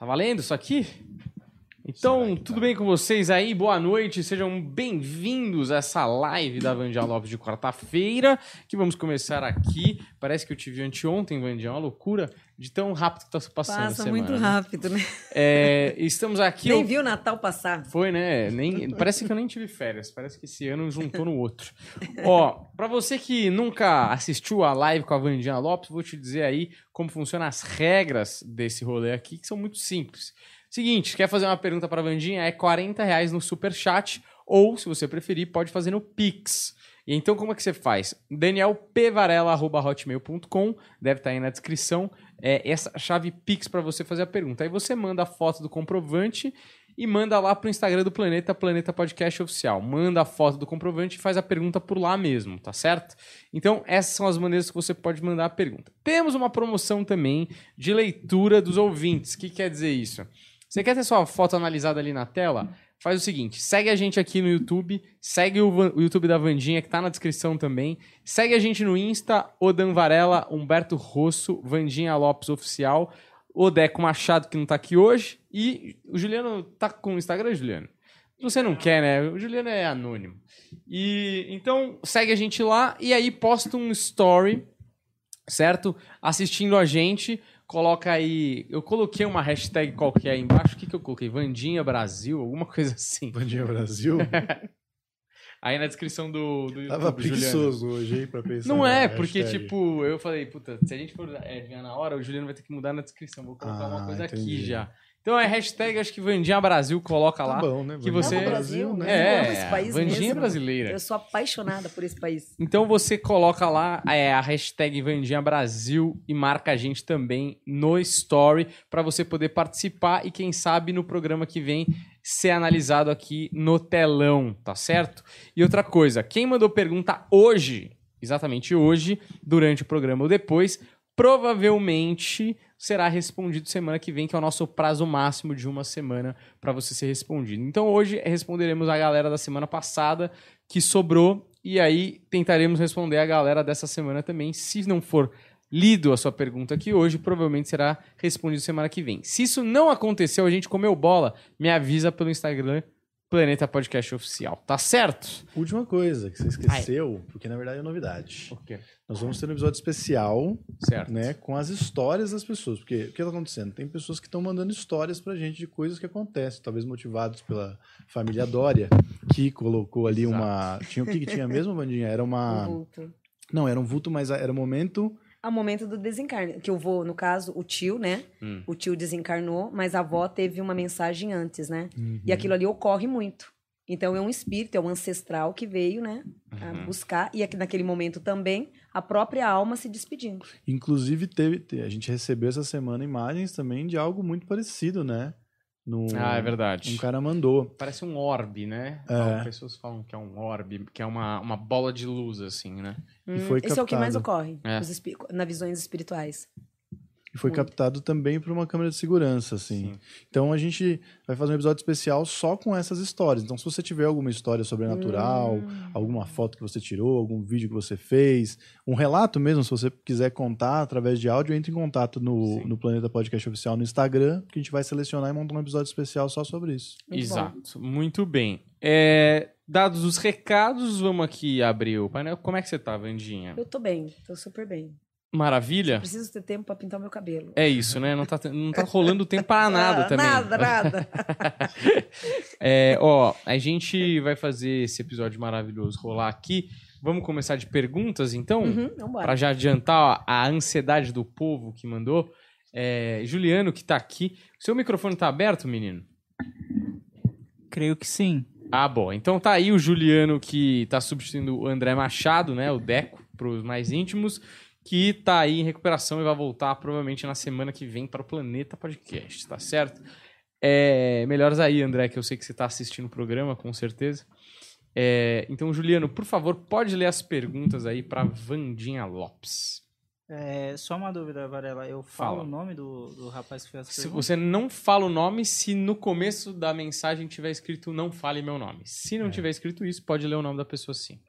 Tá valendo isso aqui? Então, tudo tá? bem com vocês aí? Boa noite, sejam bem-vindos a essa live da Vandian Lopes de quarta-feira, que vamos começar aqui. Parece que eu te vi anteontem, Vandian, uma loucura de tão rápido que tá se passando a Passa semana. muito né? rápido, né? É, estamos aqui... Nem eu- viu o Natal passar. Foi, né? Nem, parece que eu nem tive férias. Parece que esse ano juntou no outro. Ó, pra você que nunca assistiu a live com a Vandinha Lopes, vou te dizer aí como funcionam as regras desse rolê aqui, que são muito simples. Seguinte, quer fazer uma pergunta pra Vandinha? É 40 reais no Superchat, ou, se você preferir, pode fazer no Pix. E então, como é que você faz? danielpvarela.hotmail.com deve estar aí na descrição. É essa chave Pix pra você fazer a pergunta. Aí você manda a foto do comprovante e manda lá pro Instagram do Planeta, Planeta Podcast Oficial. Manda a foto do comprovante e faz a pergunta por lá mesmo, tá certo? Então, essas são as maneiras que você pode mandar a pergunta. Temos uma promoção também de leitura dos ouvintes. O que quer dizer isso? Você quer ter sua foto analisada ali na tela? Faz o seguinte, segue a gente aqui no YouTube, segue o, o YouTube da Vandinha, que tá na descrição também. Segue a gente no Insta, Odan Varela, Humberto Rosso, Vandinha Lopes Oficial, o Deco Machado, que não tá aqui hoje, e o Juliano tá com o Instagram, Juliano? Você não quer, né? O Juliano é anônimo. E então segue a gente lá e aí posta um story, certo? Assistindo a gente, coloca aí. Eu coloquei uma hashtag qualquer aí embaixo. O que, que eu coloquei? Vandinha Brasil, alguma coisa assim. Bandinha Brasil. Aí na descrição do, do YouTube, Tava preguiçoso hoje aí pra pensar. Não é, porque, hashtag. tipo, eu falei, puta, se a gente for é, adivinhar na hora, o Juliano vai ter que mudar na descrição. Vou colocar uma Ah, coisa aqui entendi. já. Então é hashtag, acho que Vandinha Brasil, coloca Tá lá. bom, né? que você- Brasil, né? Eu É, esse país Vandinha mesmo. brasileira. Eu sou apaixonada por esse país. Então você coloca lá é, a hashtag Vandinha Brasil e marca a gente também no Story para você poder participar e quem sabe no programa que vem ser analisado aqui no telão, tá certo? E outra coisa, quem mandou pergunta hoje, exatamente hoje, durante o programa ou depois, provavelmente será respondido semana que vem, que é o nosso prazo máximo de uma semana para você ser respondido. Então hoje responderemos a galera da semana passada que sobrou e aí tentaremos responder a galera dessa semana também. Se não for lido a sua pergunta aqui hoje, provavelmente será respondido semana que vem. Se isso não aconteceu, a gente comeu bola, me avisa pelo Instagram Planeta Podcast Oficial, tá certo? Última coisa que você esqueceu, porque na verdade é novidade. Ok. Nós vamos ter um episódio especial, Certo. né, com as histórias das pessoas. Porque o que tá acontecendo? Tem pessoas que estão mandando histórias pra gente de coisas que acontecem, talvez motivados pela família Dória, que colocou ali Exato. uma. Tinha o que, que tinha mesmo, Vandinha? Era uma. O vulto. Não, era um vulto, mas era um momento. Ao momento do desencarne. Que eu vou, no caso, o tio, né? Hum. O tio desencarnou, mas a avó teve uma mensagem antes, né? Uhum. E aquilo ali ocorre muito. Então é um espírito, é um ancestral que veio, né? A Uhum. buscar. E aqui naquele momento também, a própria alma se despedindo. Inclusive, teve, te- a gente recebeu essa semana imagens também de algo muito parecido, né? No, Ah, é verdade. Um cara mandou. Parece um orbe, né? É. As pessoas falam que é um orbe, que é uma, uma bola de luz, assim, né? E foi Esse é o que mais ocorre É. nos espi- na visões espirituais. E foi captado também por uma câmera de segurança, assim. Sim. Então a gente vai fazer um episódio especial só com essas histórias. Então, se você tiver alguma história sobrenatural, Hum. alguma foto que você tirou, algum vídeo que você fez, um relato mesmo, se você quiser contar através de áudio, entre em contato no, Sim. no Planeta Podcast Oficial no Instagram, que a gente vai selecionar e montar um episódio especial só sobre isso. Muito bom. Exato. Muito bem. É, dados os recados, vamos aqui abrir o painel. Como é que você tá, Vandinha? Eu tô bem, tô super bem. Maravilha? Preciso ter tempo pra pintar o meu cabelo. É isso, né? Não tá, não tá rolando tempo para nada Ah, também. Nada, nada. É, ó, a gente vai fazer esse episódio maravilhoso rolar aqui. Vamos começar de perguntas, então? Uhum. Para já adiantar ó, a ansiedade do povo que mandou. É, Juliano, que tá aqui. Seu microfone tá aberto, menino? Creio que sim. Ah, bom. Então tá aí o Juliano que tá substituindo o André Machado, né? O Deco, pros mais íntimos, que tá aí em recuperação e vai voltar provavelmente na semana que vem para o Planeta Podcast, tá certo? É, melhoras aí, André, que eu sei que você tá assistindo o programa, com certeza. É, então, Juliano, por favor, pode ler as perguntas aí pra Vandinha Lopes. É, só uma dúvida, Varela. Eu falo Fala. o nome do, do rapaz que fez essa Se pergunta? você não fala o nome, se no começo da mensagem tiver escrito não fale meu nome. Se não É. tiver escrito isso, pode ler o nome da pessoa sim.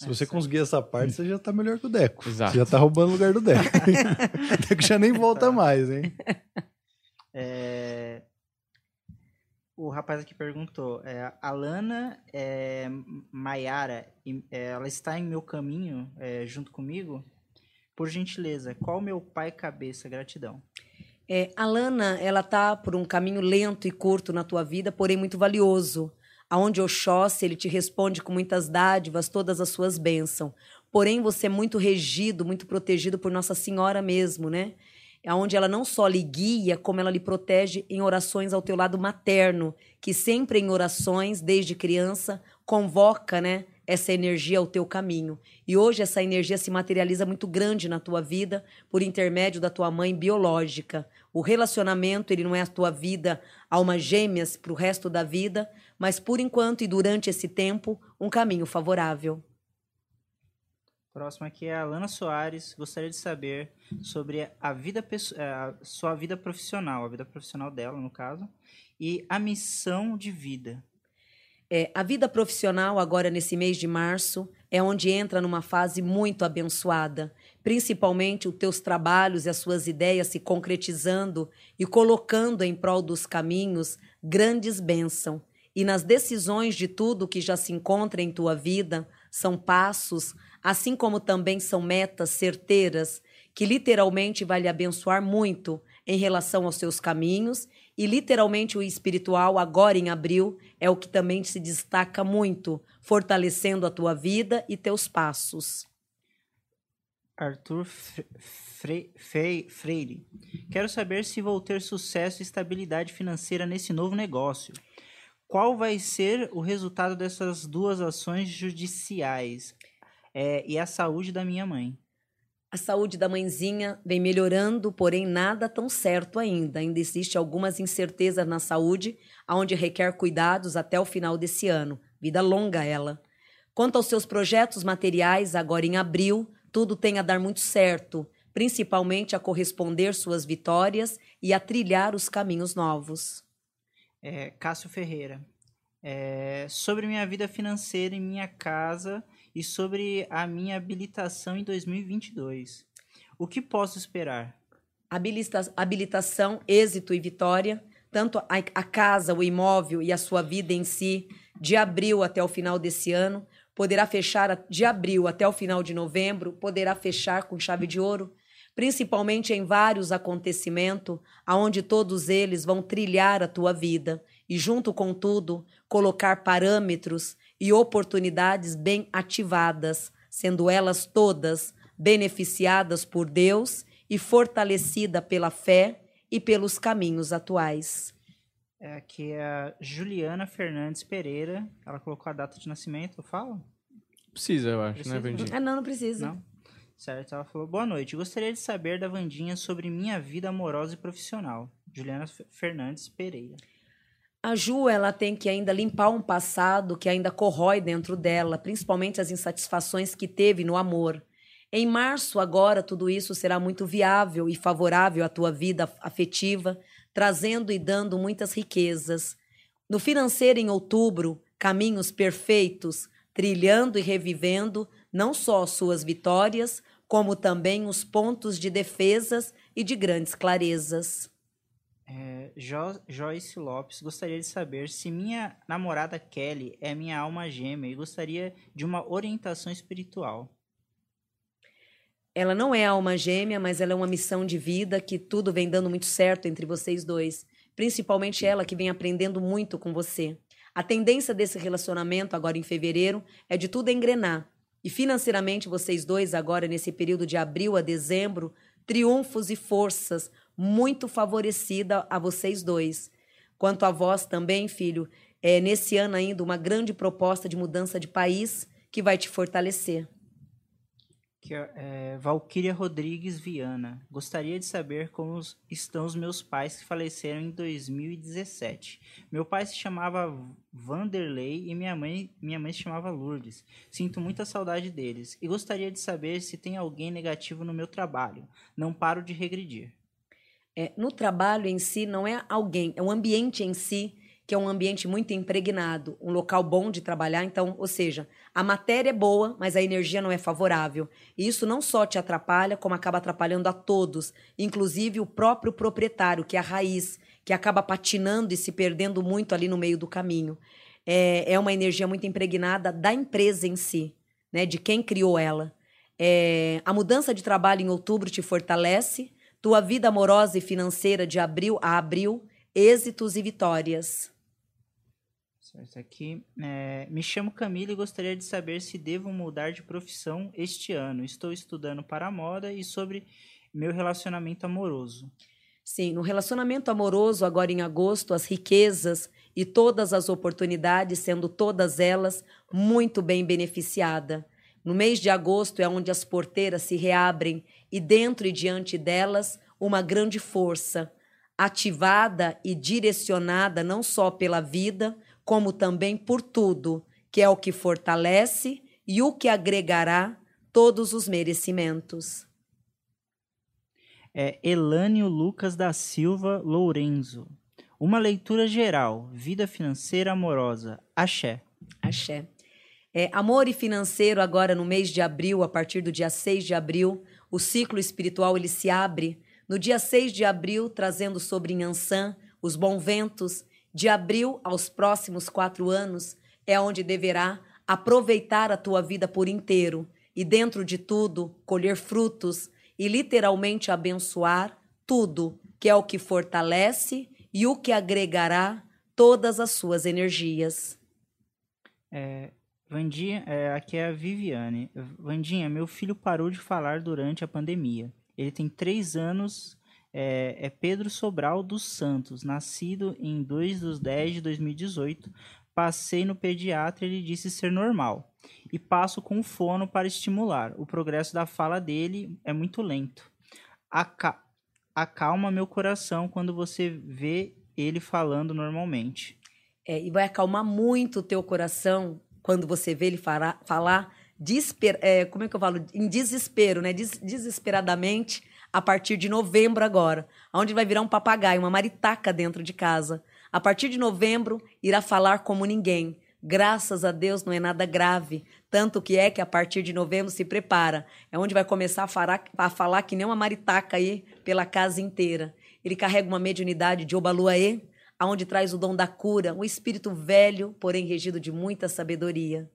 Se você conseguir essa parte, você já tá melhor que o Deco. Exato. Você já tá roubando o lugar do Deco. o Deco já nem volta mais, hein? É, O rapaz aqui perguntou, é, Alana é, Maiara, e- é, ela está em meu caminho é, junto comigo? Por gentileza, qual meu pai cabeça? Gratidão. É, a Lana, ela tá por um caminho lento e curto na tua vida, porém muito valioso. Aonde Oxóssi, ele te responde com muitas dádivas, todas as suas bênçãos. Porém, você é muito regido, muito protegido por Nossa Senhora mesmo, né? Aonde ela não só lhe guia, como ela lhe protege em orações ao teu lado materno, que sempre em orações, desde criança, convoca, né? Essa energia ao teu caminho. E hoje essa energia se materializa muito grande na tua vida por intermédio da tua mãe biológica. O relacionamento, ele não é a tua vida alma gêmeas para o resto da vida, mas por enquanto e durante esse tempo, um caminho favorável. Próximo aqui é a Alana Soares. Gostaria de saber sobre a vida é, a sua vida profissional, a vida profissional dela, no caso, e a missão de vida. É, a vida profissional, agora nesse mês de março, é onde entra numa fase muito abençoada. Principalmente os teus trabalhos e as suas ideias se concretizando e colocando em prol dos caminhos grandes bênçãos. E nas decisões de tudo que já se encontra em tua vida, são passos, assim como também são metas certeiras, que literalmente vai lhe abençoar muito em relação aos seus caminhos e literalmente o espiritual, agora em abril, é o que também se destaca muito, fortalecendo a tua vida e teus passos. Arthur Fre- Fre- Fre- Freire. Quero saber se vou ter sucesso e estabilidade financeira nesse novo negócio. Qual vai ser o resultado dessas duas ações judiciais? É, e a saúde da minha mãe. A saúde da mãezinha vem melhorando, porém nada tão certo ainda. Ainda existe algumas incertezas na saúde, aonde requer cuidados até o final desse ano. Vida longa ela. Quanto aos seus projetos materiais, agora em abril, tudo tem a dar muito certo, principalmente a corresponder suas vitórias e a trilhar os caminhos novos. É, Cássio Ferreira. É, sobre minha vida financeira em minha casa e sobre a minha habilitação em 2022. O que posso esperar? Habilita- habilitação, êxito e vitória, tanto a, a casa, o imóvel e a sua vida em si, de abril até o final desse ano, poderá fechar de abril até o final de novembro, poderá fechar com chave de ouro, principalmente em vários acontecimentos, aonde todos eles vão trilhar a tua vida e junto com tudo, colocar parâmetros e oportunidades bem ativadas, sendo elas todas beneficiadas por Deus e fortalecida pela fé e pelos caminhos atuais. É aqui é a Juliana Fernandes Pereira. Ela colocou a data de nascimento, eu falo? Precisa, eu acho, Precisa, né, Vandinha? Ah, não, não precisa. Não? Certo, ela falou: Boa noite, gostaria de saber da Vandinha sobre minha vida amorosa e profissional. Juliana Fernandes Pereira. A Ju, ela tem que ainda limpar um passado que ainda corrói dentro dela, principalmente as insatisfações que teve no amor. Em março, agora, tudo isso será muito viável e favorável à tua vida afetiva, trazendo e dando muitas riquezas. No financeiro, em outubro, caminhos perfeitos, trilhando e revivendo não só suas vitórias, como também os pontos de defesas e de grandes clarezas. É, Jo- Joyce Lopes gostaria de saber se minha namorada Kelly é minha alma gêmea e gostaria de uma orientação espiritual. Ela não é alma gêmea, mas ela é uma missão de vida que tudo vem dando muito certo entre vocês dois. Principalmente ela que vem aprendendo muito com você. A tendência desse relacionamento agora em fevereiro é de tudo engrenar. E financeiramente vocês dois agora nesse período de abril a dezembro, triunfos e forças muito favorecida a vocês dois. Quanto a vós também, filho, é nesse ano ainda uma grande proposta de mudança de país que vai te fortalecer. Que é, é, Valquíria Rodrigues Viana. Gostaria de saber como estão os meus pais que faleceram em 2017. Meu pai se chamava Vanderlei e minha mãe, minha mãe se chamava Lourdes. Sinto muita saudade deles e gostaria de saber se tem alguém negativo no meu trabalho. Não paro de regredir. É, no trabalho em si, não é alguém, é o ambiente em si, que é um ambiente muito impregnado, um local bom de trabalhar. Então, ou seja, a matéria é boa, mas a energia não é favorável. E isso não só te atrapalha, como acaba atrapalhando a todos, inclusive o próprio proprietário, que é a raiz, que acaba patinando e se perdendo muito ali no meio do caminho. É, é uma energia muito impregnada da empresa em si, né? De quem criou ela. É, a mudança de trabalho em outubro te fortalece, tua vida amorosa e financeira de abril a abril, êxitos e vitórias. Certo, aqui. É, me chamo Camila e gostaria de saber se devo mudar de profissão este ano. Estou estudando para a moda e sobre meu relacionamento amoroso. Sim, no relacionamento amoroso, agora em agosto, as riquezas e todas as oportunidades, sendo todas elas muito bem beneficiada. No mês de agosto é onde as porteiras se reabrem e dentro e diante delas uma grande força, ativada e direcionada não só pela vida, como também por tudo, que é o que fortalece e o que agregará todos os merecimentos. É Elânio Lucas da Silva Lourenço. Uma leitura geral, vida financeira amorosa. Axé. Axé. É, amor e financeiro agora no mês de abril, a partir do dia 6 de abril, o ciclo espiritual ele se abre no dia 6 de abril, trazendo sobre Inhansã os bons ventos de abril aos próximos quatro anos, é onde deverá aproveitar a tua vida por inteiro e, dentro de tudo, colher frutos e literalmente abençoar tudo, que é o que fortalece e o que agregará todas as suas energias. É, Vandinha, é, aqui é a Viviane. Vandinha, meu filho parou de falar durante a pandemia. Ele tem três anos é, é Pedro Sobral dos Santos, nascido em 2 de 10 de 2018. Passei no pediatra e ele disse ser normal. E passo com fono para estimular. O progresso da fala dele é muito lento. Aca acalma meu coração quando você vê ele falando normalmente. É, e vai acalmar muito o teu coração quando você vê ele falar, falar é, como é que eu falo? Em desespero, né? Des, desesperadamente a partir de novembro agora, onde vai virar um papagaio, uma maritaca dentro de casa. A partir de novembro, irá falar como ninguém. Graças a Deus não é nada grave. Tanto que é que a partir de novembro se prepara. É onde vai começar a falar, a falar que nem uma maritaca aí pela casa inteira. Ele carrega uma mediunidade de Obaluaê, aonde traz o dom da cura, um espírito velho, porém regido de muita sabedoria.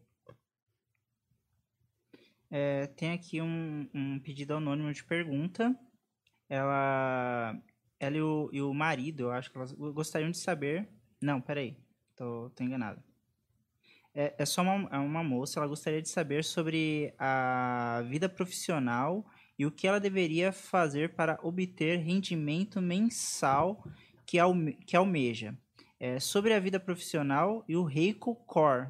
É, tem aqui um, um, pedido anônimo de pergunta. Ela, ela e o, e o marido, eu acho que elas gostariam de saber. Não, peraí, tô, tô enganado. É, é só uma, é uma moça, ela gostaria de saber sobre a vida profissional e o que ela deveria fazer para obter rendimento mensal que, alme, que almeja. É, sobre a vida profissional e o Reiko Core,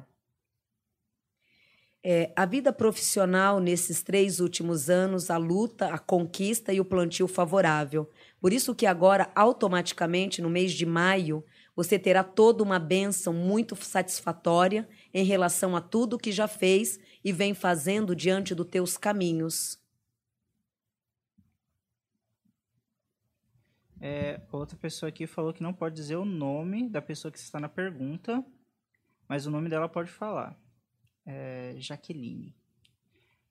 é, a vida profissional nesses três últimos anos, a luta, a conquista e o plantio favorável. Por isso que agora, automaticamente, no mês de maio, você terá toda uma bênção muito satisfatória em relação a tudo que já fez e vem fazendo diante dos teus caminhos. É, outra pessoa aqui falou que não pode dizer o nome da pessoa que está na pergunta, mas o nome dela pode falar é, Jaqueline.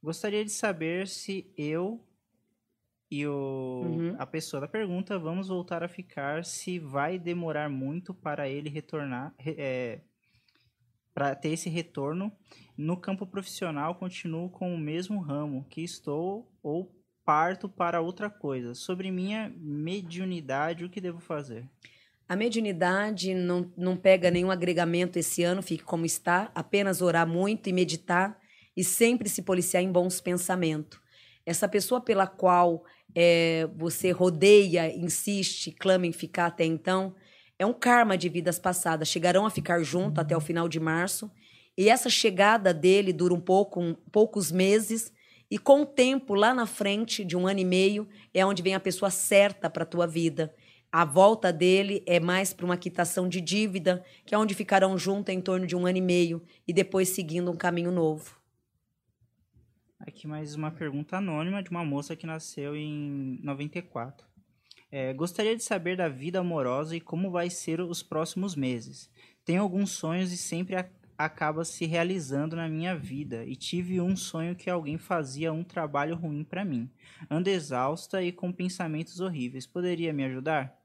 Gostaria de saber se eu e o, uhum. a pessoa da pergunta vamos voltar a ficar, se vai demorar muito para ele retornar, é, para ter esse retorno. No campo profissional, continuo com o mesmo ramo que estou ou parto para outra coisa. Sobre minha mediunidade, o que devo fazer? A mediunidade não, não pega nenhum agregamento esse ano, fique como está, apenas orar muito e meditar e sempre se policiar em bons pensamentos. Essa pessoa pela qual é, você rodeia, insiste, clama em ficar até então, é um karma de vidas passadas. Chegarão a ficar junto até o final de março. E essa chegada dele dura um pouco, um, poucos meses. E com o tempo, lá na frente, de um ano e meio, é onde vem a pessoa certa para a tua vida. A volta dele é mais para uma quitação de dívida, que é onde ficarão juntos em torno de um ano e meio e depois seguindo um caminho novo. Aqui mais uma pergunta anônima de uma moça que nasceu em 94. É, gostaria de saber da vida amorosa e como vai ser os próximos meses. Tenho alguns sonhos e sempre a, acaba se realizando na minha vida. E tive um sonho que alguém fazia um trabalho ruim para mim. Ando exausta e com pensamentos horríveis. Poderia me ajudar?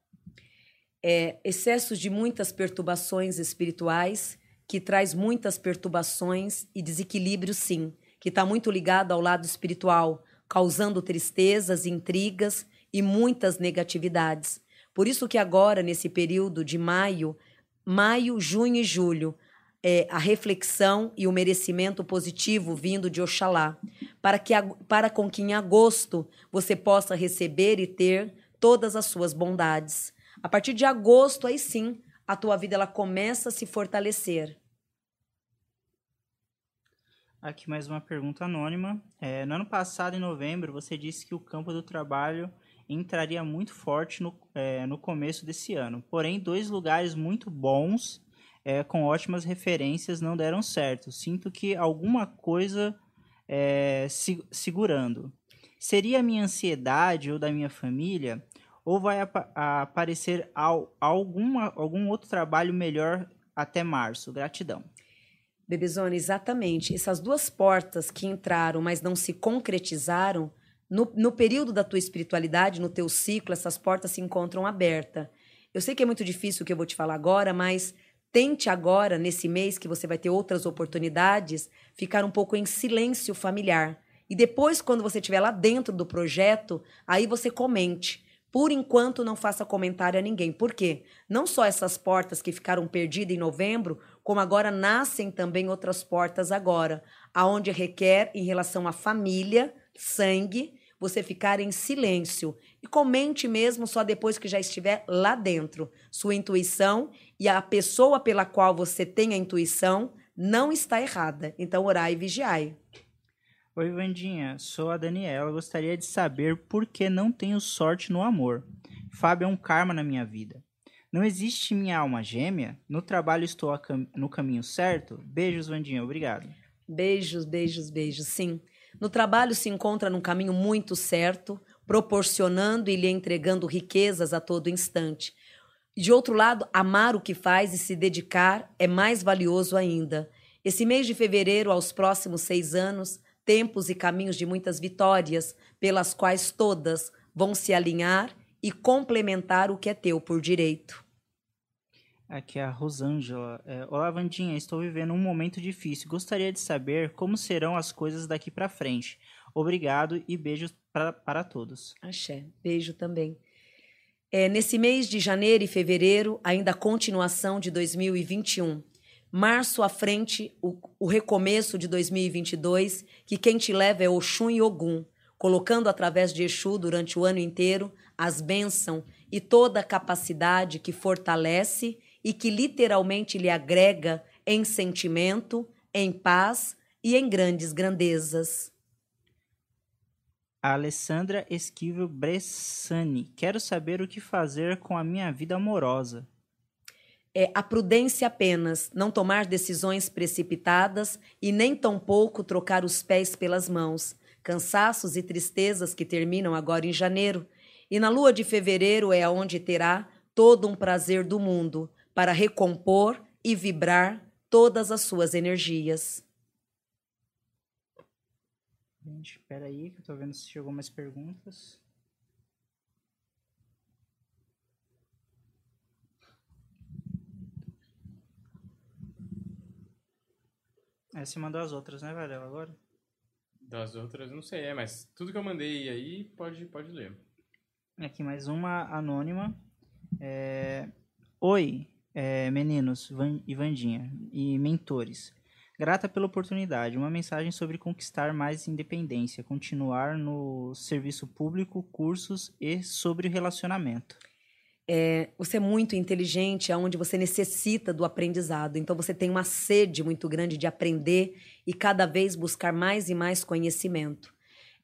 É, excessos de muitas perturbações espirituais, que traz muitas perturbações e desequilíbrio, sim, que está muito ligado ao lado espiritual, causando tristezas, intrigas e muitas negatividades. Por isso que agora, nesse período de maio, maio, junho e julho, é, a reflexão e o merecimento positivo vindo de Oxalá, para, que, para com que em agosto você possa receber e ter todas as suas bondades. A partir de agosto, aí sim, a tua vida ela começa a se fortalecer. Aqui mais uma pergunta anônima. É, no ano passado, em novembro, você disse que o campo do trabalho entraria muito forte no, é, no começo desse ano. Porém, dois lugares muito bons é, com ótimas referências não deram certo. Sinto que alguma coisa é, se, segurando. Seria a minha ansiedade ou da minha família? Ou vai ap aparecer al alguma, algum outro trabalho melhor até março? Gratidão. Bebezona, exatamente. Essas duas portas que entraram, mas não se concretizaram, no, no período da tua espiritualidade, no teu ciclo, essas portas se encontram abertas. Eu sei que é muito difícil o que eu vou te falar agora, mas Tente agora, nesse mês que você vai ter outras oportunidades, ficar um pouco em silêncio familiar. E depois, quando você estiver lá dentro do projeto, aí você comente. Por enquanto, não faça comentário a ninguém. Por quê? Não só essas portas que ficaram perdidas em novembro, como agora nascem também outras portas agora, aonde requer, em relação à família, sangue, você ficar em silêncio e comente mesmo só depois que já estiver lá dentro. Sua intuição e a pessoa pela qual você tem a intuição não está errada. Então, orai e vigiai. Oi, Vandinha. Sou a Daniela. Gostaria de saber por que não tenho sorte no amor. Fábio é um karma na minha vida. Não existe minha alma gêmea? No trabalho estou cam no caminho certo? Beijos, Vandinha. Obrigado. Beijos, beijos, beijos. Sim. No trabalho se encontra num caminho muito certo, proporcionando e lhe entregando riquezas a todo instante. De outro lado, amar o que faz e se dedicar é mais valioso ainda. Esse mês de fevereiro, aos próximos seis anos, tempos e caminhos de muitas vitórias, pelas quais todas vão se alinhar e complementar o que é teu por direito. Aqui é a Rosângela. É, Olá, Vandinha. Estou vivendo um momento difícil. Gostaria de saber como serão as coisas daqui para frente. Obrigado e beijos pra, para todos. Axé. Beijo também. É, nesse mês de janeiro e fevereiro, ainda a continuação de 2021. Março à frente, o, o recomeço de 2022, que quem te leva é Oxum e Ogum, colocando através de Exu durante o ano inteiro as bênçãos e toda a capacidade que fortalece e que literalmente lhe agrega em sentimento, em paz e em grandes grandezas Alessandra Esquivel Bressani. Quero saber o que fazer com a minha vida amorosa. É a prudência apenas, não tomar decisões precipitadas e nem tampouco trocar os pés pelas mãos. Cansaços e tristezas que terminam agora em janeiro. E na lua de fevereiro é aonde terá todo um prazer do mundo para recompor e vibrar todas as suas energias. Gente, espera aí que eu tô vendo se chegou mais perguntas. É, você mandou as outras, né, Varela, agora? Das outras, não sei, é, mas tudo que eu mandei aí, pode, pode ler. Aqui mais uma anônima. É... Oi, é, meninos Van e Vandinha e mentores. Grata pela oportunidade. Uma mensagem sobre conquistar mais independência, continuar no serviço público, cursos e sobre relacionamento. É, você é muito inteligente, aonde você necessita do aprendizado. Então você tem uma sede muito grande de aprender e cada vez buscar mais e mais conhecimento.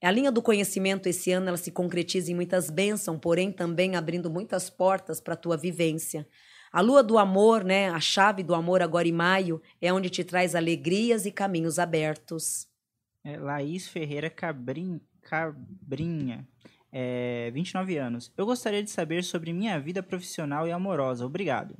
A linha do conhecimento esse ano ela se concretiza em muitas bênçãos, porém também abrindo muitas portas para a tua vivência. A lua do amor, né, a chave do amor agora em maio, é onde te traz alegrias e caminhos abertos. É, Laís Ferreira Cabrin, Cabrinha, é, 29 anos. Eu gostaria de saber sobre minha vida profissional e amorosa. Obrigado.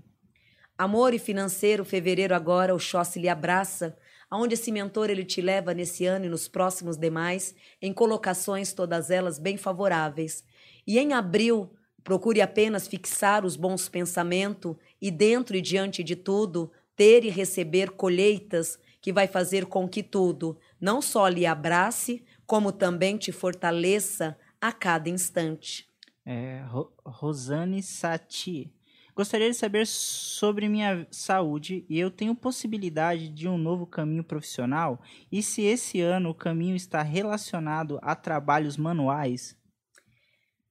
Amor e financeiro, fevereiro agora, o Xóssi lhe abraça, aonde esse mentor ele te leva nesse ano e nos próximos demais, em colocações todas elas bem favoráveis. E em abril, Procure apenas fixar os bons pensamentos e, dentro e diante de tudo, ter e receber colheitas que vai fazer com que tudo não só lhe abrace, como também te fortaleça a cada instante. É, Ro Rosane Sati. Gostaria de saber sobre minha saúde e eu tenho possibilidade de um novo caminho profissional? E se esse ano o caminho está relacionado a trabalhos manuais?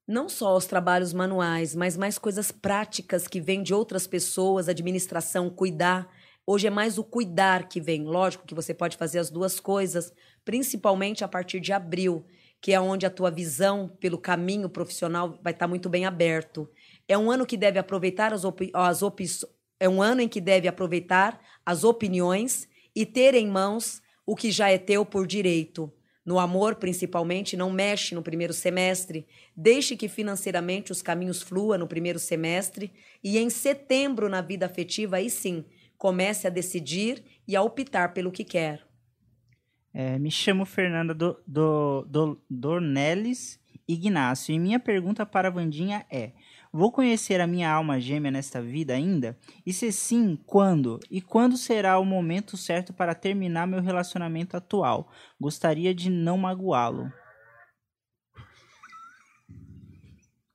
Não só os trabalhos manuais, mas mais coisas práticas que vêm de outras pessoas, administração, cuidar. Hoje é mais o cuidar que vem. Lógico que você pode fazer as duas coisas, principalmente a partir de abril, que é onde a tua visão pelo caminho profissional vai estar muito bem aberto. É um ano que deve aproveitar as, opi as. É um ano em que deve aproveitar as opiniões e ter em mãos o que já é teu por direito. No amor, principalmente, não mexe no primeiro semestre. Deixe que financeiramente os caminhos fluam no primeiro semestre. E em setembro, na vida afetiva, aí sim, comece a decidir e a optar pelo que quer. É, me chamo Fernanda do, do, do, Dornelles Ignácio e minha pergunta para a Vandinha é: Vou conhecer a minha alma gêmea nesta vida ainda? E se sim, quando? E quando será o momento certo para terminar meu relacionamento atual? Gostaria de não magoá-lo.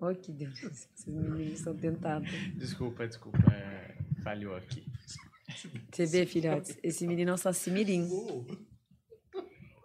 Oi, que Deus, esses meninos estão tentados. Desculpa, desculpa, é, falhou aqui. Você vê, filhotes, esse menino é um saci-mirim.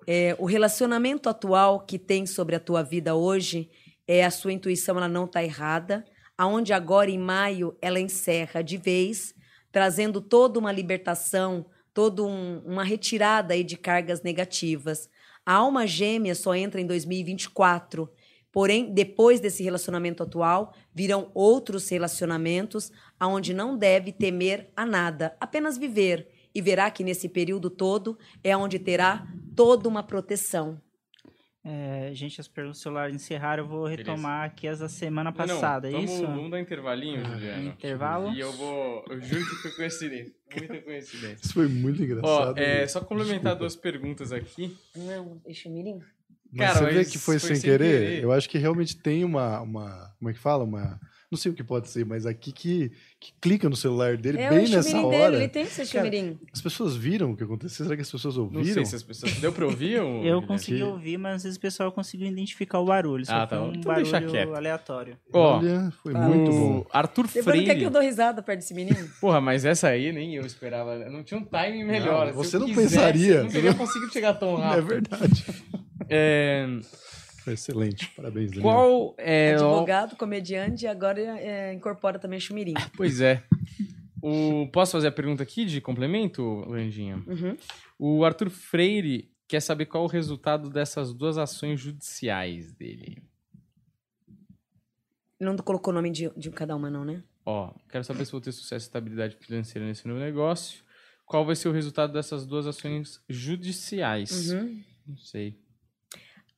É, o relacionamento atual que tem sobre a tua vida hoje, é a sua intuição ela não está errada aonde agora em maio ela encerra de vez, trazendo toda uma libertação, toda um, uma retirada aí de cargas negativas. A alma gêmea só entra em 2024. Porém, depois desse relacionamento atual, virão outros relacionamentos aonde não deve temer a nada, apenas viver e verá que nesse período todo é onde terá toda uma proteção. É, gente, as perguntas do celular encerraram. Eu vou retomar Beleza. aqui as da semana passada, não, é isso? Vamos dar intervalinho, ah, Juliano. Intervalo? E eu vou. Eu juro que foi coincidência. Muita coincidência. Isso foi muito engraçado. Ó, é, só complementar Desculpa. duas perguntas aqui. Não, deixa o mirim. Cara, você vê que foi, foi sem, sem querer? querer? Eu acho que realmente tem uma, uma. Como é que fala? Uma não sei o que pode ser, mas aqui que, que clica no celular dele é bem nessa hora. Dele, ele tem esse Cara, as pessoas viram o que aconteceu? Será que as pessoas ouviram? Não sei se as pessoas. Deu pra ouvir? Ou... Eu consegui ouvir, mas às vezes o pessoal conseguiu identificar o barulho. Só ah, tá. um então barulho deixa quieto. aleatório. Ó, Olha, foi ah, muito bom. Arthur Freire. Freire. quer que eu dou risada perto desse menino? Porra, mas essa aí nem eu esperava. Não tinha um timing melhor. Não, você não quisesse, pensaria. Não teria conseguido chegar tão rápido. É verdade. É. Excelente, parabéns. Daniel. Qual é advogado, comediante e agora é, incorpora também chumirim. Pois é. O, posso fazer a pergunta aqui de complemento, Landinha? Uhum. O Arthur Freire quer saber qual o resultado dessas duas ações judiciais dele. Não colocou o nome de, de cada uma, não, né? Ó, quero saber se vou ter sucesso e estabilidade financeira nesse novo negócio. Qual vai ser o resultado dessas duas ações judiciais? Uhum. Não sei.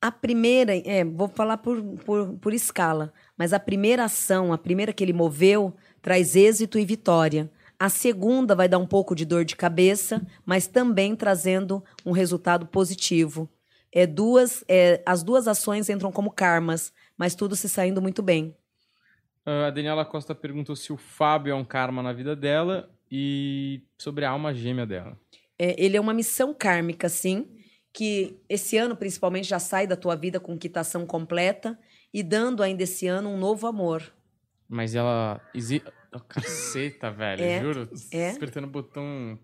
A primeira, é, vou falar por, por, por escala, mas a primeira ação, a primeira que ele moveu, traz êxito e vitória. A segunda vai dar um pouco de dor de cabeça, mas também trazendo um resultado positivo. É duas, é, as duas ações entram como karmas, mas tudo se saindo muito bem. Uh, a Daniela Costa perguntou se o Fábio é um karma na vida dela e sobre a alma gêmea dela. É, ele é uma missão kármica, sim que esse ano, principalmente, já sai da tua vida com quitação completa e dando ainda esse ano um novo amor. Mas ela. Exi... Oh, caceta, velho, é, juro. É. Apertando o botão.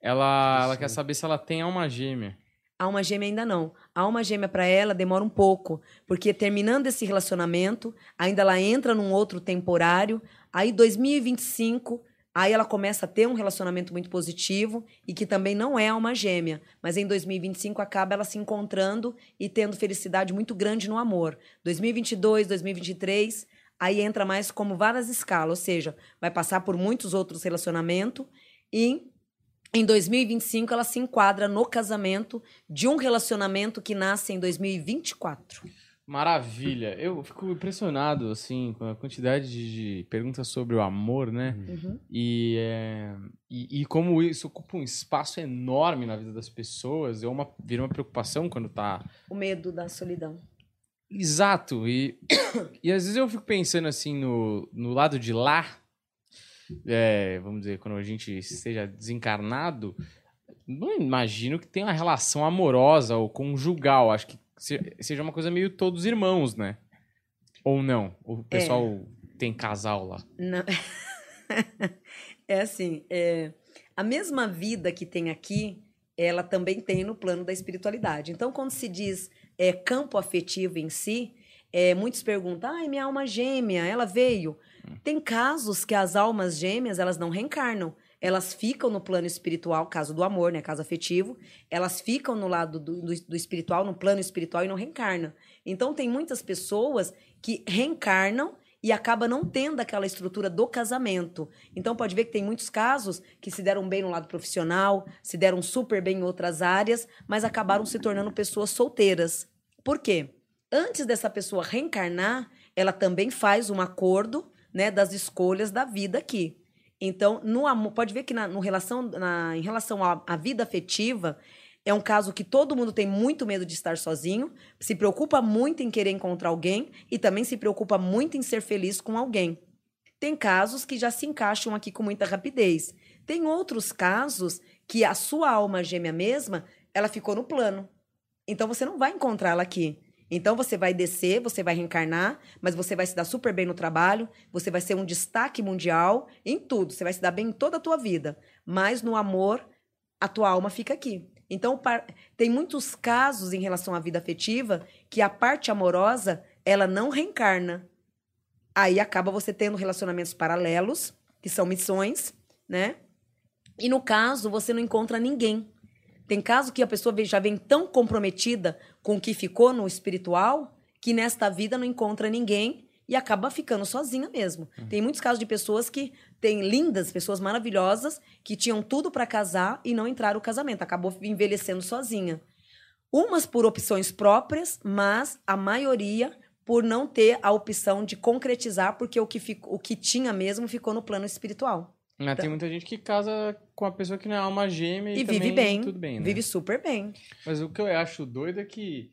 Ela, ela quer saber se ela tem alma gêmea. Alma gêmea ainda não. A alma gêmea para ela demora um pouco, porque terminando esse relacionamento, ainda ela entra num outro temporário. Aí 2025 Aí ela começa a ter um relacionamento muito positivo e que também não é alma gêmea, mas em 2025 acaba ela se encontrando e tendo felicidade muito grande no amor. 2022, 2023, aí entra mais como várias escalas, ou seja, vai passar por muitos outros relacionamentos e em 2025 ela se enquadra no casamento de um relacionamento que nasce em 2024. Maravilha. Eu fico impressionado, assim, com a quantidade de, perguntas sobre o amor, né? Uhum. E, é, e, e, como isso ocupa um espaço enorme na vida das pessoas, é uma, vira uma preocupação quando tá... O medo da solidão. Exato. E, e às vezes eu fico pensando assim no, no lado de lá, é, vamos dizer, quando a gente esteja desencarnado, não imagino que tenha uma relação amorosa ou conjugal. Acho que seja uma coisa meio todos irmãos, né? Ou não? O pessoal tem casal lá. Não. é assim, é, a mesma vida que tem aqui, ela também tem no plano da espiritualidade. Então, quando se diz é, campo afetivo em si, é, muitos perguntam, ai, minha alma gêmea, ela veio. Tem casos que as almas gêmeas, elas não reencarnam. Elas ficam no plano espiritual, caso do amor, né, caso afetivo, elas ficam no lado do, do, do espiritual, no plano espiritual e não reencarnam. Então, tem muitas pessoas que reencarnam e acaba não tendo aquela estrutura do casamento. Então pode ver que tem muitos casos que se deram bem no lado profissional, se deram super bem em outras áreas, mas acabaram se tornando pessoas solteiras. Por quê? Antes dessa pessoa reencarnar, ela também faz um acordo, né, das escolhas da vida aqui. Então, no amor, pode ver que na, no relação, na, em relação à, à vida afetiva, é um caso que todo mundo tem muito medo de estar sozinho, se preocupa muito em querer encontrar alguém e também se preocupa muito em ser feliz com alguém. Tem casos que já se encaixam aqui com muita rapidez. Tem outros casos que a sua alma gêmea mesma, ela ficou no plano. Então você não vai encontrá-la aqui. Então você vai descer, você vai reencarnar, mas você vai se dar super bem no trabalho, você vai ser um destaque mundial em tudo, você vai se dar bem em toda a tua vida. Mas no amor, a tua alma fica aqui. Então, tem muitos casos em relação à vida afetiva que a parte amorosa, ela não reencarna. Aí acaba você tendo relacionamentos paralelos, que são missões, né? E no caso, você não encontra ninguém. Tem caso que a pessoa já vem tão comprometida com o que ficou no espiritual que nesta vida não encontra ninguém e acaba ficando sozinha mesmo. Tem muitos casos de pessoas que têm lindas, pessoas maravilhosas, que tinham tudo para casar e não entraram no casamento, acabou envelhecendo sozinha. Umas por opções próprias, mas a maioria por não ter a opção de concretizar, porque o que, ficou, o que tinha mesmo ficou no plano espiritual. Mas tem muita gente que casa com a pessoa que não é alma gêmea e, E, vive bem, tudo bem, né? vive super bem. Mas o que eu acho doido é que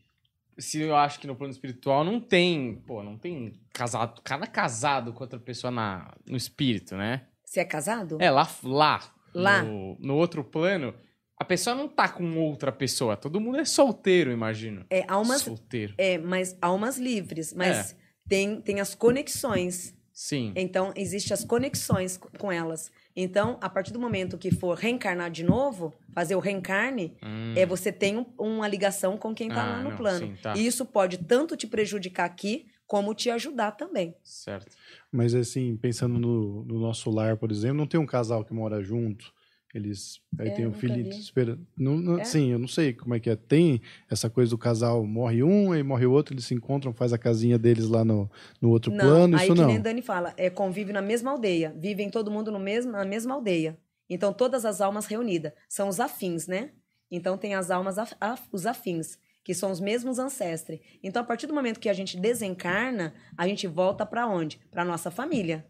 se eu acho que no plano espiritual não tem, pô, não tem casado, cada casado com outra pessoa na, no espírito, né? Você é casado? É, lá, lá, Lá. No, no outro plano, a pessoa não tá com outra pessoa, todo mundo é solteiro, imagino. É, almas, Solteiro. é, mas almas livres, mas É. tem, tem as conexões. Sim. Então, existem as conexões co- com elas. Então, a partir do momento que for reencarnar de novo, fazer o reencarne, Hum, é você tem um- uma ligação com quem tá Ah, lá no não, plano. sim, tá. E isso pode tanto te prejudicar aqui, como te ajudar também. certo. Mas assim, pensando no, no nosso lar, por exemplo, não tem um casal que mora junto. Eles aí É, tem um nunca filho esperando. Não, não- É? Sim, eu não sei como é que é. Tem essa coisa do casal morre um, aí morre o outro, eles se encontram, faz a casinha deles lá no, no outro não, plano, aí isso que não. nem Dani fala, é convive na mesma aldeia, vivem todo mundo no mesmo, na mesma aldeia. Então, todas as almas reunidas são os afins, né? Então, tem as almas, af- af- os afins, que são os mesmos ancestres. Então, a partir do momento que a gente desencarna, a gente volta para onde? Para nossa família.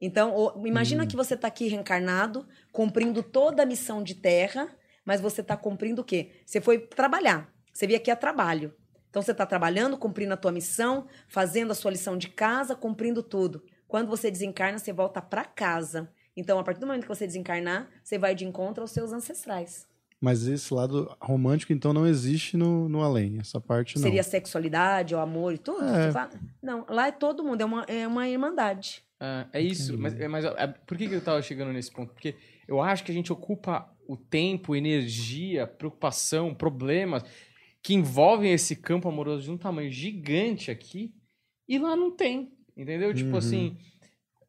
Então, imagina que você está aqui reencarnado, cumprindo toda a missão de terra, mas você está cumprindo o quê? Você foi trabalhar. Você veio aqui a trabalho. Então, você está trabalhando, cumprindo a tua missão, fazendo a sua lição de casa, cumprindo tudo. Quando você desencarna, você volta para casa. Então, a partir do momento que você desencarnar, você vai de encontro aos seus ancestrais. Mas esse lado romântico, então, não existe no, no além. Essa parte não. Seria sexualidade, o amor e tudo? É. Não, lá é todo mundo, é uma, é uma irmandade. Ah, é isso, mas, mas é, por que, que eu tava chegando nesse ponto? Porque eu acho que a gente ocupa o tempo, energia, preocupação, problemas que envolvem esse campo amoroso de um tamanho gigante aqui e lá não tem, entendeu? Tipo Uhum. assim,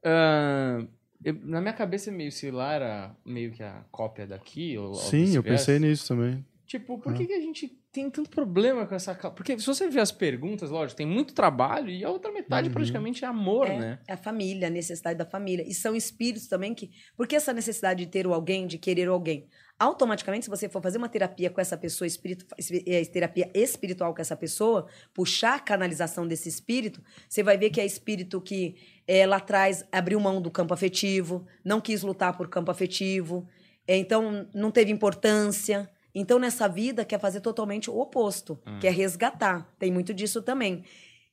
ah, eu- na minha cabeça meio se lá era meio que a cópia daqui. Ou, Sim, eu pensei nisso também. Tipo, por Ah. que, que a gente tem tanto problema com essa... Porque se você ver as perguntas, lógico, tem muito trabalho e a outra metade Uhum. praticamente é amor, É, né? é a família, a necessidade da família. E são espíritos também que. Por que essa necessidade de ter o alguém, de querer o alguém? Automaticamente, se você for fazer uma terapia com essa pessoa, espiritu, eh, terapia espiritual com essa pessoa, puxar a canalização desse espírito, você vai ver que é espírito que eh, lá atrás abriu mão do campo afetivo, não quis lutar por campo afetivo, eh, então não teve importância. Então, nessa vida, quer fazer totalmente o oposto, Hum. quer resgatar. Tem muito disso também.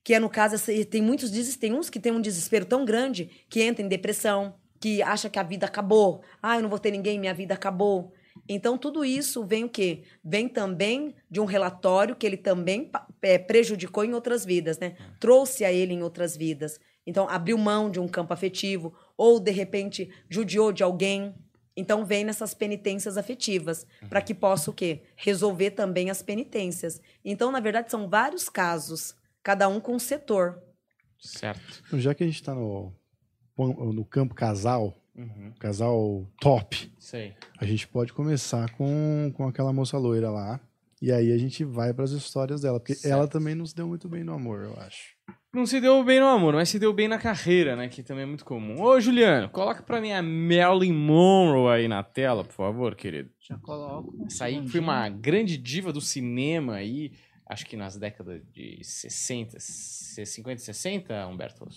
Que é, no caso, tem muitos des- tem uns que têm um desespero tão grande que entra em depressão, que acha que a vida acabou. Ah, eu não vou ter ninguém, minha vida acabou. Então, tudo isso vem o quê? Vem também de um relatório que ele também é, prejudicou em outras vidas, né? Trouxe a ele em outras vidas. Então, abriu mão de um campo afetivo, ou, de repente, judiou de alguém. Então, vem nessas penitências afetivas, para que possa o quê? Resolver também as penitências. Então, na verdade, são vários casos, cada um com um setor. Certo. Então, já que a gente está no, no campo casal, Uhum. casal top, Sei. a gente pode começar com, com aquela moça loira lá. E aí a gente vai para as histórias dela. Porque Certo. ela também não se deu muito bem no amor, eu acho. Não se deu bem no amor, mas se deu bem na carreira, né? Que também é muito comum. Ô, Juliano, coloca pra mim a Marilyn Monroe aí na tela, por favor, querido. Já coloco. Essa aí foi uma grande diva do cinema aí, acho que nas décadas de 60, 50 e 60, Humberto?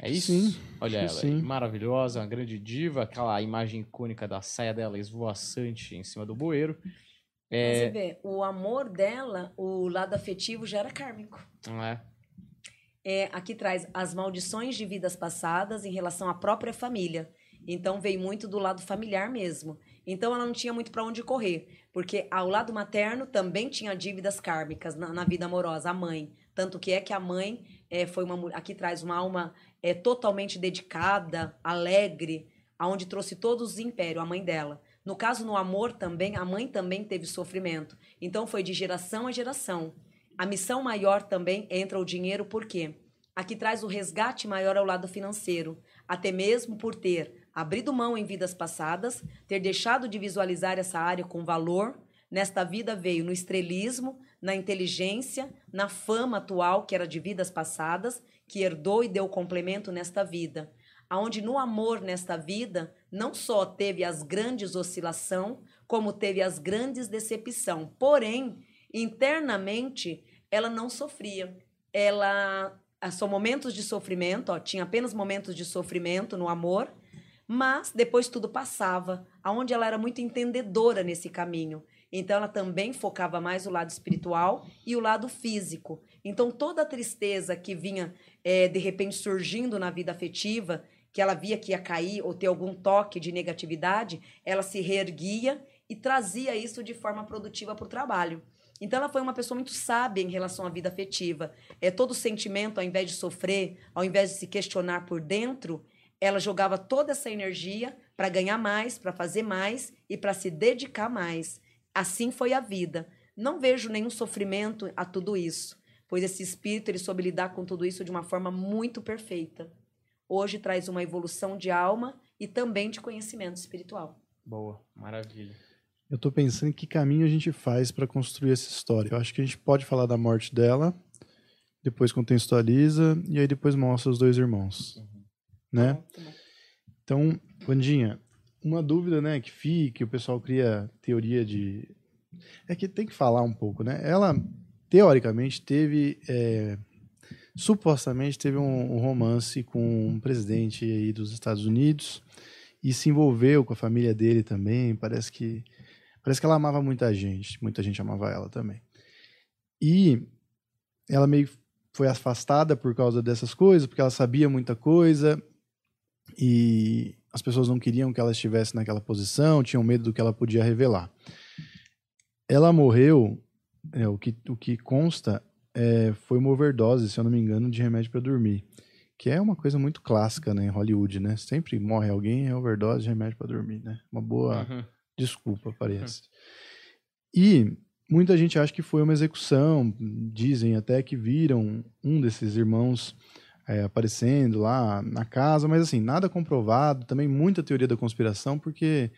É isso? Sim, Olha ela sim. maravilhosa, uma grande diva, aquela imagem icônica da saia dela esvoaçante em cima do bueiro. É, Você vê, o amor dela, o lado afetivo já era kármico. não é? É, aqui traz as maldições de vidas passadas em relação à própria família. Então veio muito do lado familiar mesmo. Então ela não tinha muito para onde correr, porque ao lado materno também tinha dívidas kármicas na, na vida amorosa, a mãe. Tanto que é que a mãe é, foi uma aqui traz uma alma é, totalmente dedicada, alegre, aonde trouxe todos os impérios, a mãe dela. No caso no amor também, a mãe também teve sofrimento. Então foi de geração a geração. A missão maior também entra o dinheiro, por quê? Aqui traz o resgate maior ao lado financeiro, até mesmo por ter abrido mão em vidas passadas, ter deixado de visualizar essa área com valor. Nesta vida veio no estrelismo, na inteligência, na fama atual, que era de vidas passadas, que herdou e deu complemento nesta vida. Aonde no amor nesta vida, não só teve as grandes oscilação, como teve as grandes decepção. Porém, internamente, ela não sofria. Ela ah, são momentos de sofrimento, ó, tinha apenas momentos de sofrimento no amor, mas depois tudo passava, aonde ela era muito entendedora nesse caminho. Então ela também focava mais o lado espiritual e o lado físico. Então toda a tristeza que vinha eh, de repente surgindo na vida afetiva, que ela via que ia cair ou ter algum toque de negatividade, ela se reerguia e trazia isso de forma produtiva para o trabalho. Então ela foi uma pessoa muito sábia em relação à vida afetiva. É todo sentimento, ao invés de sofrer, ao invés de se questionar por dentro, ela jogava toda essa energia para ganhar mais, para fazer mais e para se dedicar mais. Assim foi a vida. Não vejo nenhum sofrimento a tudo isso, pois esse espírito ele soube lidar com tudo isso de uma forma muito perfeita. Hoje traz uma evolução de alma e também de conhecimento espiritual. Boa, maravilha. Eu tô pensando em que caminho a gente faz para construir essa história. Eu acho que a gente pode falar da morte dela, depois contextualiza e aí depois mostra os dois irmãos, né? Tá bom. Então, Vandinha, uma dúvida, né, que fica, que o pessoal cria teoria de é que tem que falar um pouco, né? Ela teoricamente teve é, supostamente teve um, um romance com um presidente aí dos Estados Unidos e se envolveu com a família dele também. Parece que parece que ela amava muita gente, muita gente amava ela também. E ela meio foi afastada por causa dessas coisas, porque ela sabia muita coisa e as pessoas não queriam que ela estivesse naquela posição, tinham medo do que ela podia revelar. Ela morreu, é, o, que, o que consta é, foi uma overdose, se eu não me engano, de remédio para dormir. Que é uma coisa muito clássica né, em Hollywood, né? Sempre morre alguém, é overdose de remédio para dormir, né? Uma boa Uhum. Desculpa, parece. E muita gente acha que foi uma execução, dizem até que viram um desses irmãos é, aparecendo lá na casa, mas assim, nada comprovado, também muita teoria da conspiração, porque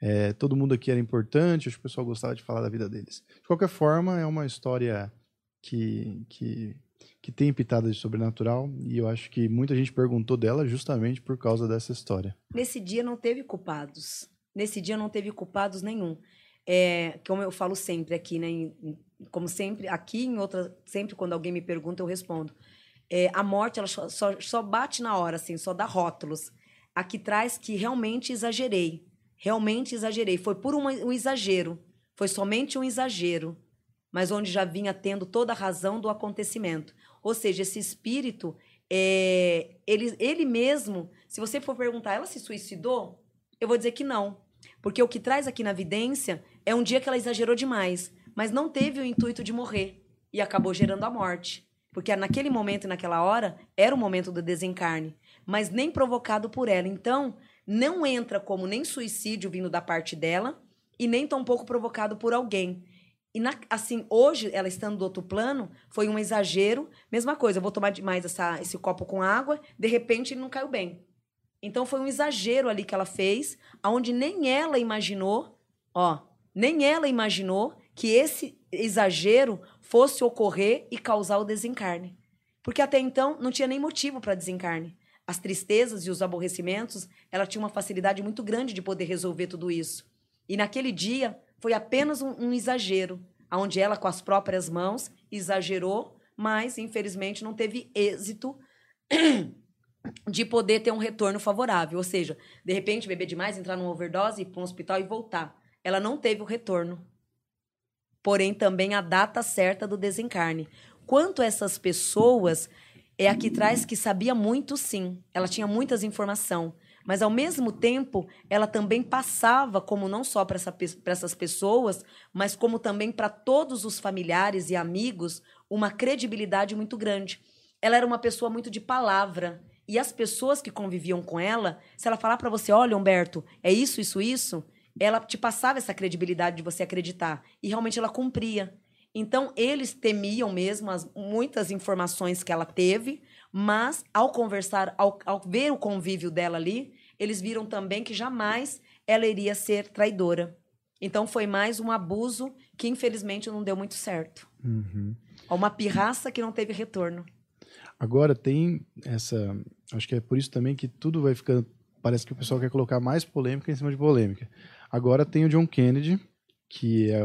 é, todo mundo aqui era importante, acho que o pessoal gostava de falar da vida deles. De qualquer forma, é uma história que, que, que tem pitada de sobrenatural, e eu acho que muita gente perguntou dela justamente por causa dessa história. Nesse dia não teve culpados. Nesse dia não teve culpados nenhum. É, como eu falo sempre aqui, né? como sempre, aqui em outra, sempre quando alguém me pergunta, eu respondo. É, a morte, ela só, só, só bate na hora, assim, só dá rótulos. Aqui traz que realmente exagerei. Realmente exagerei. Foi por um exagero. Foi somente um exagero, mas onde já vinha tendo toda a razão do acontecimento. Ou seja, esse espírito, é, ele, ele mesmo, se você for perguntar, ela se suicidou? Eu vou dizer que não. Porque o que traz aqui na evidência é um dia que ela exagerou demais, mas não teve o intuito de morrer e acabou gerando a morte. Porque naquele momento e naquela hora era o momento do desencarne, mas nem provocado por ela. Então, não entra como nem suicídio vindo da parte dela e nem tampouco provocado por alguém. E na, assim, hoje, ela estando do outro plano, foi um exagero. Mesma coisa, eu vou tomar demais essa, esse copo com água, de repente ele não caiu bem. Então foi um exagero ali que ela fez, aonde nem ela imaginou, ó, nem ela imaginou que esse exagero fosse ocorrer e causar o desencarne. Porque até então não tinha nem motivo para desencarne. As tristezas e os aborrecimentos, ela tinha uma facilidade muito grande de poder resolver tudo isso. E naquele dia foi apenas um, um exagero, onde ela, com as próprias mãos, exagerou, mas infelizmente não teve êxito de poder ter um retorno favorável. Ou seja, de repente beber demais, entrar numa overdose, ir para um hospital e voltar. Ela não teve o retorno. Porém, também a data certa do desencarne. Quanto a essas pessoas, é aqui traz que sabia muito, sim. Ela tinha muitas informações mas ao mesmo tempo ela também passava como não só para essa, essas pessoas, mas como também para todos os familiares e amigos uma credibilidade muito grande. Ela era uma pessoa muito de palavra e as pessoas que conviviam com ela, se ela falar para você, olha Humberto, é isso, isso, isso, ela te passava essa credibilidade de você acreditar e realmente ela cumpria. Então eles temiam mesmo as muitas informações que ela teve, mas ao conversar, ao, ao ver o convívio dela ali, eles viram também que jamais ela iria ser traidora. Então foi mais um abuso que infelizmente não deu muito certo. Uhum. Uma pirraça que não teve retorno. Agora tem essa. Acho que é por isso também que tudo vai ficando. Parece que o pessoal quer colocar mais polêmica em cima de polêmica. Agora tem o John Kennedy, que é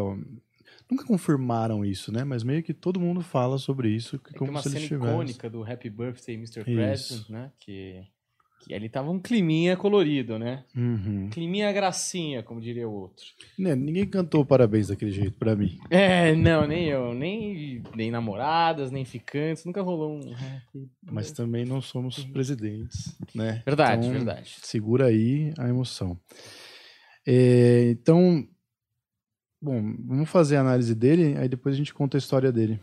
Nunca confirmaram isso, né? Mas meio que todo mundo fala sobre isso. Que como tem uma se cena tivesse... icônica do Happy Birthday, Mr. President, né? Que, que ali tava um climinha colorido, né? Uhum. Climinha gracinha, como diria o outro. Né, ninguém cantou parabéns daquele jeito pra mim. É, não, nem eu. Nem, nem namoradas, nem ficantes. Nunca rolou um... Mas também não somos presidentes, né? Verdade, Então, verdade. Segura aí a emoção. É, então, bom, vamos fazer a análise dele, aí depois a gente conta a história dele.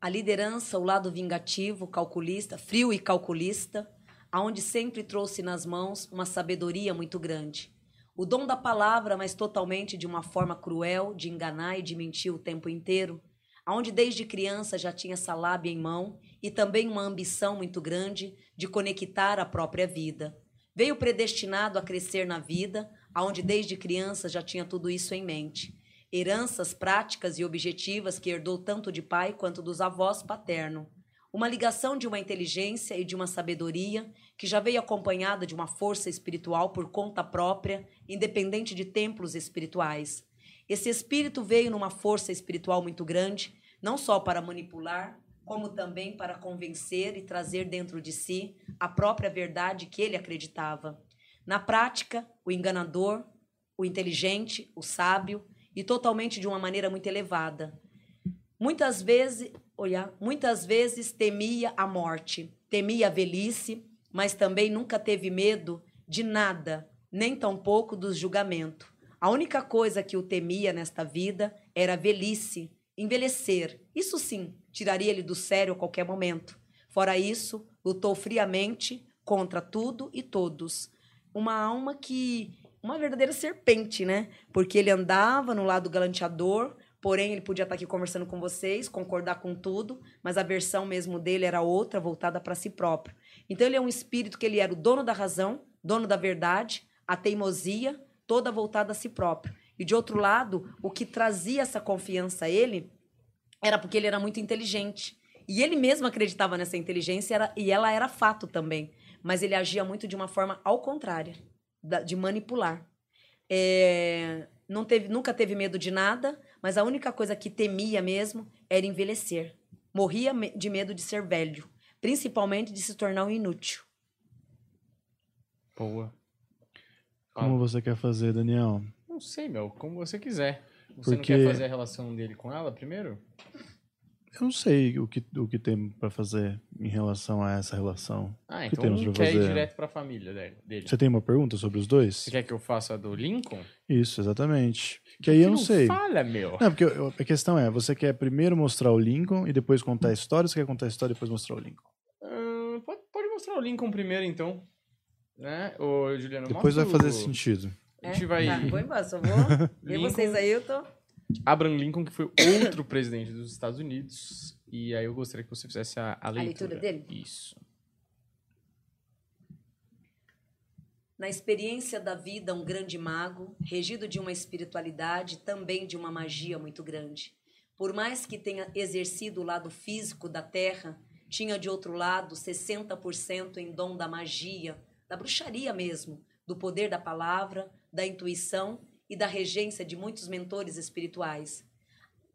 A liderança, o lado vingativo, calculista, frio e calculista, aonde sempre trouxe nas mãos uma sabedoria muito grande. O dom da palavra, mas totalmente de uma forma cruel, de enganar e de mentir o tempo inteiro, aonde desde criança já tinha essa lábia em mão e também uma ambição muito grande de conectar a própria vida. Veio predestinado a crescer na vida, aonde desde criança já tinha tudo isso em mente. Heranças práticas e objetivas que herdou tanto de pai quanto dos avós paterno. Uma ligação de uma inteligência e de uma sabedoria que já veio acompanhada de uma força espiritual por conta própria, independente de templos espirituais. Esse espírito veio numa força espiritual muito grande, não só para manipular, como também para convencer e trazer dentro de si a própria verdade que ele acreditava. Na prática, o enganador, o inteligente, o sábio e totalmente de uma maneira muito elevada. Muitas vezes, olha, muitas vezes temia a morte, temia a velhice, mas também nunca teve medo de nada, nem tampouco do julgamento. A única coisa que o temia nesta vida era a velhice, envelhecer. Isso sim, tiraria ele do sério a qualquer momento. Fora isso, lutou friamente contra tudo e todos. Uma alma que. Uma verdadeira serpente, né? Porque ele andava no lado galanteador, porém ele podia estar aqui conversando com vocês, concordar com tudo, mas a versão mesmo dele era outra, voltada para si próprio. Então ele é um espírito que ele era o dono da razão, dono da verdade, a teimosia, toda voltada a si próprio. E de outro lado, o que trazia essa confiança a ele era porque ele era muito inteligente. E ele mesmo acreditava nessa inteligência e ela era fato também. Mas ele agia muito de uma forma ao contrário, de manipular. É, não teve, nunca teve medo de nada, mas a única coisa que temia mesmo era envelhecer. Morria de medo de ser velho, principalmente de se tornar um inútil. Boa. Como Ah. você quer fazer, Daniel? Não sei, meu, como você quiser. Você Porque- não quer fazer a relação dele com ela primeiro? Eu não sei o que, o que tem pra fazer em relação a essa relação. Ah, que então temos não pra quer ir fazer? direto pra família dele. Você tem uma pergunta sobre os dois? Você quer que eu faça a do Lincoln? Isso, exatamente. Que aí eu não sei. Fala, meu. Não, porque eu- a questão é, você quer primeiro mostrar o Lincoln e depois contar a história, ou você quer contar a história e depois mostrar o Lincoln? Ahn, pode, pode mostrar o Lincoln primeiro, então. Né? Ô, Juliano, Depois vai mostra fazer o sentido. A gente vai- Tá, vou embora, só vou. Lincoln. vocês aí, eu tô. Abraham Lincoln, que foi outro presidente dos Estados Unidos. E aí eu gostaria que você fizesse a, a leitura. leitura dele? Isso. Na experiência da vida, um grande mago, regido de uma espiritualidade, também de uma magia muito grande. Por mais que tenha exercido o lado físico da terra, tinha de outro lado 60% em dom da magia, da bruxaria mesmo, do poder da palavra, da intuição e da regência de muitos mentores espirituais.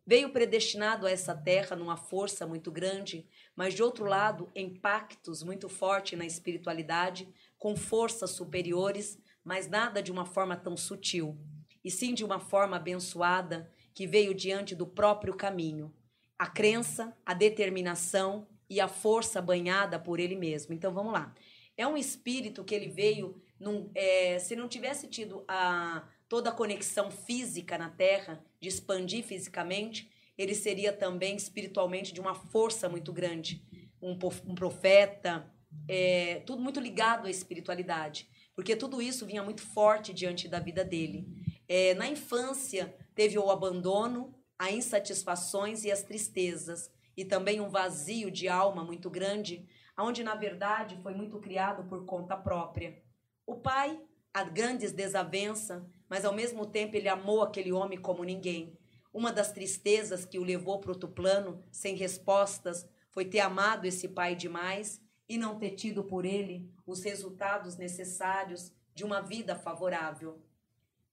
Veio predestinado a essa terra numa força muito grande, mas de outro lado, em pactos muito fortes na espiritualidade, com forças superiores, mas nada de uma forma tão sutil, e sim de uma forma abençoada que veio diante do próprio caminho. A crença, a determinação e a força banhada por ele mesmo. Então vamos lá. É um espírito que ele veio. Num, é, se não tivesse tido a, toda a conexão física na Terra, de expandir fisicamente, ele seria também espiritualmente de uma força muito grande. Um, um profeta, é, tudo muito ligado à espiritualidade, porque tudo isso vinha muito forte diante da vida dele. É, na infância, teve o abandono, as insatisfações e as tristezas, e também um vazio de alma muito grande, onde na verdade foi muito criado por conta própria. O pai, a grandes desavença, mas ao mesmo tempo ele amou aquele homem como ninguém. Uma das tristezas que o levou para outro plano, sem respostas, foi ter amado esse pai demais e não ter tido por ele os resultados necessários de uma vida favorável.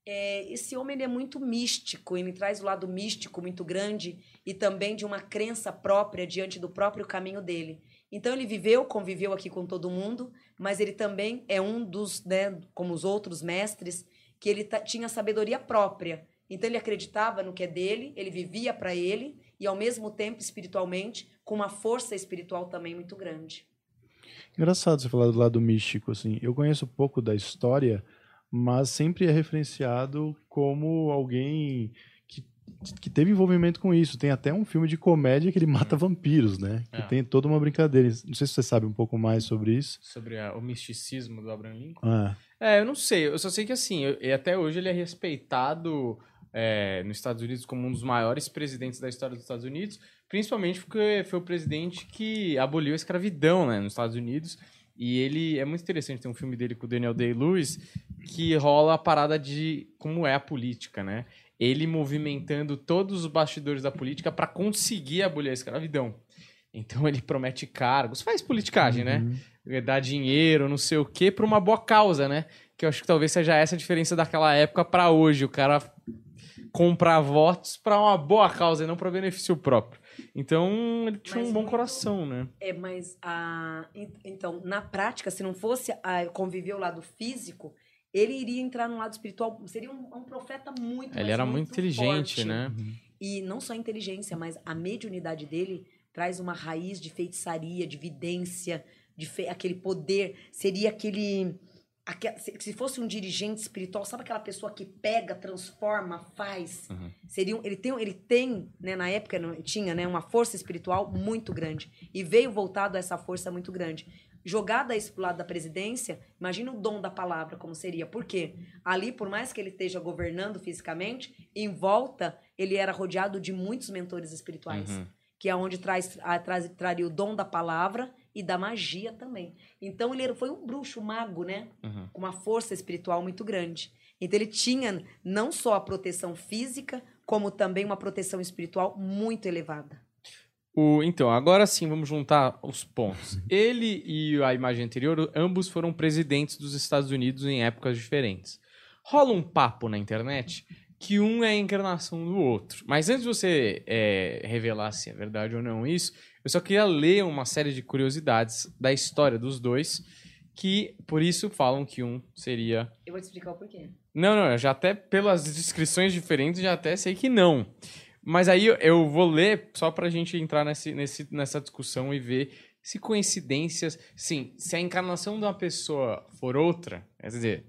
É, esse homem ele é muito místico, ele traz o lado místico muito grande e também de uma crença própria diante do próprio caminho dele. Então ele viveu, conviveu aqui com todo mundo, mas ele também é um dos, né, como os outros mestres, que ele tinha sabedoria própria. Então ele acreditava no que é dele, ele vivia para ele e ao mesmo tempo espiritualmente com uma força espiritual também muito grande. Engraçado você falar do lado místico, assim. Eu conheço pouco da história, mas sempre é referenciado como alguém que, teve envolvimento com isso. Tem até um filme de comédia que ele mata vampiros, né? Que É. tem toda uma brincadeira. Não sei se você sabe um pouco mais sobre isso. Sobre a- o misticismo do Abraham Lincoln. Ah, É, eu não sei. Eu só sei que assim, eu- e até hoje ele é respeitado é, nos Estados Unidos como um dos maiores presidentes da história dos Estados Unidos, principalmente porque foi o presidente que aboliu a escravidão né, nos Estados Unidos. E ele é muito interessante, tem um filme dele com o Daniel Day-Lewis que rola a parada de como é a política, né? Ele movimentando todos os bastidores da política para conseguir abolir a escravidão. Então ele promete cargos, faz politicagem, né? uhum. dar dinheiro, não sei o quê, pra uma boa causa, né? Que eu acho que talvez seja essa a diferença daquela época pra hoje. O cara comprar votos pra uma boa causa e não pra benefício próprio. Então, ele tinha Mas um bom muito- coração, né? É, mas a, en- então, na prática, se não fosse a, conviver o lado físico, ele iria entrar no lado espiritual. Seria um, um profeta muito Ele era muito inteligente, forte. né? E não só a inteligência, mas a mediunidade dele traz uma raiz de feitiçaria, de vidência, de fe- aquele poder. Seria aquele. aque- se se fosse um dirigente espiritual, sabe aquela pessoa que pega, transforma, faz? Uhum. Seria um- ele tem, ele tem né, na época tinha né, uma força espiritual muito grande. E veio voltado a essa força muito grande. Jogada isso pro lado da presidência, imagina o dom da palavra como seria. Por quê? Ali, por mais que ele esteja governando fisicamente, em volta ele era rodeado de muitos mentores espirituais. Uhum. Que é onde traz, a- traz, traria o dom da palavra e da magia também. Então ele foi um bruxo, um mago, né? Uhum. Com uma força espiritual muito grande. Então ele tinha não só a proteção física, como também uma proteção espiritual muito elevada. O, então, agora sim, vamos juntar os pontos. Ele e a imagem anterior, ambos foram presidentes dos Estados Unidos em épocas diferentes. Rola um papo na internet que um é a encarnação do outro. Mas antes de você é, revelar se é verdade ou não isso, eu só queria ler uma série de curiosidades da história dos dois que por isso falam que um seria. Eu vou te explicar o porquê. Não, não, eu já até pelas descrições diferentes já até sei que não. Mas aí eu- vou ler só pra gente entrar nesse, nesse, nessa discussão e ver se coincidências. Sim, se a encarnação de uma pessoa for outra, quer dizer,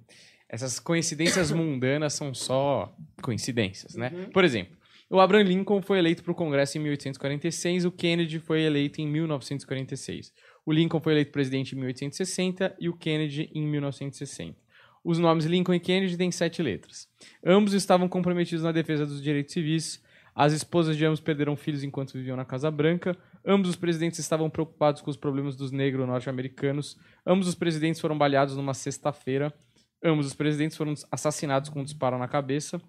essas coincidências mundanas são só coincidências, né? Por exemplo, o Abraham Lincoln foi eleito para o Congresso em 1846, o Kennedy foi eleito em 1946. O Lincoln foi eleito presidente em 1860 e o Kennedy em 1960. Os nomes Lincoln e Kennedy têm sete letras. Ambos estavam comprometidos na defesa dos direitos civis. As esposas de ambos perderam filhos enquanto viviam na Casa Branca. Ambos os presidentes estavam preocupados com os problemas dos negros norte-americanos. Ambos os presidentes foram baleados numa sexta-feira. Ambos os presidentes foram assassinados com um disparo na cabeça.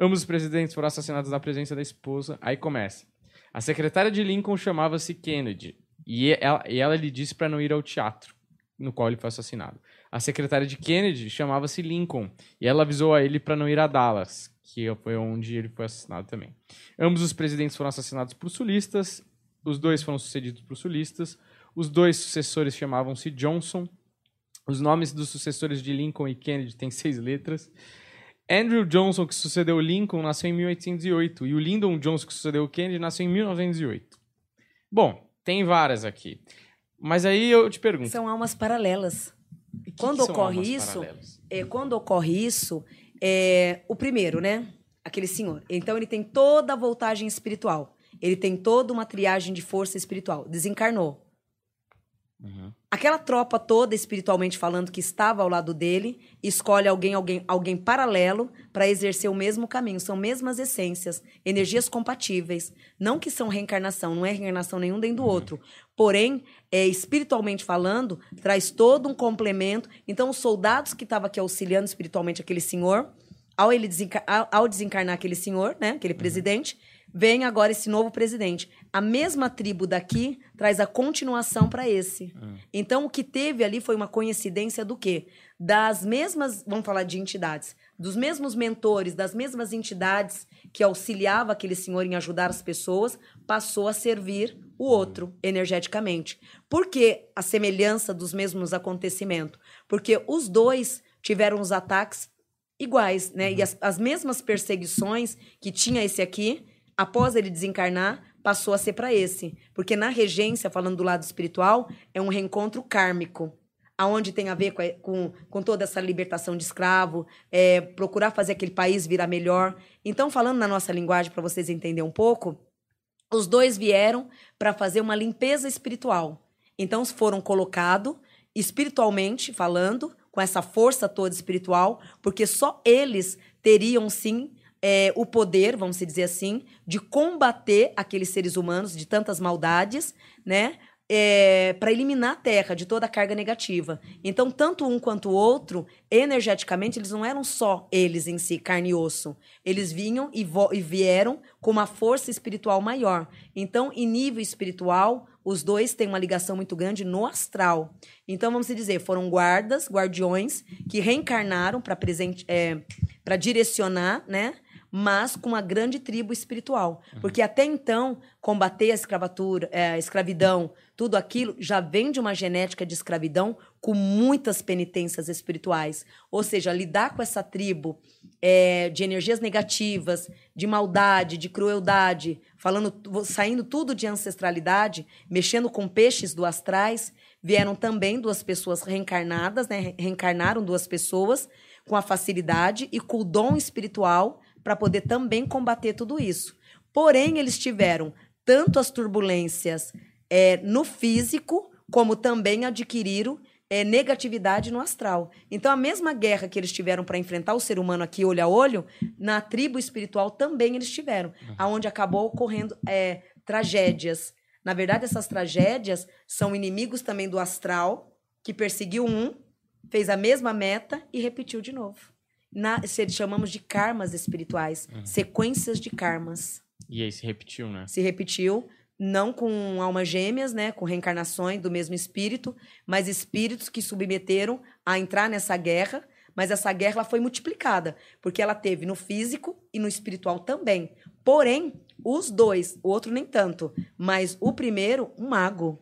Ambos os presidentes foram assassinados na presença da esposa. Aí começa. A secretária de Lincoln chamava-se Kennedy. E ela, e ela lhe disse para não ir ao teatro no qual ele foi assassinado. A secretária de Kennedy chamava-se Lincoln. E ela avisou a ele para não ir a Dallas, que foi onde ele foi assassinado também. Ambos os presidentes foram assassinados por sulistas. Os dois foram sucedidos por sulistas. Os dois sucessores chamavam-se Johnson. Os nomes dos sucessores de Lincoln e Kennedy têm seis letras. Andrew Johnson, que sucedeu Lincoln, nasceu em 1808. E o Lyndon Johnson, que sucedeu Kennedy, nasceu em 1908. Bom, tem várias aqui. Mas aí eu te pergunto. São almas paralelas. Que que Quando são ocorre isso, é, quando ocorre isso, é, o primeiro, né? Aquele senhor. Então ele tem toda a voltagem espiritual. Ele tem toda uma triagem de força espiritual. Desencarnou. Uhum. Aquela tropa toda, espiritualmente falando, que estava ao lado dele, escolhe alguém, alguém, alguém paralelo para exercer o mesmo caminho. São mesmas essências, energias compatíveis. Não que são reencarnação, não é reencarnação nenhum dentro do outro. Porém, é, espiritualmente falando, traz todo um complemento. Então, os soldados que estavam aqui auxiliando espiritualmente aquele senhor, ao, ele desenca- ao- ao desencarnar aquele senhor, né, aquele presidente, vem agora esse novo presidente. A mesma tribo daqui traz a continuação para esse. Então, o que teve ali foi uma coincidência do quê? Das mesmas, vamos falar de entidades, dos mesmos mentores, das mesmas entidades que auxiliava aquele senhor em ajudar as pessoas, passou a servir o outro energeticamente. Por que a semelhança dos mesmos acontecimentos? Porque os dois tiveram os ataques iguais, né? E as, as mesmas perseguições que tinha esse aqui, após ele desencarnar, passou a ser para esse. Porque na regência, falando do lado espiritual, é um reencontro kármico. Aonde tem a ver com, com, com toda essa libertação de escravo, é, procurar fazer aquele país virar melhor. Então, falando na nossa linguagem, para vocês entenderem um pouco, os dois vieram para fazer uma limpeza espiritual. Então foram colocados espiritualmente falando, com essa força toda espiritual, porque só eles teriam sim é, o poder, vamos dizer assim, de combater aqueles seres humanos de tantas maldades, né? para eliminar a Terra de toda a carga negativa. Então, tanto um quanto o outro, energeticamente, eles não eram só eles em si, carne e osso. Eles vinham e, e vieram com uma força espiritual maior. Então, em nível espiritual, os dois têm uma ligação muito grande no astral. Então, vamos dizer, foram guardas, guardiões, que reencarnaram para para direcionar, né? Mas com uma grande tribo espiritual. Porque até então, combater a escravatura, eh, a escravidão, tudo aquilo já vem de uma genética de escravidão com muitas penitências espirituais. Ou seja, lidar com essa tribo eh, de energias negativas, de maldade, de crueldade, falando, saindo tudo de ancestralidade, mexendo com peixes do astrais, vieram também duas pessoas reencarnadas, né? Reencarnaram duas pessoas com a facilidade e com o dom espiritual para poder também combater tudo isso. Porém, eles tiveram tanto as turbulências é, no físico, como também adquiriram é, negatividade no astral. Então, a mesma guerra que eles tiveram para enfrentar o ser humano aqui olho a olho, na tribo espiritual também eles tiveram, aonde acabou ocorrendo é, tragédias. Na verdade, essas tragédias são inimigos também do astral, que perseguiu um, fez a mesma meta e repetiu de novo. Na, se chamamos de karmas espirituais, sequências de karmas E aí se repetiu, né? se repetiu, não com almas gêmeas, né, com reencarnações do mesmo espírito, mas espíritos que submeteram a entrar nessa guerra, mas essa guerra foi multiplicada, porque ela teve no físico e no espiritual também. Porém, os dois, o outro nem tanto, mas o primeiro, um mago,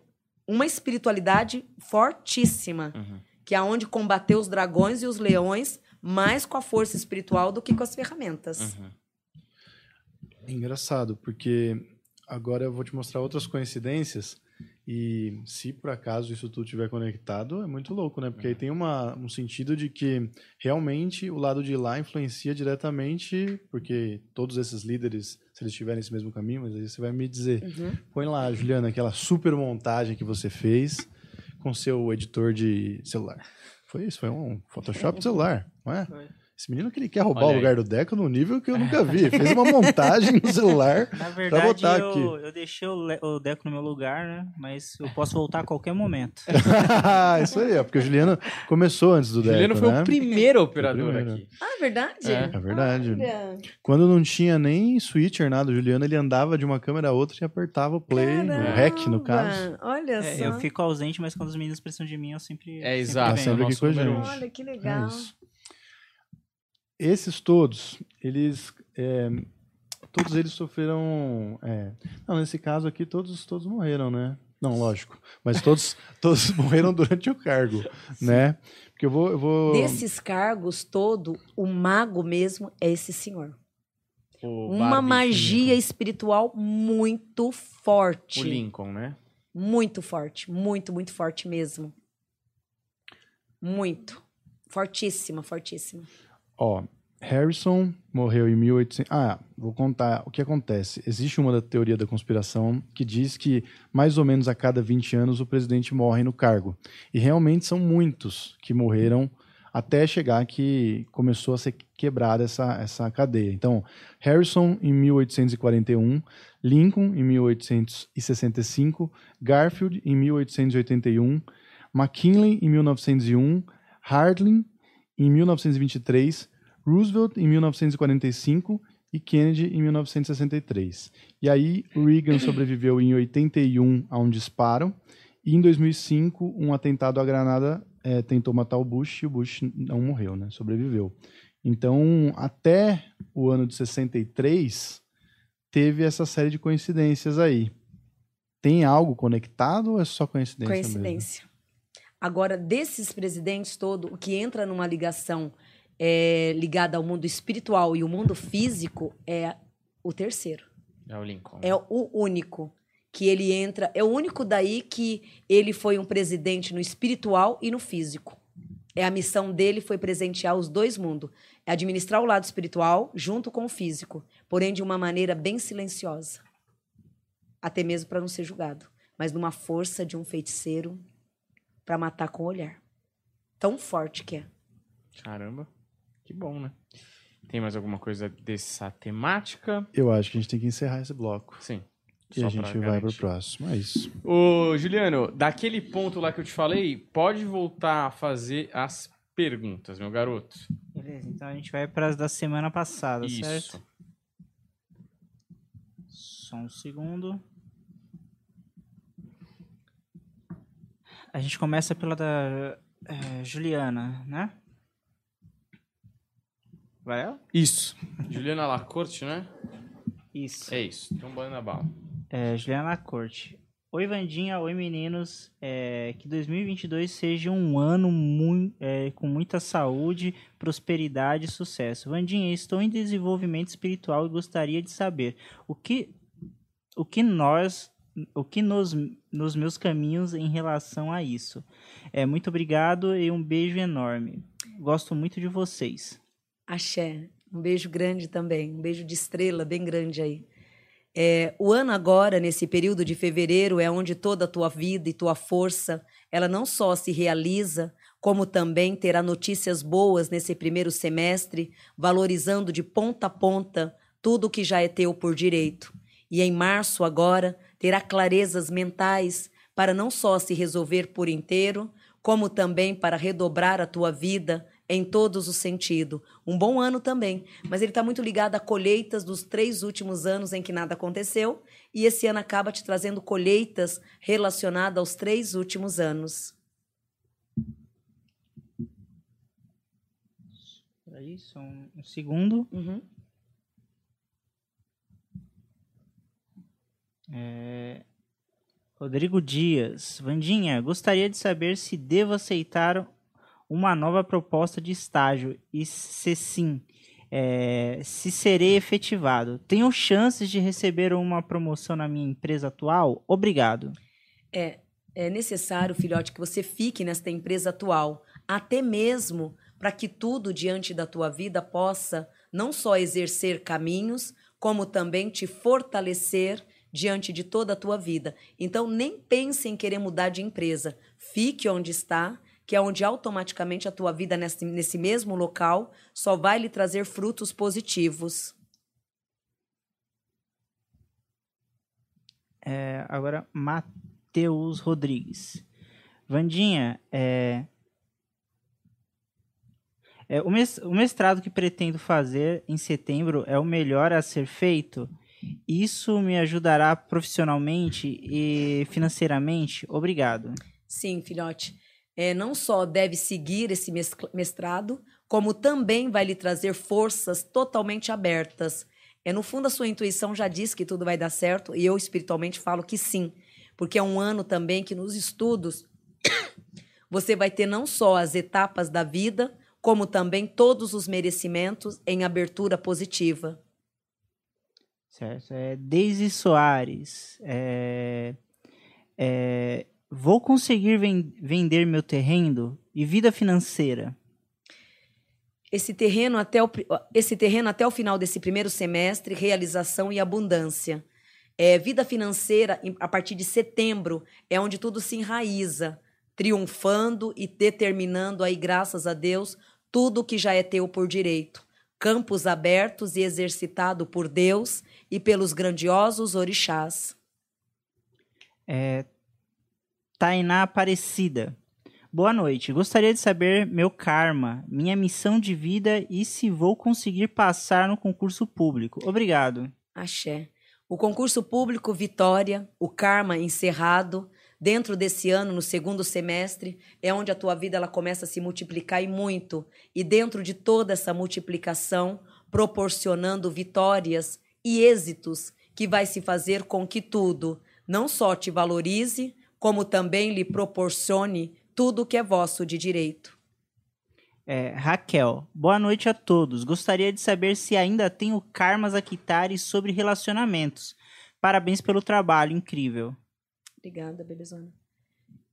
uma espiritualidade fortíssima. Uhum. que é onde combater os dragões e os leões mais com a força espiritual do que com as ferramentas. Uhum. Engraçado, porque agora eu vou te mostrar outras coincidências. E se por acaso isso tudo estiver conectado, é muito louco, né? Porque aí tem uma, um sentido de que realmente o lado de lá influencia diretamente, porque todos esses líderes, se eles estiverem nesse mesmo caminho, mas aí você vai me dizer. Uhum. Põe lá, Juliana, aquela super montagem que você fez com seu editor de celular. Foi isso, foi um Photoshop de celular, não é? Foi. Esse menino que ele quer roubar Olha o aí. lugar do Deco no nível que eu nunca vi. Fez uma montagem no celular. Na Pra verdade, botar eu, aqui. eu deixei o, o Deco no meu lugar, né? Mas eu posso voltar a qualquer momento. isso aí, ó, porque o Juliano começou antes do Deco, Juliano foi né? o primeiro operador primeiro. aqui. Ah, é verdade? É. É verdade. Olha, Quando não tinha nem switcher, nada, o Juliano ele andava de uma câmera a outra e apertava o play, o caramba, rec no caso. Olha É, só. eu fico ausente, mas quando os meninos precisam de mim, eu sempre. É, sempre exato. Tá venho. sempre aqui com a gente. Olha que É legal. isso. Esses todos, eles. é, todos eles sofreram. é, não, nesse caso aqui, todos, todos morreram, né? Não, lógico. Mas todos, todos morreram durante o cargo, né? Porque eu vou. Eu vou... Desses cargos todo, o mago mesmo é esse senhor. O Uma Barbie, magia espiritual muito forte. O Lincoln, né? Muito forte. Muito, muito forte mesmo. Muito. Fortíssima, fortíssima. Ó, Harrison morreu em 1800. Ah, vou contar o que acontece. Existe uma da teoria da conspiração que diz que mais ou menos a cada 20 anos o presidente morre no cargo. E realmente são muitos que morreram até chegar que começou a ser quebrada essa, essa cadeia. Então, Harrison em 1841, Lincoln em 1865, Garfield em 1881, McKinley em 1901, Harding em 1923, Roosevelt em 1945 e Kennedy em 1963. E aí Reagan sobreviveu em 81 a um disparo e em 2005 um atentado à granada eh, tentou matar o Bush e o Bush não morreu, né? Sobreviveu. Então até o ano de 63 teve essa série de coincidências aí. Tem algo conectado ou é só coincidência? mesmo? Agora, desses presidentes todo, o que entra numa ligação é, ligada ao mundo espiritual e o mundo físico é o terceiro. É o Lincoln. É o único que ele entra. É o único daí que ele foi um presidente no espiritual e no físico. É a missão dele foi presentear os dois mundos. É administrar o lado espiritual junto com o físico, porém de uma maneira bem silenciosa. Até mesmo para não ser julgado, mas numa força de um feiticeiro para matar com o olhar. Tão forte que é. Caramba. Que bom, né? Tem mais alguma coisa dessa temática? Eu acho que a gente tem que encerrar esse bloco. Sim. E a gente vai pro próximo. É isso. Ô, Juliano, daquele ponto lá que eu te falei, pode voltar a fazer as perguntas, meu garoto. Beleza, então a gente vai para as da semana passada, Isso. certo? Só um segundo. A gente começa pela da eh, Juliana, né? Vai ela? Isso. Juliana Lacorte, né? Isso. É isso. Então, bora na bala. É, Juliana Corte. Oi, Vandinha. Oi, meninos. É, que 2022 seja um ano mui- é, com muita saúde, prosperidade e sucesso. Vandinha, estou em desenvolvimento espiritual e gostaria de saber o que, o que nós, o que nos, nos meus caminhos em relação a isso. É, muito obrigado e um beijo enorme. Gosto muito de vocês. Axé. Um beijo grande também. Um beijo de estrela bem grande aí. É, o ano agora, nesse período de fevereiro, é onde toda a tua vida e tua força, ela não só se realiza, como também terá notícias boas nesse primeiro semestre, valorizando de ponta a ponta tudo que já é teu por direito. E em março agora, terá clarezas mentais para não só se resolver por inteiro, como também para redobrar a tua vida em todos os sentidos. Um bom ano também, mas ele está muito ligado a colheitas dos três últimos anos em que nada aconteceu, e esse ano acaba te trazendo colheitas relacionadas aos três últimos anos. Aí, só um, segundo. Uhum. É, Rodrigo Dias. Vandinha, gostaria de saber se devo aceitar uma nova proposta de estágio e se sim, é, se serei efetivado. Tenho chances de receber uma promoção na minha empresa atual? Obrigado. É, é necessário, filhote, que você fique nesta empresa atual, até mesmo para que tudo diante da tua vida possa não só exercer caminhos, como também te fortalecer diante de toda a tua vida. Então, nem pense em querer mudar de empresa. Fique onde está, que é onde automaticamente a tua vida nesse, nesse mesmo local só vai lhe trazer frutos positivos. É, agora, Matheus Rodrigues. Vandinha, é, é, o mestrado que pretendo fazer em setembro é o melhor a ser feito? Isso me ajudará profissionalmente e financeiramente? Obrigado. Sim, filhote. É, não só deve seguir esse mestrado, como também vai lhe trazer forças totalmente abertas. É, no fundo, a sua intuição já diz que tudo vai dar certo, e eu espiritualmente falo que sim, porque é um ano também que nos estudos você vai ter não só as etapas da vida, como também todos os merecimentos em abertura positiva. Certo. É, Deise Soares. É, é, vou conseguir ven vender meu terreno e vida financeira. Esse terreno, até o, esse terreno até o final desse primeiro semestre, realização e abundância. É, vida financeira, a partir de setembro, é onde tudo se enraiza, triunfando e determinando aí, graças a Deus, tudo que já é teu por direito campos abertos e exercitado por Deus e pelos grandiosos orixás. É, Tainá Aparecida. Boa noite. Gostaria de saber meu karma, minha missão de vida e se vou conseguir passar no concurso público. Obrigado. Axé. O concurso público Vitória, o karma encerrado, dentro desse ano, no segundo semestre, é onde a tua vida ela começa a se multiplicar e muito. E dentro de toda essa multiplicação, proporcionando vitórias e êxitos que vai se fazer com que tudo não só te valorize, como também lhe proporcione tudo o que é vosso de direito. É, Raquel, boa noite a todos. Gostaria de saber se ainda tenho karmas a quitar e sobre relacionamentos. Parabéns pelo trabalho incrível. Obrigada, bebezona.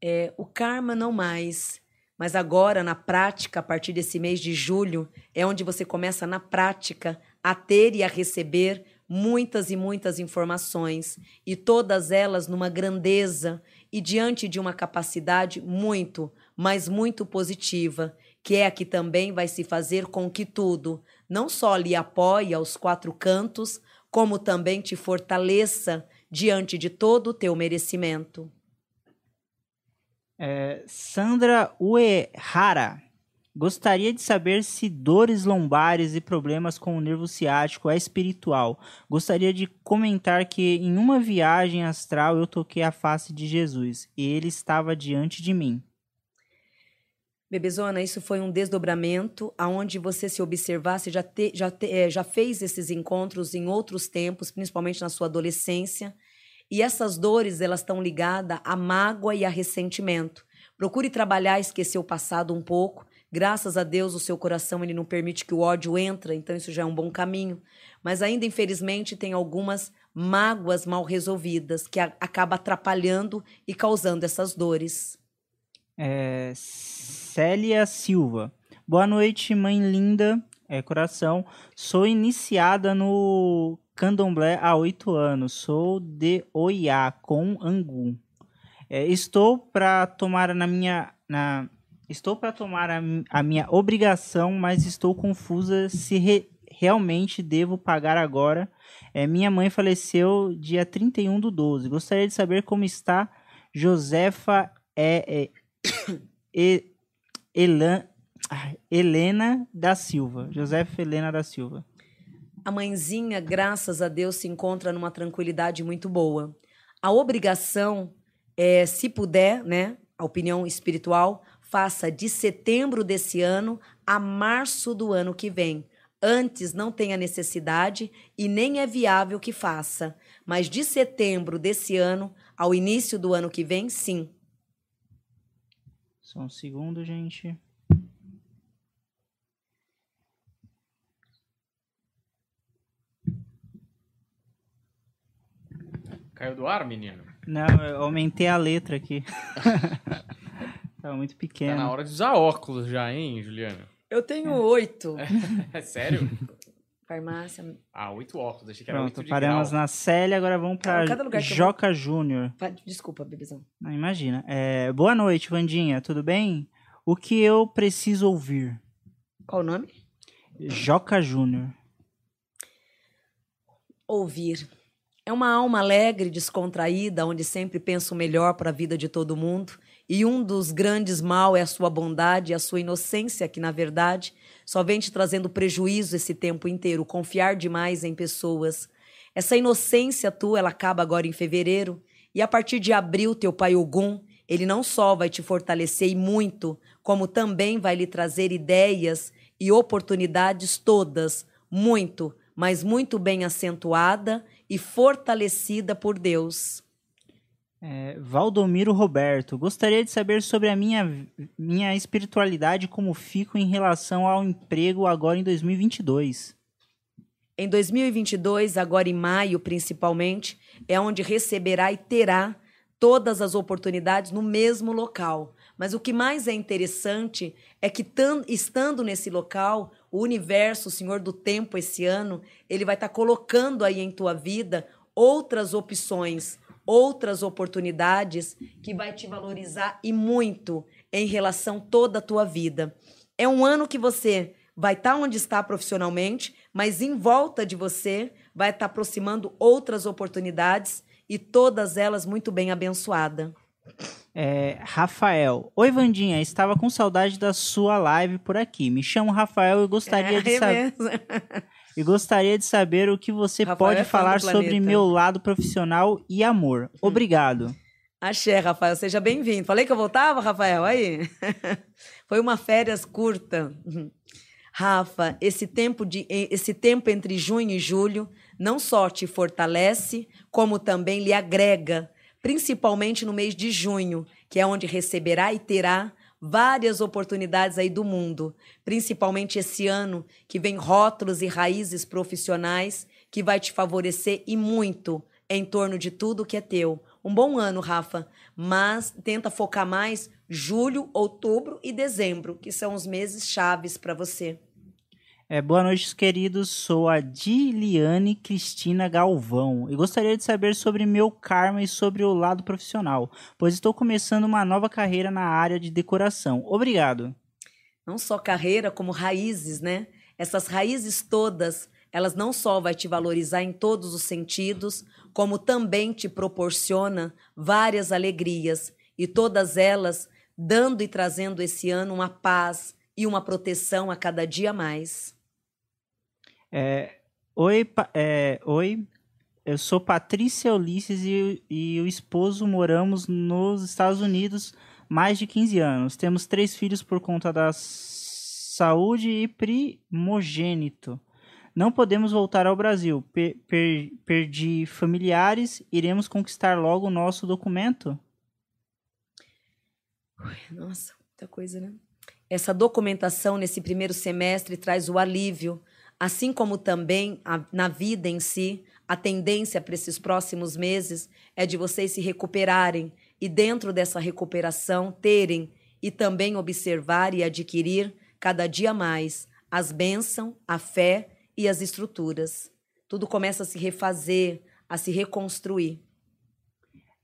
É, o karma não mais, mas agora na prática, a partir desse mês de julho, é onde você começa na prática a ter e a receber muitas e muitas informações, e todas elas numa grandeza e diante de uma capacidade muito, mas muito positiva, que é a que também vai se fazer com que tudo não só lhe apoie aos quatro cantos, como também te fortaleça diante de todo o teu merecimento. É, Sandra Uehara. Gostaria de saber se dores lombares e problemas com o nervo ciático é espiritual. Gostaria de comentar que em uma viagem astral eu toquei a face de Jesus e ele estava diante de mim. Bebezona, isso foi um desdobramento aonde você se observasse, já, te, já, te, é, já fez esses encontros em outros tempos, principalmente na sua adolescência, e essas dores elas estão ligadas à mágoa e a ressentimento. Procure trabalhar, esquecer o passado um pouco. Graças a Deus o seu coração ele não permite que o ódio entre, então isso já é um bom caminho. Mas ainda infelizmente tem algumas mágoas mal resolvidas que a, acaba atrapalhando e causando essas dores. É, Célia Silva. Boa noite, mãe linda, é, coração. Sou iniciada no candomblé há oito anos. Sou de Oiá, com Angu. É, estou para tomar na minha. Na, estou para tomar a, a, minha obrigação, mas estou confusa se re, realmente devo pagar agora. É, minha mãe faleceu dia 31 do 12. Gostaria de saber como está Josefa é, é, Elan, Helena da Silva. Josefa Helena da Silva. A mãezinha, graças a Deus, se encontra numa tranquilidade muito boa. A obrigação é, se puder, né, a opinião espiritual, Faça de setembro desse ano a março do ano que vem. Antes não tenha necessidade e nem é viável que faça, mas de setembro desse ano ao início do ano que vem, sim. Só um segundo, gente. Caiu do ar, menino? Não, eu aumentei a letra aqui. Tava muito Tá pequeno. na hora de usar óculos já, hein, Juliana? Eu tenho oito. É sério? Farmácia. Ah, oito óculos. Achei que era Pronto, oito de paramos grau. na Célia, agora vamos pra Ah, cada lugar que eu Joca Júnior. Desculpa, bebezão. Não, imagina. É, boa noite, Vandinha, tudo bem? O que eu preciso ouvir? Qual o nome? Joca Júnior. Ouvir. É uma alma alegre, descontraída, onde sempre pensa o melhor para a vida de todo mundo. E um dos grandes mal é a sua bondade e a sua inocência, que na verdade só vem te trazendo prejuízo esse tempo inteiro, confiar demais em pessoas. Essa inocência tua, ela acaba agora em fevereiro, e a partir de abril, teu pai Ogum, ele não só vai te fortalecer e muito, como também vai lhe trazer ideias e oportunidades todas, muito, mas muito bem acentuada e fortalecida por Deus. É, Valdomiro Roberto. Gostaria de saber sobre a minha, minha espiritualidade, como fico em relação ao emprego agora em 2022. Em 2022, agora em maio principalmente, é onde receberá e terá todas as oportunidades no mesmo local. Mas o que mais é interessante é que, tan- estando nesse local, o universo, o Senhor do Tempo, esse ano, ele vai estar colocando aí em tua vida outras opções, outras oportunidades que vai te valorizar e muito em relação toda a tua vida. É um ano que você vai estar onde está profissionalmente, mas em volta de você vai estar aproximando outras oportunidades e todas elas muito bem abençoadas. É, Rafael. Oi, Vandinha. Estava com saudade da sua live por aqui. Me chamo Rafael e gostaria, de, É saber. e gostaria de saber o que você Rafael pode é falar sobre meu lado profissional e amor. Obrigado. Axé, Rafael, seja bem-vindo. Falei que eu voltava, Rafael? Aí. Foi uma férias curta. Rafa, esse tempo, de, esse tempo entre junho e julho não só te fortalece, como também lhe agrega, principalmente no mês de junho, que é onde receberá e terá várias oportunidades aí do mundo, principalmente esse ano que vem rótulos e raízes profissionais que vai te favorecer e muito em torno de tudo que é teu. Um bom ano, Rafa, mas tenta focar mais julho, outubro e dezembro, que são os meses chaves para você. É, boa noite, queridos. Sou a Diliane Cristina Galvão e gostaria de saber sobre meu karma e sobre o lado profissional, pois estou começando uma nova carreira na área de decoração. Obrigado. Não só carreira, como raízes, né? Essas raízes todas, elas não só vai te valorizar em todos os sentidos, como também te proporciona várias alegrias e todas elas dando e trazendo esse ano uma paz e uma proteção a cada dia mais. É, oi, é, oi, eu sou Patrícia Ulisses e, e o esposo moramos nos Estados Unidos mais de 15 anos. Temos três filhos por conta da saúde e primogênito. Não podemos voltar ao Brasil. Per- per- perdi familiares. Iremos conquistar logo o nosso documento? Nossa, muita coisa, né? Essa documentação nesse primeiro semestre traz o alívio, assim como também a- na vida em si, a tendência para esses próximos meses é de vocês se recuperarem e, dentro dessa recuperação, terem e também observar e adquirir cada dia mais as bênçãos, a fé e as estruturas. Tudo começa a se refazer, a se reconstruir.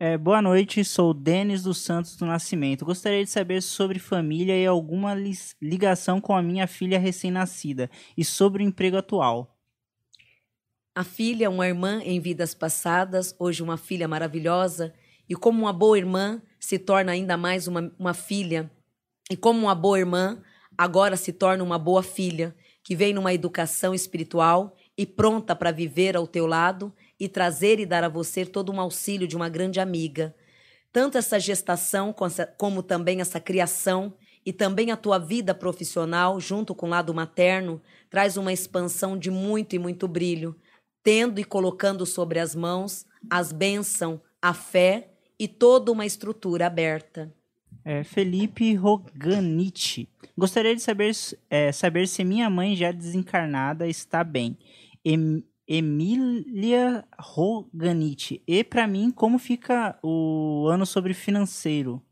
É, boa noite, sou Denis dos Santos do Nascimento. Gostaria de saber sobre família e alguma ligação com a minha filha recém-nascida e sobre o emprego atual. A filha, uma irmã em vidas passadas, hoje uma filha maravilhosa, e como uma boa irmã, se torna ainda mais uma, uma filha. E como uma boa irmã, agora se torna uma boa filha, que vem numa educação espiritual e pronta para viver ao teu lado e trazer e dar a você todo um auxílio de uma grande amiga. Tanto essa gestação como também essa criação e também a tua vida profissional, junto com o lado materno, traz uma expansão de muito e muito brilho, tendo e colocando sobre as mãos as bênçãos, a fé e toda uma estrutura aberta. É, Felipe Roganiti. Gostaria de saber, é, saber se minha mãe já desencarnada está bem. E, Emília Roganite. E para mim, como fica o ano sobre financeiro?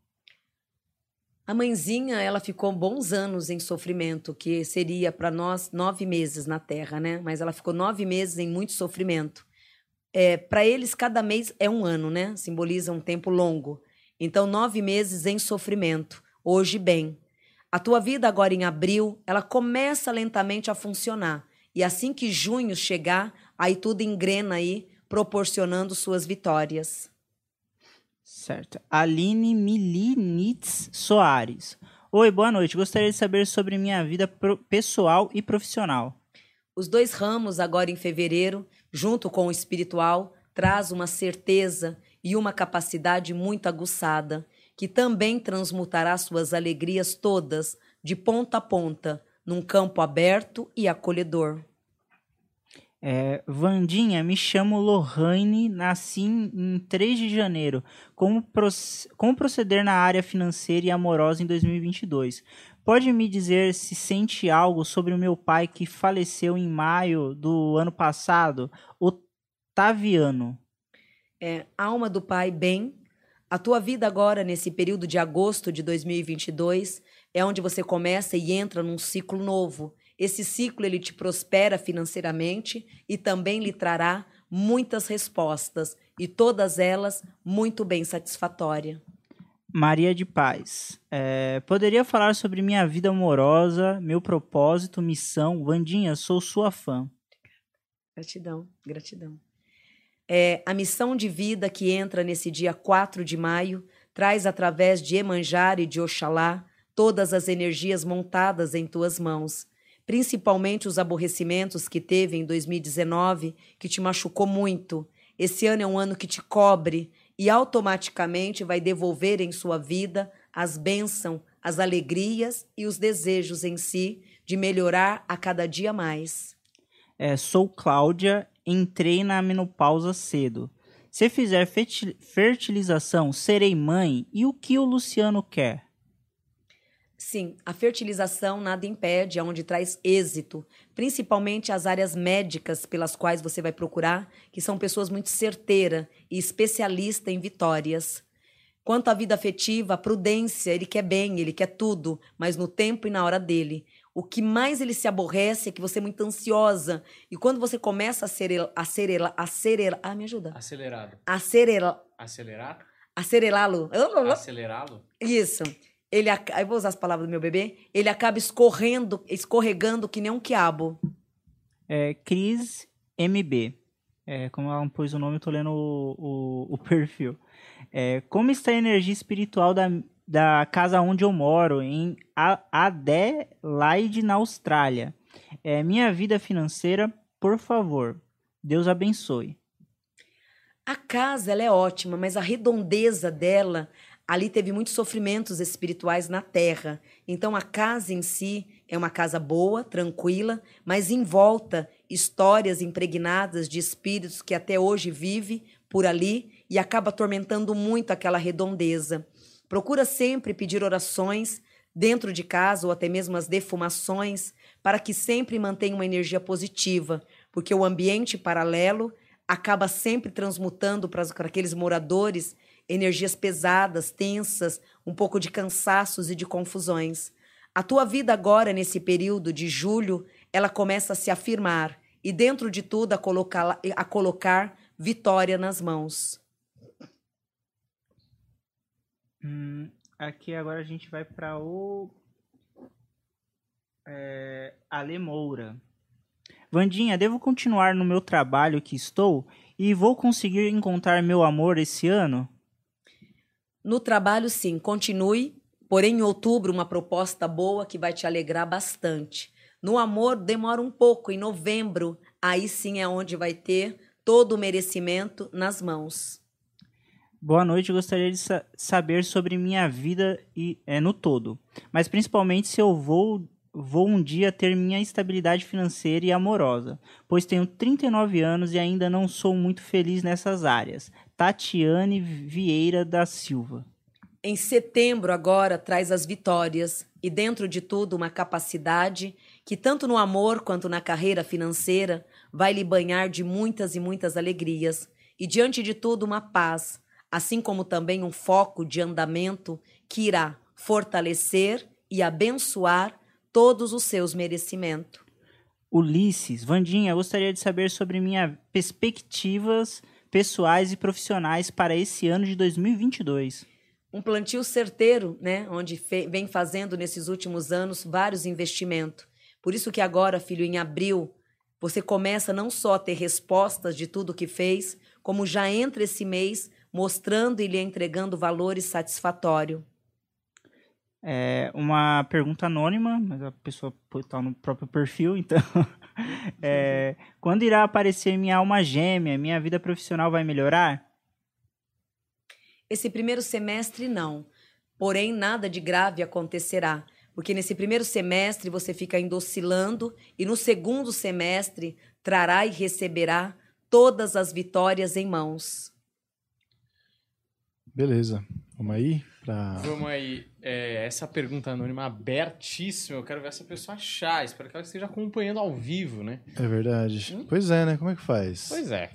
A mãezinha, ela ficou bons anos em sofrimento, que seria para nós nove meses na Terra, né? Mas ela ficou nove meses em muito sofrimento. É, para eles, cada mês é um ano, né? Simboliza um tempo longo. Então, nove meses em sofrimento. Hoje, bem. A tua vida agora em abril, ela começa lentamente a funcionar. E assim que junho chegar, aí tudo engrena aí, proporcionando suas vitórias. Certo. Aline Milinitz Soares. Oi, boa noite. Gostaria de saber sobre minha vida pessoal e profissional. Os dois ramos, agora em fevereiro, junto com o espiritual, traz uma certeza e uma capacidade muito aguçada, que também transmutará suas alegrias todas, de ponta a ponta, num campo aberto e acolhedor. É, Vandinha, me chamo Lohane, nasci em 3 de janeiro. Como, como proceder na área financeira e amorosa em 2022? Pode me dizer se sente algo sobre o meu pai que faleceu em maio do ano passado, Otaviano? É, alma do pai, bem. A tua vida agora, nesse período de agosto de 2022, é onde você começa e entra num ciclo novo esse ciclo ele te prospera financeiramente e também lhe trará muitas respostas e todas elas muito bem satisfatórias. Maria de Paz. É, poderia falar sobre minha vida amorosa, meu propósito, missão? Vandinha, sou sua fã. Gratidão, gratidão. É, a missão de vida que entra nesse dia 4 de maio traz através de Emanjar e de Oxalá todas as energias montadas em tuas mãos principalmente os aborrecimentos que teve em 2019, que te machucou muito. Esse ano é um ano que te cobre e automaticamente vai devolver em sua vida as bênçãos, as alegrias e os desejos em si de melhorar a cada dia mais. É, sou Cláudia, entrei na menopausa cedo. Se fizer fertilização, serei mãe. E o que o Luciano quer? Sim, a fertilização nada impede, é onde traz êxito, principalmente as áreas médicas pelas quais você vai procurar, que são pessoas muito certeiras e especialistas em vitórias. Quanto à vida afetiva, a prudência, ele quer bem, ele quer tudo, mas no tempo e na hora dele. O que mais ele se aborrece é que você é muito ansiosa. E quando você começa a ser a ser a ser ah, me ajuda. Acelerado. Acelerá. Acelerar? Acelerá-lo. Acelerá-lo? Isso ele aí vou usar as palavras do meu bebê, ele acaba escorrendo, escorregando que nem um quiabo. É, Cris MB. É, como ela pôs o nome, eu tô lendo o, o, o perfil. É, como está a energia espiritual da, da casa onde eu moro, em Adelaide, na Austrália? É, minha vida financeira, por favor. Deus abençoe. A casa ela é ótima, mas a redondeza dela ali teve muitos sofrimentos espirituais na terra. Então a casa em si é uma casa boa, tranquila, mas em volta histórias impregnadas de espíritos que até hoje vive por ali e acaba atormentando muito aquela redondeza. Procura sempre pedir orações dentro de casa ou até mesmo as defumações para que sempre mantenha uma energia positiva, porque o ambiente paralelo acaba sempre transmutando para aqueles moradores energias pesadas, tensas, um pouco de cansaços e de confusões. A tua vida agora, nesse período de julho, ela começa a se afirmar e, dentro de tudo, a colocar, a colocar vitória nas mãos. Hum, aqui agora a gente vai para o é, Ale Moura. Vandinha, devo continuar no meu trabalho que estou e vou conseguir encontrar meu amor esse ano? No trabalho, sim, continue, porém em outubro uma proposta boa que vai te alegrar bastante. No amor, demora um pouco, em novembro, aí sim é onde vai ter todo o merecimento nas mãos. Boa noite, gostaria de sa saber sobre minha vida e, é, no todo, mas principalmente se eu vou, vou um dia ter minha estabilidade financeira e amorosa, pois tenho 39 anos e ainda não sou muito feliz nessas áreas. Tatiane Vieira da Silva. Em setembro, agora, traz as vitórias e, dentro de tudo, uma capacidade que, tanto no amor quanto na carreira financeira, vai lhe banhar de muitas e muitas alegrias e, diante de tudo, uma paz, assim como também um foco de andamento que irá fortalecer e abençoar todos os seus merecimentos. Ulisses, Vandinha, gostaria de saber sobre minhas perspectivas pessoais e profissionais para esse ano de 2022. Um plantio certeiro, né, onde vem fazendo nesses últimos anos vários investimentos. Por isso que agora, filho, em abril, você começa não só a ter respostas de tudo que fez, como já entra esse mês mostrando e lhe entregando valores satisfatórios. É uma pergunta anônima, mas a pessoa está no próprio perfil, então. é, quando irá aparecer minha alma gêmea? Minha vida profissional vai melhorar? Esse primeiro semestre, não. Porém, nada de grave acontecerá. Porque nesse primeiro semestre você fica ainda oscilando, e no segundo semestre trará e receberá todas as vitórias em mãos. Beleza. Vamos aí? Pra... Vamos aí. É, essa pergunta anônima abertíssima. Eu quero ver essa pessoa achar. Espero que ela esteja acompanhando ao vivo, né? É verdade. Hum? Pois é, né? Como é que faz? Pois é.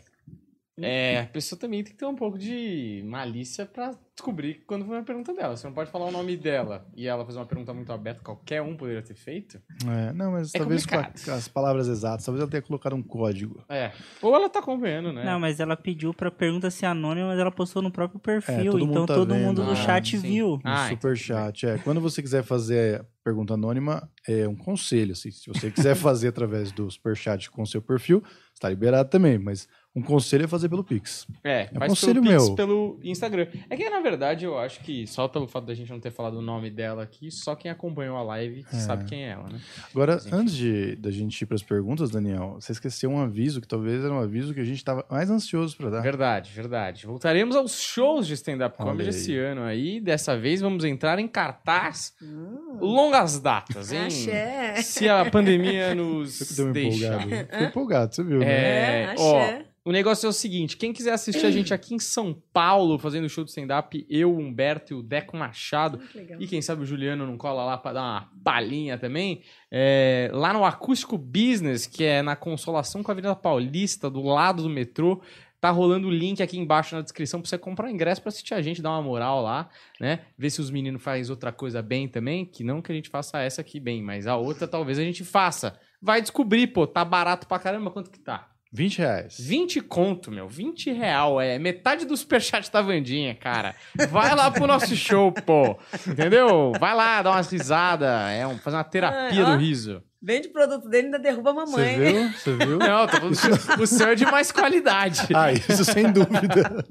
É, a pessoa também tem que ter um pouco de malícia para descobrir quando foi uma pergunta dela. Você não pode falar o nome dela e ela fazer uma pergunta muito aberta, qualquer um poderia ter feito. É, não, mas é talvez complicado. com as palavras exatas, talvez ela tenha colocado um código. É. Ou ela tá acompanhando, né? Não, mas ela pediu pra pergunta ser anônima, mas ela postou no próprio perfil, é, todo então tá todo vendo. mundo do ah, chat sim. viu. Ah, no super chat, é. Quando você quiser fazer pergunta anônima, é um conselho, assim, se você quiser fazer através do super chat com seu perfil, está liberado também, mas um conselho é fazer pelo Pix. É, é faz conselho pelo Pix meu. pelo Instagram. É que, na verdade, eu acho que só pelo fato da gente não ter falado o nome dela aqui, só quem acompanhou a live é. sabe quem é ela, né? Agora, antes de, da gente ir para as perguntas, Daniel, você esqueceu um aviso que talvez era um aviso que a gente estava mais ansioso para dar. Verdade, verdade. Voltaremos aos shows de stand-up comedy esse ano aí. Dessa vez vamos entrar em cartaz hum. longas datas, hein? Axé. Se a pandemia nos deixa. Empolgado. Ficou empolgado, você viu, né? É, é ó, o negócio é o seguinte: quem quiser assistir a gente aqui em São Paulo, fazendo show de stand-up, eu, o Humberto e o Deco Machado, e quem sabe o Juliano não cola lá para dar uma palhinha também, é, lá no Acústico Business, que é na Consolação com a Avenida Paulista, do lado do metrô. Tá rolando o link aqui embaixo na descrição para você comprar ingresso para assistir a gente, dar uma moral lá, né? Ver se os meninos fazem outra coisa bem também, que não que a gente faça essa aqui bem, mas a outra talvez a gente faça. Vai descobrir, pô, tá barato pra caramba, quanto que tá? 20 reais. 20 conto, meu. 20 real. É metade do superchat da Vandinha, cara. Vai lá pro nosso show, pô. Entendeu? Vai lá, dá umas risadas. É um, fazer uma terapia Ai, do riso. Vende produto dele e ainda derruba a mamãe. Você viu? Você viu? Não, tô falando, o seu é de mais qualidade. Ah, isso sem dúvida.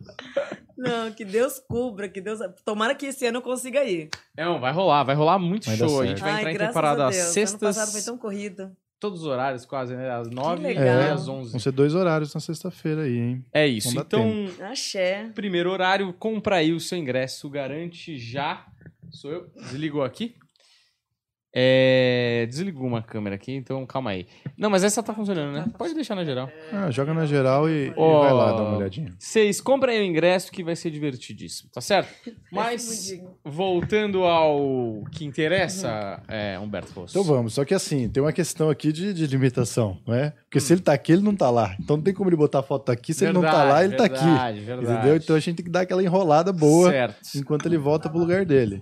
Não, que Deus cubra, que Deus. Tomara que esse ano eu consiga ir. Não, vai rolar, vai rolar muito vai show. A gente vai Ai, entrar em temporada às sextas. Ano passado foi tão corrido todos os horários quase, né? Às 9 e às 11. Vão ser dois horários na sexta-feira aí, hein? É isso. Então, Axé. primeiro horário, compra aí o seu ingresso, garante já. Sou eu. Desligou aqui? É... Desligou uma câmera aqui, então calma aí. Não, mas essa tá funcionando, né? Pode deixar na geral. Ah, joga na geral e, oh, e vai lá dar uma olhadinha. Vocês comprem o ingresso que vai ser divertidíssimo, tá certo? Mas, voltando ao que interessa, é, Humberto Rosso. Então vamos, só que assim, tem uma questão aqui de, de limitação, não é? Porque hum. se ele tá aqui, ele não tá lá. Então não tem como ele botar a foto aqui, se verdade, ele não tá lá, ele verdade, tá aqui. Verdade. Entendeu? Então a gente tem que dar aquela enrolada boa certo. enquanto ele volta pro lugar dele.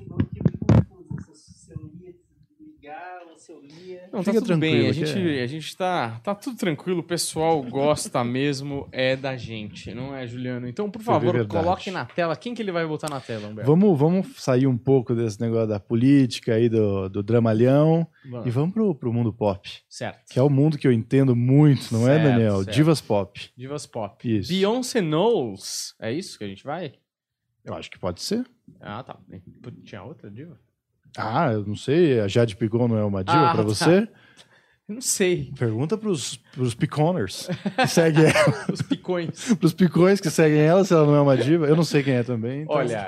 Não, tá Fica tudo bem. A gente, é. a gente tá, tá tudo tranquilo. O pessoal gosta mesmo é da gente, não é, Juliano? Então, por favor, coloque na tela. Quem que ele vai botar na tela, Humberto? Vamos, vamos sair um pouco desse negócio da política aí, do, do dramalhão. Vamos. E vamos pro, pro mundo pop. Certo. Que é o mundo que eu entendo muito, não é, certo, é, Daniel? Certo. Divas pop. Divas pop. Isso. Beyoncé Knowles. É isso que a gente vai? Eu acho que pode ser. Ah, tá. Tinha outra diva? Ah, eu não sei. A Jade Pigon não é uma diva ah, pra tá. você? não sei. Pergunta pros, pros piconers que seguem ela. Os picões. pros picões que seguem ela, se ela não é uma diva. Eu não sei quem é também. Então... Olha...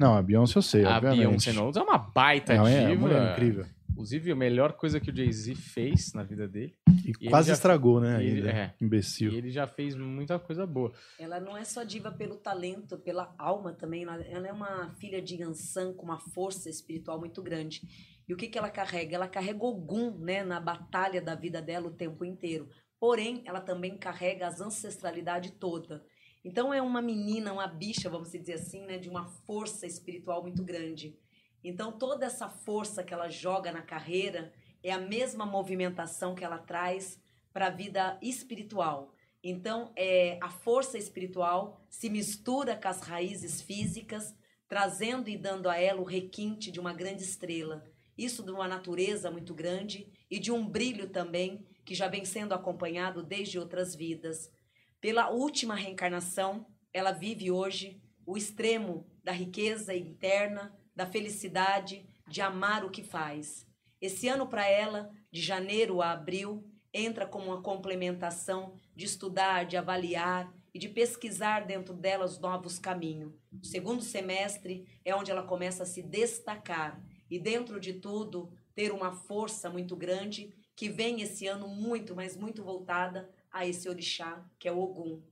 Não, a Beyoncé eu sei, a obviamente. Beyoncé Knowles é uma baita não, diva. É uma mulher incrível. Inclusive, a melhor coisa que o Jay-Z fez na vida dele. E, ele quase já- estragou, né? e ele- ainda. é. Imbecil. E ele já fez muita coisa boa. Ela não é só diva pelo talento, pela alma também. Ela é uma filha de Yansan com uma força espiritual muito grande. E o que, que ela carrega? Ela carrega Ogum né, na batalha da vida dela o tempo inteiro. Porém, ela também carrega as ancestralidade toda. Então é uma menina, uma bicha, vamos dizer assim, né, de uma força espiritual muito grande. Então toda essa força que ela joga na carreira é a mesma movimentação que ela traz para a vida espiritual. Então, é, a força espiritual se mistura com as raízes físicas, trazendo e dando a ela o requinte de uma grande estrela. Isso de uma natureza muito grande e de um brilho também que já vem sendo acompanhado desde outras vidas. Pela última reencarnação, ela vive hoje o extremo da riqueza interna, da felicidade, de amar o que faz. Esse ano para ela, de janeiro a abril, entra como uma complementação de estudar, de avaliar e de pesquisar dentro dela os novos caminhos. O segundo semestre é onde ela começa a se destacar e, dentro de tudo, ter uma força muito grande que vem esse ano muito, mas muito voltada a esse orixá, que é o Ogum.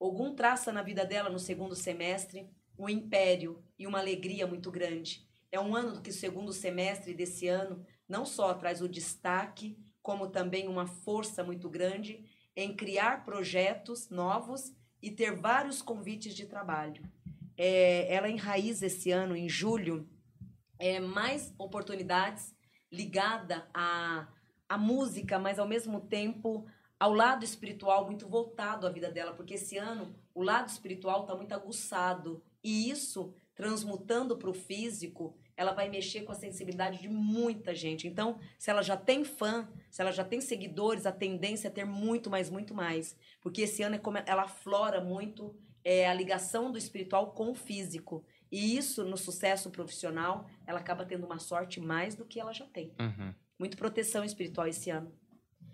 Ogum traça na vida dela, no segundo semestre, um império e uma alegria muito grande. É um ano que o segundo semestre desse ano não só traz o destaque, como também uma força muito grande em criar projetos novos e ter vários convites de trabalho. É, ela enraiza esse ano, em julho, é, mais oportunidades ligada à, à música, mas ao mesmo tempo ao lado espiritual muito voltado à vida dela, porque esse ano o lado espiritual está muito aguçado e isso transmutando para o físico, ela vai mexer com a sensibilidade de muita gente. Então, se ela já tem fã, se ela já tem seguidores, a tendência é ter muito mais, muito mais, porque esse ano é como ela aflora muito é, a ligação do espiritual com o físico. E isso, no sucesso profissional, ela acaba tendo uma sorte mais do que ela já tem. Uhum. Muito proteção espiritual esse ano.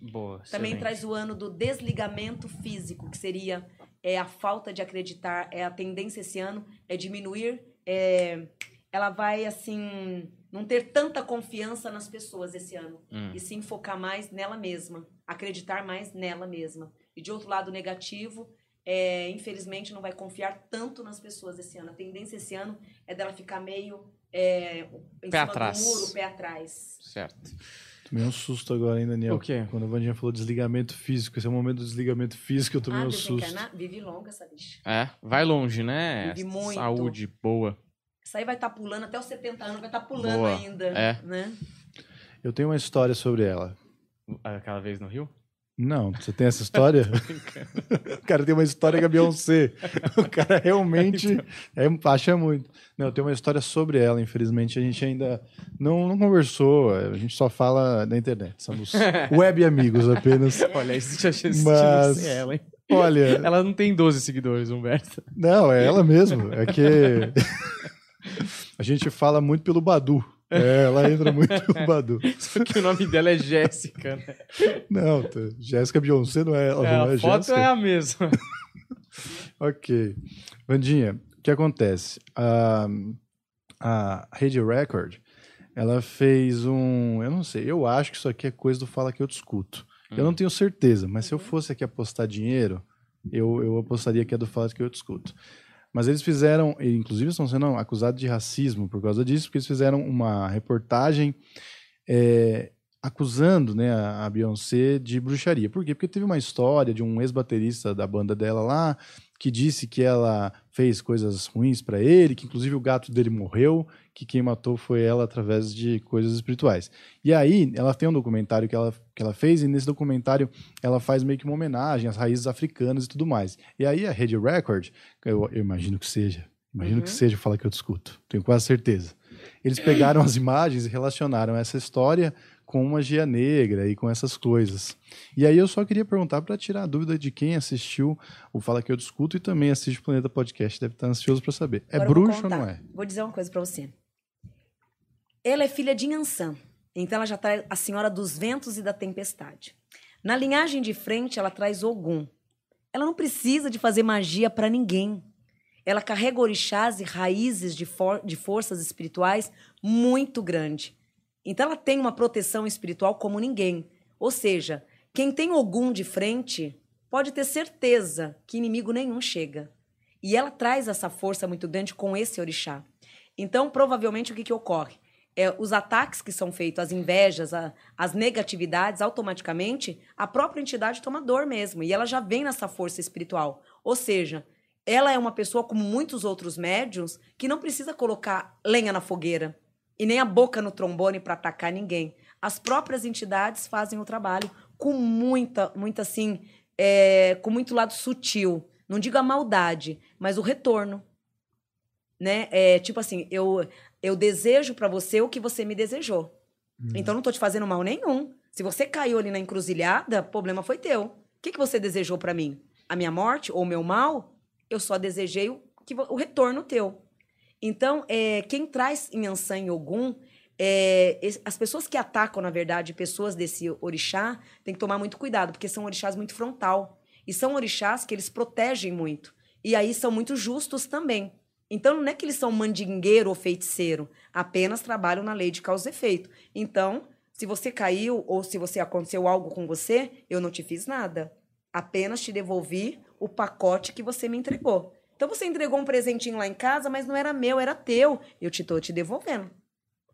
Boa. Também excelente. traz o ano do desligamento físico, que seria é, a falta de acreditar, é a tendência esse ano é diminuir, é, ela vai assim não ter tanta confiança nas pessoas esse ano Hum. e sim focar mais nela mesma, acreditar mais nela mesma. E de outro lado negativo, é, infelizmente não vai confiar tanto nas pessoas esse ano. A tendência esse ano é dela ficar meio é, em Pé cima atrás. do muro, pé atrás. Certo. Tomei um susto agora, hein, Daniel? O quê? Quando a Vandinha falou desligamento físico, esse é o momento do desligamento físico, eu tomei ah, um susto. desencarnar, vive longa essa bicha. É, vai longe, né? Vive muito. Saúde boa. Isso aí vai estar pulando até os 70 anos, vai estar pulando Boa. ainda. É. Né? Eu tenho uma história sobre ela. Aquela vez no Rio? Não, você tem essa história? o cara tem uma história com a Beyoncé. O cara realmente é, acha muito. Não, eu tenho uma história sobre ela, infelizmente a gente ainda não, não conversou, a gente só fala na internet. Somos web amigos apenas. Olha, isso já tinha Mas- ela, hein? Olha, Ela não tem 12 seguidores, Humberto. não, é ela mesmo. É que a gente fala muito pelo Badu. É, ela entra muito pelo Badu. Só que o nome dela é Jéssica, né? Não, tá, Jéssica Beyoncé não é, ela É, não é a foto Jéssica. é a mesma. Ok. Vandinha, o que acontece? A, a Rede Record, ela fez um. Eu não sei, eu acho que isso aqui é coisa do Fala Que Eu Discuto. Eu não tenho certeza, mas se eu fosse aqui apostar dinheiro, eu, eu apostaria que é do Fala Que Eu Discuto. Mas eles fizeram, inclusive estão sendo acusados de racismo por causa disso, porque eles fizeram uma reportagem é, acusando né, a Beyoncé de bruxaria. Por quê? Porque teve uma história de um ex-baterista da banda dela lá que disse que ela fez coisas ruins para ele, que inclusive o gato dele morreu, que quem matou foi ela através de coisas espirituais. E aí, ela tem um documentário que ela, que ela fez, e nesse documentário ela faz meio que uma homenagem às raízes africanas e tudo mais. E aí a Rede Record, eu, eu imagino que seja, imagino Uhum. que seja, fala que eu discuto, tenho quase certeza. Eles pegaram as imagens e relacionaram essa história com magia negra e com essas coisas. E aí eu só queria perguntar para tirar a dúvida de quem assistiu o Fala Que Eu Discuto e também assiste o Planeta Podcast, deve estar ansioso para saber. É Agora bruxo ou não é? Vou dizer uma coisa pra você. Ela é filha de Yansan. Então ela já traz a senhora dos ventos e da tempestade. Na linhagem de frente, ela traz Ogum. Ela não precisa de fazer magia pra ninguém. Ela carrega orixás e raízes de, for- de forças espirituais muito grande. Então ela tem uma proteção espiritual como ninguém. Ou seja, quem tem Ogum de frente pode ter certeza que inimigo nenhum chega. E ela traz essa força muito grande com esse orixá. Então, provavelmente, o que, que ocorre? É, os ataques que são feitos, as invejas, a, as negatividades, automaticamente, a própria entidade toma dor mesmo. E ela já vem nessa força espiritual. Ou seja, ela é uma pessoa, como muitos outros médiums, que não precisa colocar lenha na fogueira e nem a boca no trombone para atacar ninguém. As próprias entidades fazem o trabalho com muita, muita assim, é, com muito lado sutil. Não digo a maldade, mas o retorno. Né? É, tipo assim, eu, eu desejo para você o que você me desejou. Hum. Então não tô te fazendo mal nenhum. Se você caiu ali na encruzilhada, problema foi teu. O que, que você desejou para mim? A minha morte ou o meu mal? Eu só desejei o, que, o retorno teu. Então, é, quem traz em Ansan e Ogum é, as pessoas que atacam, na verdade, pessoas desse orixá, tem que tomar muito cuidado, porque são orixás muito frontal. E são orixás que eles protegem muito. E aí são muito justos também. Então, não é que eles são mandingueiro ou feiticeiro, apenas trabalham na lei de causa e efeito. Então, se você caiu ou se você aconteceu algo com você, eu não te fiz nada. Apenas te devolvi o pacote que você me entregou. Então, você entregou um presentinho lá em casa, mas não era meu, era teu. Eu te estou te devolvendo.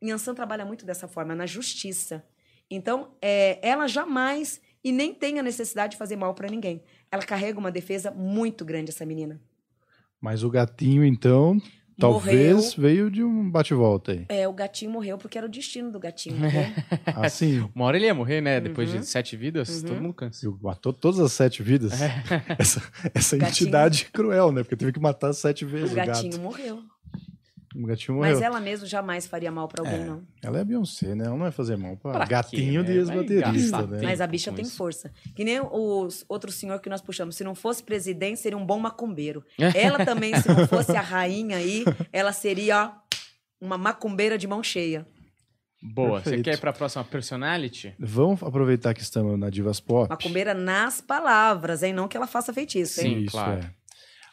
Yansan trabalha muito dessa forma, na justiça. Então, é, ela jamais e nem tem a necessidade de fazer mal para ninguém. Ela carrega uma defesa muito grande, essa menina. Mas o gatinho, então, talvez morreu. veio de um bate-volta aí. É, o gatinho morreu porque era o destino do gatinho. Né? assim. Uma hora ele ia morrer, né? Depois uhum. de sete vidas, uhum. todo mundo cansa. Matou todas as sete vidas. É. Essa, essa entidade cruel, né? Porque teve que matar sete vezes o, o gatinho gato. morreu. O gatinho morreu. Mas ela mesmo jamais faria mal para alguém, é, não. Ela é Beyoncé, né? Ela não vai fazer mal pra, pra gatinho quê, de né? ex-baterista, né? Mas a bicha tem isso. força. Que nem o outro senhor que nós puxamos. Se não fosse presidente, seria um bom macumbeiro. ela também, se não fosse a rainha aí, ela seria ó, uma macumbeira de mão cheia. Boa. Perfeito. Você quer ir para a próxima personality? Vamos aproveitar que estamos na Divas Pop. Macumbeira nas palavras, hein? Não que ela faça feitiço, hein? Sim, Isso, claro. É.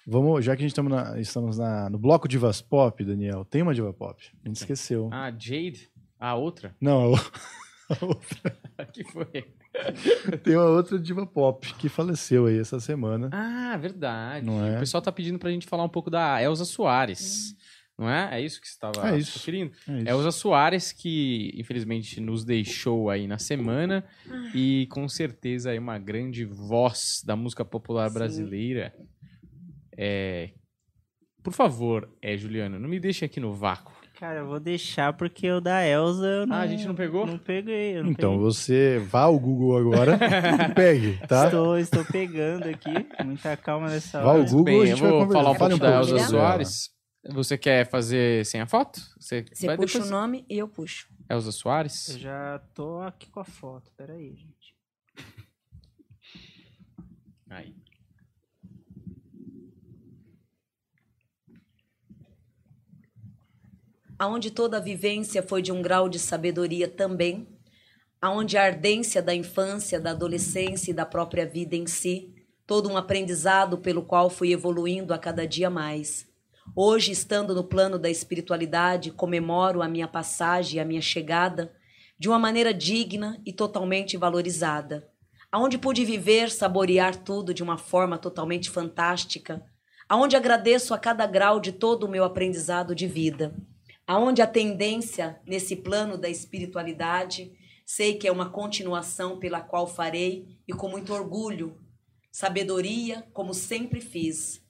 Vamos, já que a gente estamos, na, estamos na, no bloco Divas Pop, Daniel, tem uma Diva Pop. A gente esqueceu. Ah, Jade? A outra? Não, a outra. que foi? Tem uma outra diva pop que faleceu aí essa semana. Ah, verdade. Não é? O pessoal tá pedindo pra gente falar um pouco da Elza Soares. Hum. Não é? É isso que você estava é referindo? É isso. Elza Soares, que infelizmente nos deixou aí na semana ah. e com certeza é uma grande voz da música popular Sim. brasileira. É... Por favor, é, Juliano, não me deixe aqui no vácuo. Cara, eu vou deixar porque o da Elsa eu não. Ah, a gente não pegou? Não peguei. Não então peguei. você vá ao Google agora e pegue, tá? Estou, estou pegando aqui. Muita calma nessa vá hora. ao Google Bem, a gente eu vou vai falar um pouco da Elsa Soares. Você quer fazer sem a foto? Você, você puxa depois... o nome e eu puxo. Elza Soares? Eu já tô aqui com a foto. Peraí, gente. Aí. Aonde toda a vivência foi de um grau de sabedoria também, aonde a ardência da infância, da adolescência e da própria vida em si, todo um aprendizado pelo qual fui evoluindo a cada dia mais. Hoje, estando no plano da espiritualidade, comemoro a minha passagem, a minha chegada, de uma maneira digna e totalmente valorizada, aonde pude viver, saborear tudo de uma forma totalmente fantástica, aonde agradeço a cada grau de todo o meu aprendizado de vida aonde a tendência nesse plano da espiritualidade sei que é uma continuação pela qual farei e com muito orgulho, sabedoria, como sempre fiz.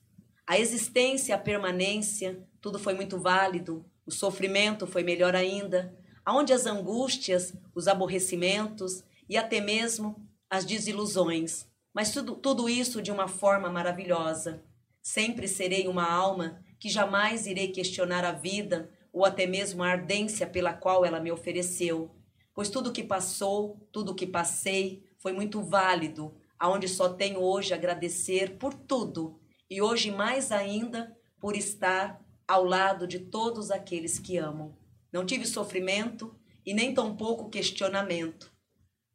A existência, a permanência, tudo foi muito válido, o sofrimento foi melhor ainda, aonde as angústias, os aborrecimentos e até mesmo as desilusões, mas tudo, tudo isso de uma forma maravilhosa. Sempre serei uma alma que jamais irei questionar a vida ou até mesmo a ardência pela qual ela me ofereceu, pois tudo que passou, tudo que passei, foi muito válido, aonde só tenho hoje agradecer por tudo e hoje mais ainda por estar ao lado de todos aqueles que amam. Não tive sofrimento e nem tampouco questionamento.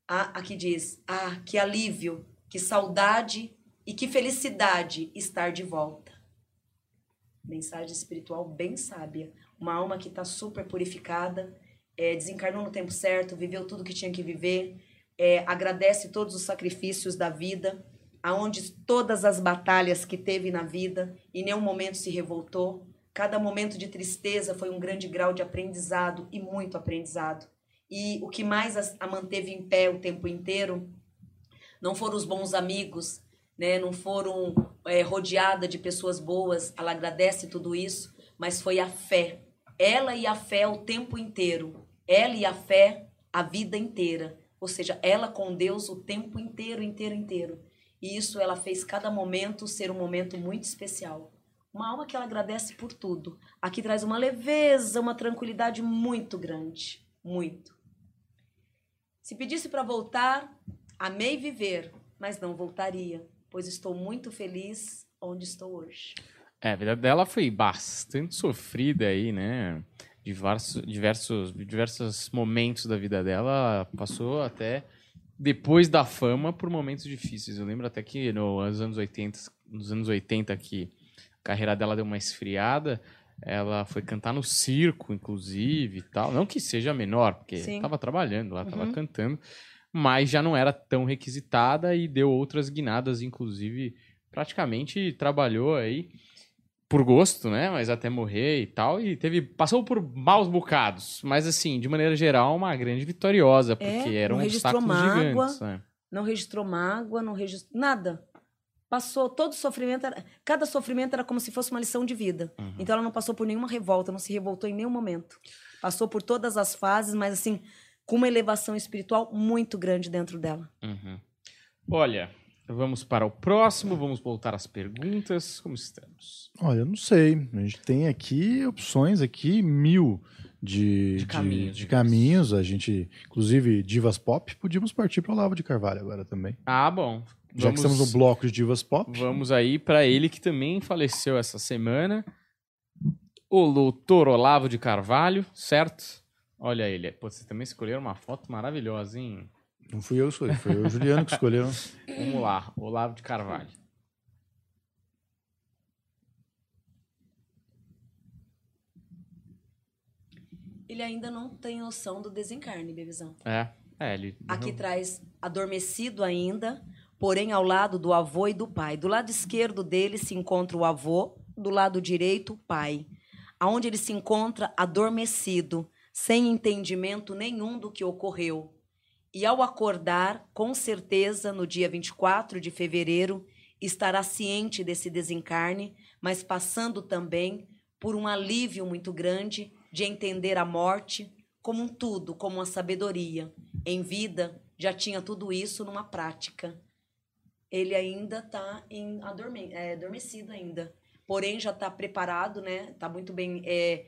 Ah, aqui diz: Ah, que alívio, que saudade e que felicidade estar de volta. Mensagem espiritual bem sábia uma alma que está super purificada é, desencarnou no tempo certo, viveu tudo que tinha que viver, é, agradece todos os sacrifícios da vida, aonde todas as batalhas que teve na vida, em nenhum momento se revoltou. Cada momento de tristeza foi um grande grau de aprendizado e muito aprendizado. E o que mais a, manteve em pé o tempo inteiro não foram os bons amigos, né? não foram é, rodeada de pessoas boas, ela agradece tudo isso, mas foi a fé. Ela e a fé o tempo inteiro. Ela e a fé a vida inteira. Ou seja, ela com Deus o tempo inteiro, inteiro, inteiro. E isso ela fez cada momento ser um momento muito especial. Uma alma que ela agradece por tudo. Aqui traz uma leveza, uma tranquilidade muito grande. Muito. Se pedisse para voltar, amei viver, mas não voltaria, pois estou muito feliz onde estou hoje. É, a vida dela foi bastante sofrida aí, né? Diversos, diversos, diversos momentos da vida dela passou até depois da fama por momentos difíceis. Eu lembro até que nos anos 80, nos anos 80 que a carreira dela deu uma esfriada, ela foi cantar no circo, inclusive, e tal. Não que seja menor, porque estava trabalhando lá, estava uhum. cantando, mas já não era tão requisitada e deu outras guinadas, inclusive, praticamente trabalhou aí por gosto, né? Mas até morrer e tal. E teve. Passou por maus bocados. Mas, assim, de maneira geral, uma grande vitoriosa. Porque é, eram obstáculos mágoa, gigantes. Né? Não registrou mágoa, não registrou. Nada. Passou todo sofrimento. Era, cada sofrimento era como se fosse uma lição de vida. Uhum. Então ela não passou por nenhuma revolta, não se revoltou em nenhum momento. Passou por todas as fases, mas assim, com uma elevação espiritual muito grande dentro dela. Uhum. Olha, Vamos para o próximo, vamos voltar às perguntas. Como estamos? Olha, eu não sei. A gente tem aqui opções aqui, mil de, de, caminhos, de, de caminhos. A gente, inclusive, divas pop, podíamos partir para o Olavo de Carvalho agora também. Ah, bom. Já que estamos no bloco de divas pop. Vamos aí para ele que também faleceu essa semana. O doutor Olavo de Carvalho, certo? Olha ele. Pô, vocês também escolheram uma foto maravilhosa, hein? Não fui eu que escolhi, foi o Juliano que escolheu. Vamos lá, Olavo de Carvalho. Ele ainda não tem noção do desencarne, bebezão. É, é ele. Aqui traz adormecido ainda, porém ao lado do avô e do pai. Do lado esquerdo dele se encontra o avô, do lado direito o pai. Aonde ele se encontra adormecido, sem entendimento nenhum do que ocorreu e ao acordar, com certeza, no dia 24 de fevereiro, estará ciente desse desencarne, mas passando também por um alívio muito grande de entender a morte como um tudo, como uma sabedoria. Em vida, já tinha tudo isso numa prática. Ele ainda está é, adormecido ainda. Porém, já está preparado, né? Está muito bem é,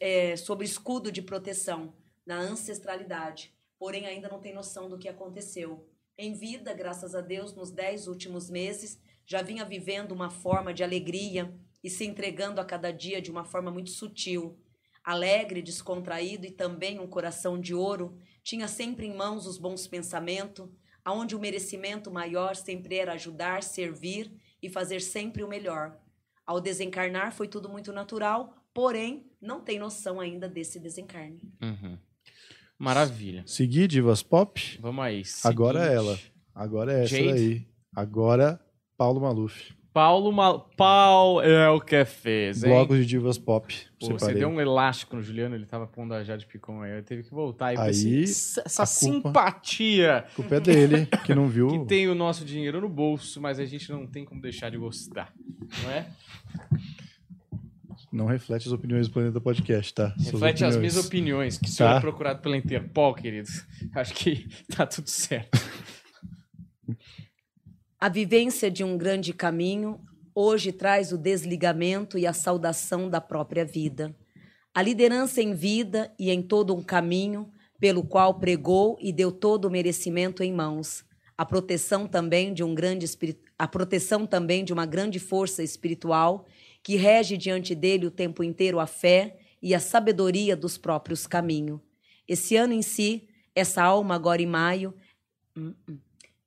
é, sob escudo de proteção na ancestralidade porém ainda não tem noção do que aconteceu. Em vida, graças a Deus, nos dez últimos meses, já vinha vivendo uma forma de alegria e se entregando a cada dia de uma forma muito sutil. Alegre, descontraído e também um coração de ouro, tinha sempre em mãos os bons pensamentos, aonde o merecimento maior sempre era ajudar, servir e fazer sempre o melhor. Ao desencarnar foi tudo muito natural, porém não tem noção ainda desse desencarne. Uhum. Maravilha. Seguir Divas Pop. Vamos aí. Seguinte. Agora é ela. Agora é essa Jade. daí. Agora, Paulo Maluf. Paulo Mal... Pau é o que fez, hein? Blocos de divas pop. Pô, você deu um elástico no Juliano, ele tava pondo a Jade Picon aí. Eu teve que voltar. Aí, aí essa culpa, simpatia. A culpa é dele, que não viu. que tem o nosso dinheiro no bolso, mas a gente não tem como deixar de gostar. Não é? Não reflete as opiniões do Planeta Podcast, tá? Reflete as minhas opiniões, que tá? senhor é procurado pela Interpol, queridos. Acho que tá tudo certo. A vivência de um grande caminho hoje traz o desligamento e a saudação da própria vida. A liderança em vida e em todo um caminho pelo qual pregou e deu todo o merecimento em mãos. A proteção também de um grande a proteção também de uma grande força espiritual que rege diante dele o tempo inteiro a fé e a sabedoria dos próprios caminhos. Esse ano em si, essa alma agora em maio, hum, hum,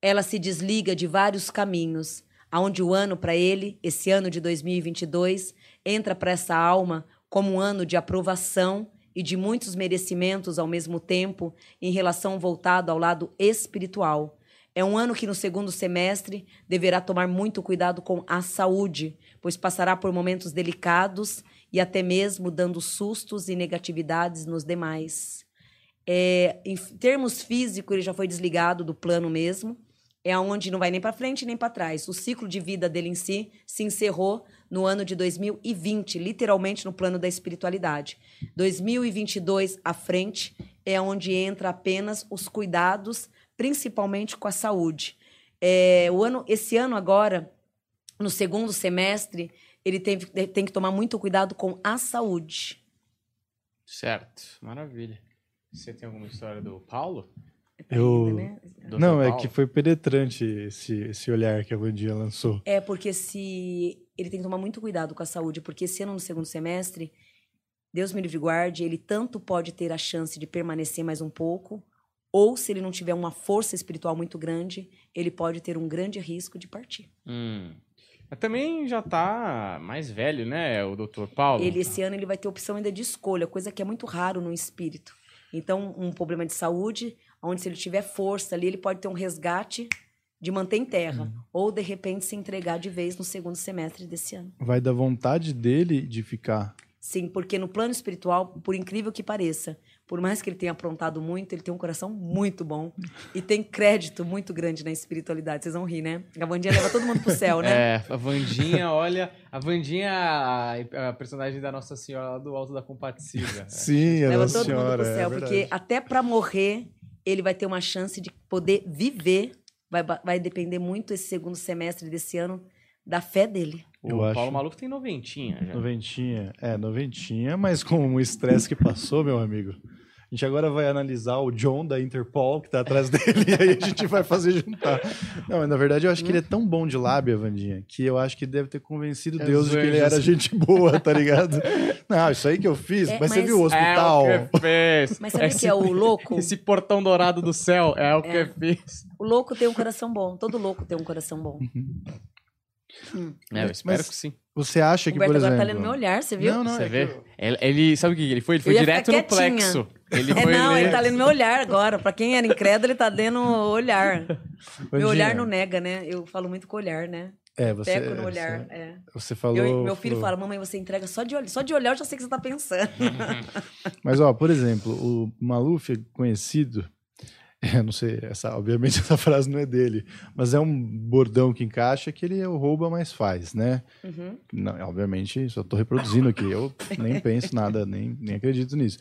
ela se desliga de vários caminhos, aonde o ano para ele, esse ano de 2022, entra para essa alma como um ano de aprovação e de muitos merecimentos ao mesmo tempo em relação voltado ao lado espiritual. É um ano que no segundo semestre deverá tomar muito cuidado com a saúde, pois passará por momentos delicados e até mesmo dando sustos e negatividades nos demais. É, em termos físicos, ele já foi desligado do plano mesmo. É onde não vai nem para frente nem para trás. O ciclo de vida dele em si se encerrou no ano de 2020, literalmente no plano da espiritualidade. 2022 à frente é onde entra apenas os cuidados, principalmente com a saúde. É, o ano, esse ano agora, no segundo semestre, ele tem, tem que tomar muito cuidado com a saúde. Certo, maravilha. Você tem alguma história do Paulo? Eu... Né? Não, é Paulo? que foi penetrante esse, esse olhar que a Vandinha lançou. É porque se ele tem que tomar muito cuidado com a saúde, porque esse ano no segundo semestre, Deus me livre e guarde, ele tanto pode ter a chance de permanecer mais um pouco, ou se ele não tiver uma força espiritual muito grande, ele pode ter um grande risco de partir. Hum. Mas também já tá mais velho, né, o Dr. Paulo? Ele esse ano ele vai ter opção ainda de escolha, coisa que é muito raro no espírito. Então, um problema de saúde, onde se ele tiver força ali, ele pode ter um resgate de manter em terra, ou de repente se entregar de vez no segundo semestre desse ano. Vai da vontade dele de ficar. Sim, porque no plano espiritual, por incrível que pareça, por mais que ele tenha aprontado muito, ele tem um coração muito bom e tem crédito muito grande na espiritualidade. Vocês vão rir, né? A Vandinha leva todo mundo pro céu, né? É, a Vandinha, olha, a Vandinha é a, a personagem da Nossa Senhora lá do Alto da Compadecida. Sim, a leva Nossa todo Senhora. mundo pro é céu, porque verdade. até para morrer, ele vai ter uma chance de poder viver. Vai, vai depender muito esse segundo semestre desse ano da fé dele. O Eu Paulo acho. Maluco tem noventinha já. Noventinha. É, noventinha, mas com o estresse que passou, meu amigo. A gente agora vai analisar o John da Interpol, que tá atrás dele, e aí a gente vai fazer juntar. Não, mas na verdade eu acho que ele é tão bom de lábia, Vandinha, que eu acho que deve ter convencido É Deus de que ele era gente boa, tá ligado? Não, isso aí que eu fiz, É, mas, você mas- viu o hospital? É o que fez. Mas sabe o que é o louco? Esse portão dourado do céu é o que fez. O louco tem um coração bom. Todo louco tem um coração bom. É, eu espero Mas- que sim. Você acha que, Humberto por agora exemplo... tá lendo meu olhar, você viu? Não, não, Você é vê? que Ele, ele- sabe o que ele foi? Ele foi direto no plexo. Ele É, foi não, ler- ele tá lendo meu olhar agora. Pra quem era incrédulo, ele tá lendo o olhar. Meu Vandinha, olhar não nega, né? Eu falo muito com o olhar, né? É, você, Pego no olhar. Você, é. você falou... Eu- meu filho falou- fala, mamãe, você entrega só de olhar. Só de olhar eu já sei o que você tá pensando. Mas, ó, por exemplo, o Maluf é conhecido. Eu não sei, essa, obviamente essa frase não é dele, mas é um bordão que encaixa que ele é o rouba, mas faz, né? Uhum. Não, obviamente, só tô reproduzindo aqui, eu nem penso nada, nem, nem acredito nisso.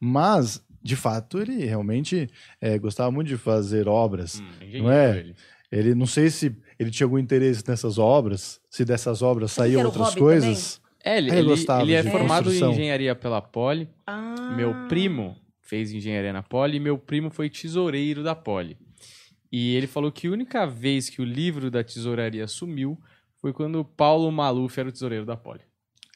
Mas, de fato, ele realmente é, gostava muito de fazer obras. Hum, Não é? ele. Ele não sei se ele tinha algum interesse nessas obras, se dessas obras saíam outras coisas. É, ele, ele ele, gostava ele é formado em engenharia pela Poli. Ah. Meu primo fez engenharia na Poli e meu primo foi tesoureiro da Poli. E ele falou que a única vez que o livro da tesouraria sumiu foi quando o Paulo Maluf era o tesoureiro da Poli.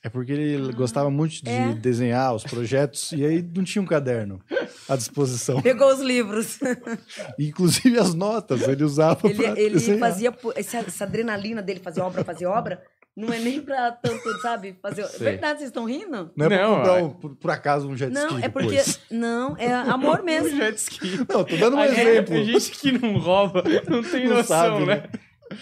É porque ele gostava muito de é. desenhar os projetos e aí não tinha um caderno à disposição. Pegou os livros. Inclusive as notas ele usava ele para ele desenhar. fazia. essa adrenalina dele fazer obra, fazer obra. Não é nem pra tanto, sabe? Fazer. Sei. Verdade, vocês estão rindo? Não é pra Não, comprar, é- um- por, por acaso, um jet Não, ski é porque. depois. Não, é amor mesmo. jet ski. Não, tô dando um A exemplo. A gente que não rouba não tem Não noção, sabe, né? né?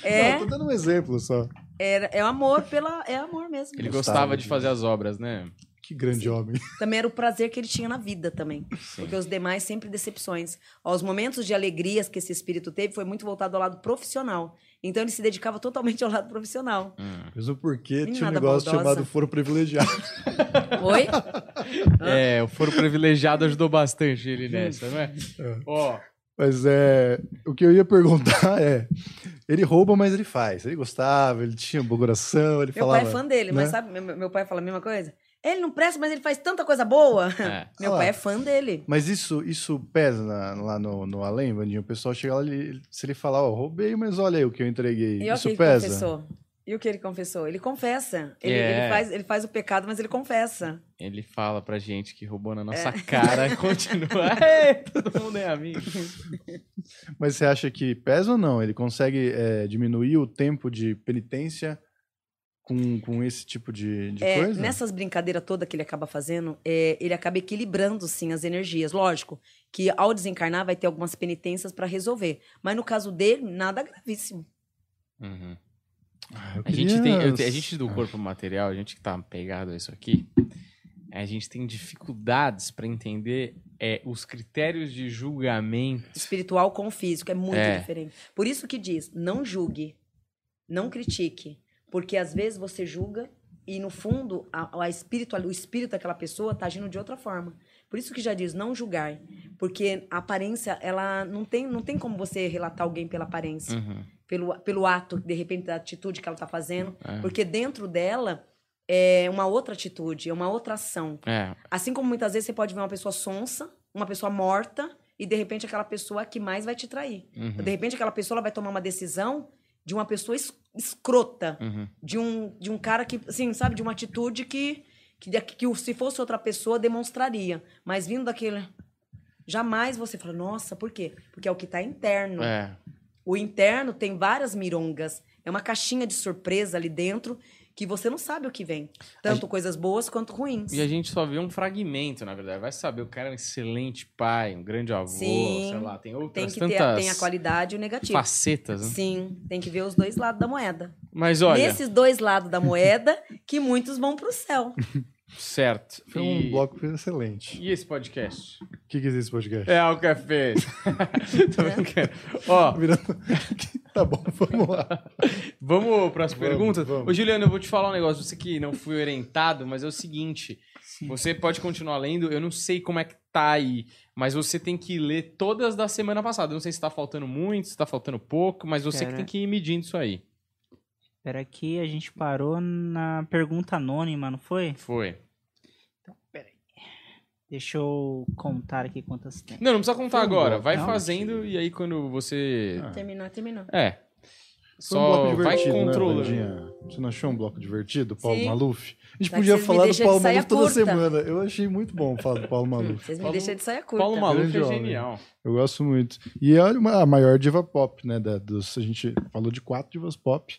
É, Não, tô dando um exemplo só. é, é amor pela. É amor mesmo. Ele Gostava gostava de fazer as obras, né? Que grande homem. Também era o prazer que ele tinha na vida também. Porque os demais sempre decepções. Ó, Os momentos de alegrias que esse espírito teve foi muito voltado ao lado profissional. Então ele se dedicava totalmente ao lado profissional. Mesmo porque Nem tinha um negócio maldosa. chamado foro privilegiado. Oi? É, o foro privilegiado ajudou bastante ele nessa, não é? Ó, Mas é, o que eu ia perguntar é, ele rouba, mas ele faz. Ele gostava, ele tinha um bom coração, ele Meu falava... pai é fã dele, mas né? sabe, meu, meu pai fala a mesma coisa? Ele não presta, mas ele faz tanta coisa boa. É. Meu Ah. pai é fã dele. Mas isso, isso pesa na- lá no, no além, Vandinho? O pessoal chega lá, ele, se ele falar, ó, roubei, mas olha aí o que eu entreguei. E olha o isso que ele pesa? confessou. E o que ele confessou? Ele confessa. Ele, É. ele faz, ele faz o pecado, mas ele confessa. ele fala pra gente que roubou na É. nossa cara e continua. Ei, todo mundo é amigo. Mas você acha que pesa ou não? Ele consegue é, diminuir o tempo de penitência com, com esse tipo de, de É, coisa? nessas brincadeiras todas que ele acaba fazendo, é, ele acaba equilibrando, sim, as energias. Lógico que ao desencarnar vai ter algumas penitências para resolver. Mas no caso dele, nada gravíssimo. Uhum. Ah, A gente tem. eu a gente do corpo material, a gente que tá pegado a isso aqui, a gente tem dificuldades para entender é, os critérios de julgamento. Espiritual com o físico é muito É. diferente. Por isso que diz, não julgue, não critique. Porque às vezes você julga e no fundo a, a espiritual, o espírito daquela pessoa tá agindo de outra forma. Por isso que já diz, não julgar. Porque a aparência, ela não tem, não tem como você relatar alguém pela aparência. Uhum. pelo, pelo ato, de repente, da atitude que ela está fazendo. É. Porque dentro dela é uma outra atitude, é uma outra ação. É, Assim como muitas vezes você pode ver uma pessoa sonsa, uma pessoa morta, e de repente aquela pessoa que mais vai te trair. uhum, De repente aquela pessoa ela vai tomar uma decisão de uma pessoa es- escrota, uhum. de um, de um cara que, assim, sabe, de uma atitude que, que, que se fosse outra pessoa demonstraria. Mas vindo daquele. Jamais você fala, nossa, por quê? Porque é o que está interno. É. O interno tem várias mirongas. É uma caixinha de surpresa ali dentro que você não sabe o que vem. Tanto coisas boas quanto ruins. E a gente só vê um fragmento, na verdade. Vai saber, o cara é um excelente pai, um grande avô, Sim. sei lá, tem Tem outras que ter tem a qualidade e o negativo. facetas, né? Sim, tem que ver os dois lados da moeda. Mas olha, Nesses dois lados da moeda que muitos vão pro céu. certo. Foi e... um bloco excelente. E esse podcast? O que, que é esse podcast? É o café. Tô brincando. Ó, Virando... tá bom, vamos lá. vamos para as perguntas? vamos. Ô, Juliano, eu vou te falar um negócio. Você que não foi orientado, mas é o seguinte. Você pode continuar lendo. Eu não sei como é que tá aí, mas você tem que ler todas da semana passada. Eu não sei se tá faltando muito, se tá faltando pouco, mas você que tem que ir medindo isso aí. Espera aqui, a gente parou na pergunta anônima, não foi? Foi. Deixa eu contar aqui quantas tem. Não, não precisa contar Foi um agora. bloco. Vai Não, fazendo e aí quando você. Ah. Terminar, terminou. É. Foi um Só bloco vai divertido, né, controlando. Vandinha? Você não achou um bloco divertido, Paulo Sim. Maluf? A gente Só que podia vocês me falar do deixam de Paulo saia Maluf toda curta. semana. Eu achei muito bom falar do Paulo Maluf. Vocês me Paulo- deixam de saia curta. Paulo Maluf Grande é homem. genial. Eu gosto muito. E é uma- a maior diva pop, né? Da, dos, a gente falou de quatro divas pop.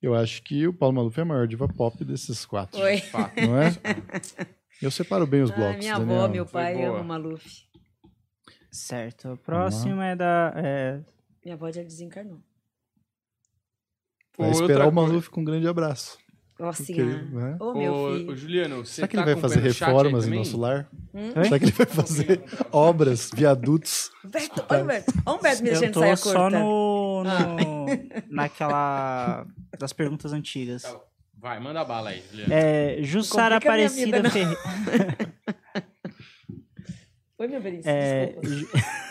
Eu acho que o Paulo Maluf é a maior diva pop desses quatro. Oi. Fato. Não é? Eu separo bem os Ah, blocos, minha Daniel. avó, meu pai ama Maluf. Certo. A próxima é da. é, Minha avó já desencarnou. Vai Outra esperar o coisa- Maluf com um grande abraço. Nossa Porque, senhora. né? Ô, meu filho. ô, Juliano, você Será que tá ele vai fazer o reformas em nosso lar? Hum? Será que ele vai fazer obras, viadutos? Humberto, olha o Humberto. Olha o Humberto deixando de tô saia só curta. No, Ah. no- naquela das perguntas antigas. Tá bom. Vai, manda bala aí, Juliano. É, Jussara Aparecida. Ferreira. Oi, meu Benício, É,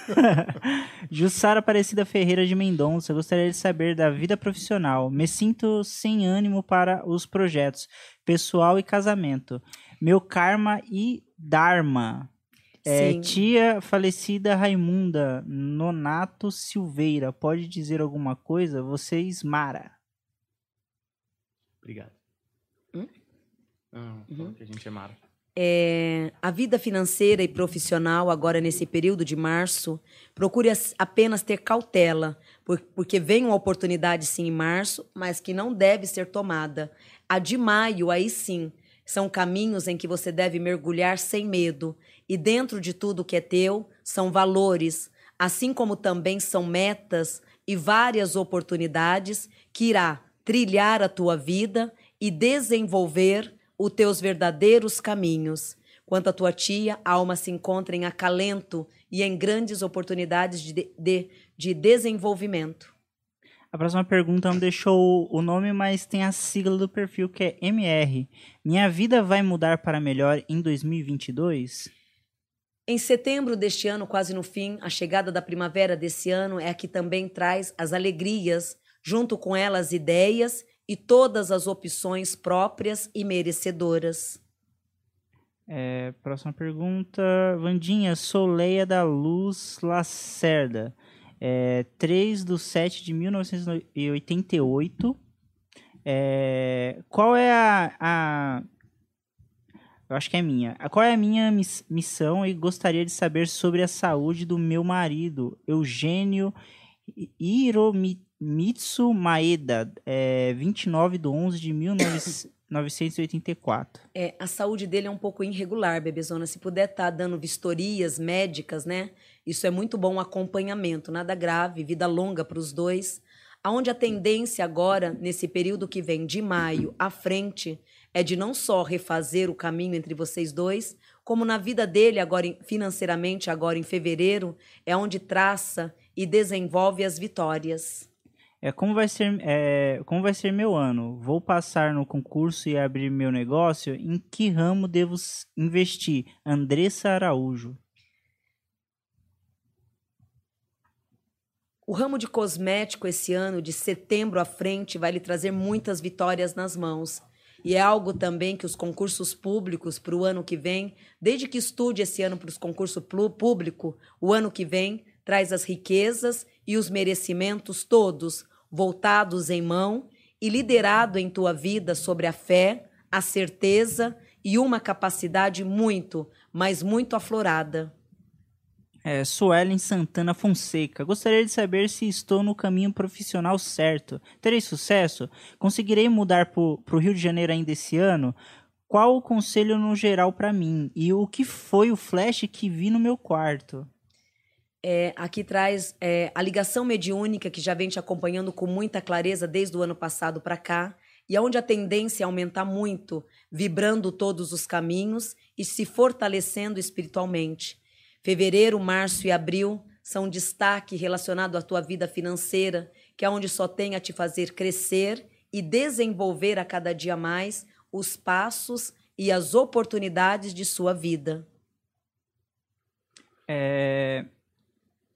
Jussara Aparecida Ferreira de Mendonça, gostaria de saber da vida profissional. Me sinto sem ânimo para os projetos pessoal e casamento. Meu karma e dharma. É, tia falecida Raimunda Nonato Silveira, pode dizer alguma coisa? Vocês, Mara. Obrigado. Hum? Falou que a gente é mara. É, a vida financeira e profissional, agora nesse período de março, procure as- apenas ter cautela, por- porque vem uma oportunidade sim em março, mas que não deve ser tomada. A de maio, aí sim, são caminhos em que você deve mergulhar sem medo. E dentro de tudo que é teu, são valores, assim como também são metas e várias oportunidades que irá trilhar a tua vida e desenvolver os teus verdadeiros caminhos. Quanto à tua tia, a alma se encontra em acalento e em grandes oportunidades de, de, de desenvolvimento. A próxima pergunta não deixou o nome, mas tem a sigla do perfil que é MR. Minha vida vai mudar para melhor em 2022? Em setembro deste ano, quase no fim, a chegada da primavera desse ano é a que também traz as alegrias, junto com ela as ideias e todas as opções próprias e merecedoras. É, próxima pergunta. Vandinha, sou Leia da Luz Lacerda. É, 3 de 7 de 1988. É, qual é a, a- Eu acho que é minha. Qual é a minha miss- missão e gostaria de saber sobre a saúde do meu marido, Eugênio Hiromi- Mitsu Maeda, é, 29 de 11 de 1984. É, a saúde dele é um pouco irregular, bebezona. Se puder estar dando vistorias médicas, né? Isso é muito bom acompanhamento, nada grave, vida longa para os dois. Aonde a tendência agora, nesse período que vem de maio à frente, é de não só refazer o caminho entre vocês dois, como na vida dele agora financeiramente agora em fevereiro, é onde traça e desenvolve as vitórias. É, como, vai ser, é, como vai ser meu ano? Vou passar no concurso e abrir meu negócio? Em que ramo devo investir? Andressa Araújo. O ramo de cosmético esse ano, de setembro à frente, vai lhe trazer muitas vitórias nas mãos. E é algo também que os concursos públicos para o ano que vem, desde que estude esse ano para os concursos públicos, o ano que vem traz as riquezas e os merecimentos todos voltados em mão e liderado em tua vida sobre a fé, a certeza e uma capacidade muito, mas muito aflorada. É, Suelen Santana Fonseca. Gostaria de saber se estou no caminho profissional certo. Terei sucesso? Conseguirei mudar para o Rio de Janeiro ainda esse ano? Qual o conselho no geral para mim? E o que foi o flash que vi no meu quarto? É, aqui traz é, a ligação mediúnica que já vem te acompanhando com muita clareza desde o ano passado para cá, e aonde a tendência é aumentar muito, vibrando todos os caminhos e se fortalecendo espiritualmente. Fevereiro, março e abril são destaque relacionado à tua vida financeira, que é onde só tem a te fazer crescer e desenvolver a cada dia mais os passos e as oportunidades de sua vida. É,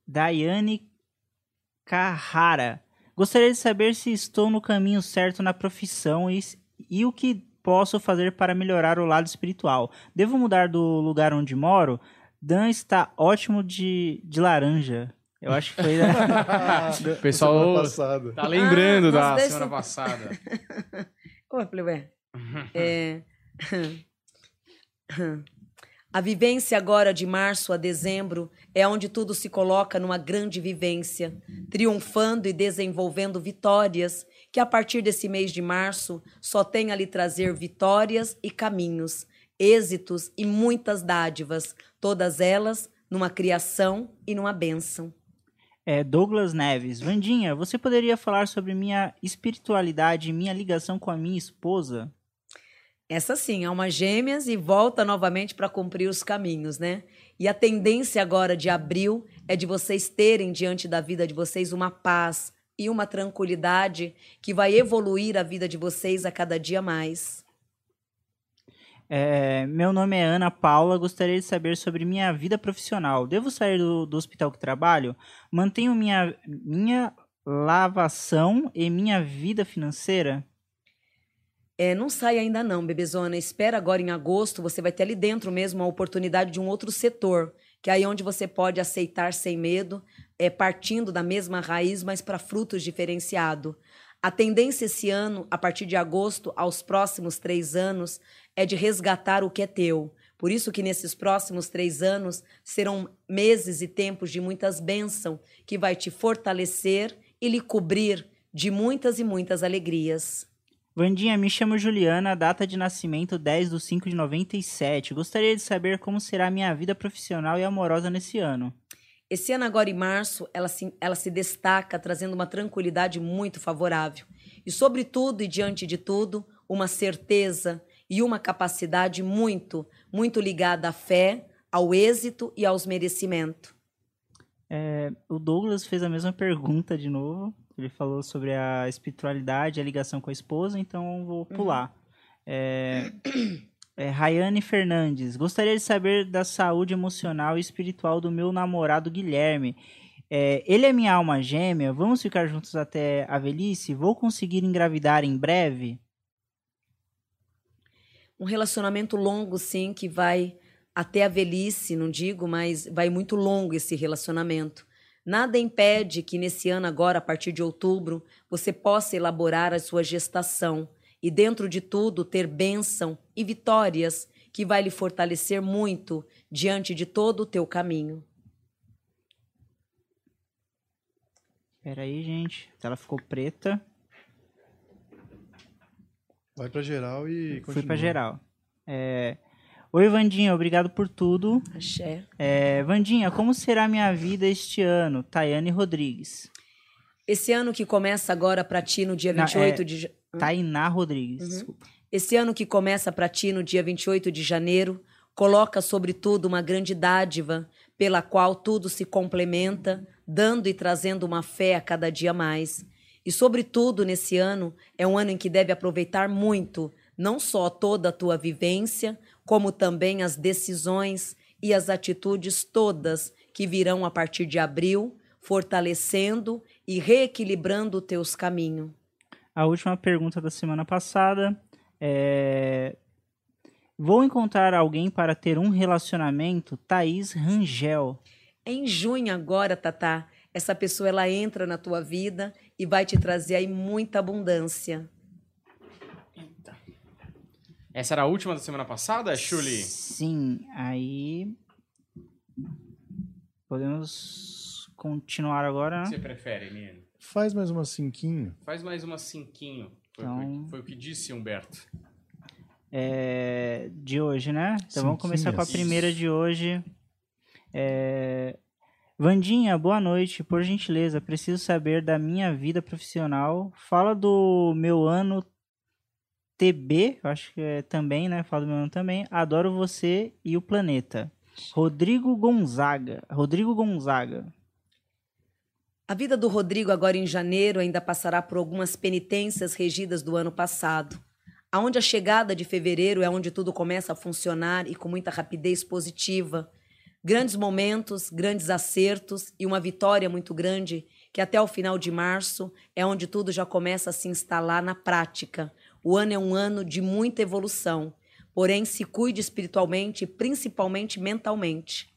Daiane Carrara. Gostaria de saber se estou no caminho certo na profissão e, e o que posso fazer para melhorar o lado espiritual. Devo mudar do lugar onde moro? Dan está ótimo de, de laranja. Eu acho que foi. Né? o pessoal tá lembrando ah, da semana passada. Ô, Pleué. é... A vivência agora de março a dezembro é onde tudo se coloca numa grande vivência, triunfando e desenvolvendo vitórias, que a partir desse mês de março só tem a lhe trazer vitórias e caminhos, êxitos e muitas dádivas, todas elas numa criação e numa bênção. É, Douglas Neves, Vandinha, você poderia falar sobre minha espiritualidade e minha ligação com a minha esposa? Essa sim, alma gêmeas e volta novamente para cumprir os caminhos, né? E a tendência agora de abril é de vocês terem diante da vida de vocês uma paz e uma tranquilidade que vai evoluir a vida de vocês a cada dia mais. É, meu nome é Ana Paula, gostaria de saber sobre minha vida profissional. Devo sair do, do hospital que trabalho? Mantenho minha, minha lavação e minha vida financeira? É, não sai ainda não, bebezona. Espera agora em agosto, você vai ter ali dentro mesmo a oportunidade de um outro setor, que é aí onde você pode aceitar sem medo, é, partindo da mesma raiz, mas para frutos diferenciado. A tendência esse ano, a partir de agosto, aos próximos três anos, é de resgatar o que é teu. Por isso que nesses próximos três anos serão meses e tempos de muitas bênçãos, que vai te fortalecer e lhe cobrir de muitas e muitas alegrias. Vandinha, me chamo Juliana, data de nascimento 10 de 5 de 97. Gostaria de saber como será a minha vida profissional e amorosa nesse ano. Esse ano, agora em março, ela se, ela se destaca trazendo uma tranquilidade muito favorável. E, sobretudo e diante de tudo, uma certeza e uma capacidade muito, muito ligada à fé, ao êxito e aos merecimentos. É, o Douglas fez a mesma pergunta de novo. Ele falou sobre a espiritualidade, a ligação com a esposa, então vou uhum. pular. Uhum. É, é, Rayane Fernandes, gostaria de saber da saúde emocional e espiritual do meu namorado Guilherme. É, ele é minha alma gêmea, vamos ficar juntos até a velhice? Vou conseguir engravidar em breve? Um relacionamento longo, sim, que vai até a velhice, não digo, mas vai muito longo esse relacionamento. Nada impede que nesse ano agora, a partir de outubro, você possa elaborar a sua gestação e dentro de tudo ter bênção e vitórias que vai lhe fortalecer muito diante de todo o teu caminho. Pera aí, gente. A tela ficou preta. Vai pra geral e Fui continua. pra geral. É... Oi, Vandinha, obrigado por tudo. Axé. É... Vandinha, como será minha vida este ano? Tayane Rodrigues. Esse ano que começa agora pra ti no dia Não, 28 é- de... Tainá Rodrigues. Uhum. desculpa. Esse ano que começa para ti no dia 28 de janeiro, coloca sobretudo uma grande dádiva pela qual tudo se complementa, dando e trazendo uma fé a cada dia mais. E sobretudo nesse ano é um ano em que deve aproveitar muito, não só toda a tua vivência, como também as decisões e as atitudes todas que virão a partir de abril, fortalecendo e reequilibrando teus caminhos. A última pergunta da semana passada é... Vou encontrar alguém para ter um relacionamento? Thaís Rangel. Em junho agora, Tatá, essa pessoa ela entra na tua vida e vai te trazer aí muita abundância. Essa era a última da semana passada, Shuli? Sim, aí. Podemos continuar agora, O que né? você prefere, menino? Faz mais uma cinquinho. Faz mais uma cinquinho. Foi, Então- foi- foi o que disse Humberto. É, de hoje, né? Então vamos começar com a Cinquinhas. primeira de hoje. É... Vandinha, boa noite. Por gentileza, preciso saber da minha vida profissional. Fala do meu ano TB, acho que é também, né? Fala do meu ano também. Adoro você e o planeta. Rodrigo Gonzaga. Rodrigo Gonzaga. A vida do Rodrigo agora em janeiro ainda passará por algumas penitências regidas do ano passado. Aonde a chegada de fevereiro é onde tudo começa a funcionar e com muita rapidez positiva. Grandes momentos, grandes acertos e uma vitória muito grande que até o final de março é onde tudo já começa a se instalar na prática. O ano é um ano de muita evolução, porém se cuide espiritualmente e principalmente mentalmente.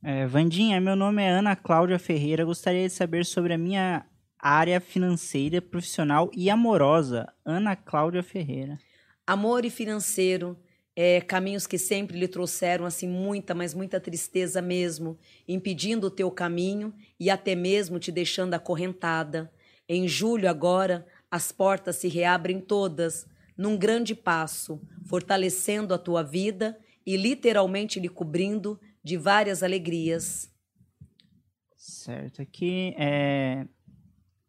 É, Vandinha, meu nome é Ana Cláudia Ferreira. Gostaria de saber sobre a minha área financeira, profissional e amorosa. Ana Cláudia Ferreira. Amor e financeiro, é, caminhos que sempre lhe trouxeram assim muita, mas muita tristeza mesmo, impedindo o teu caminho e até mesmo te deixando acorrentada. Em julho agora, as portas se reabrem todas, num grande passo, fortalecendo a tua vida e literalmente lhe cobrindo de várias alegrias. Certo, aqui é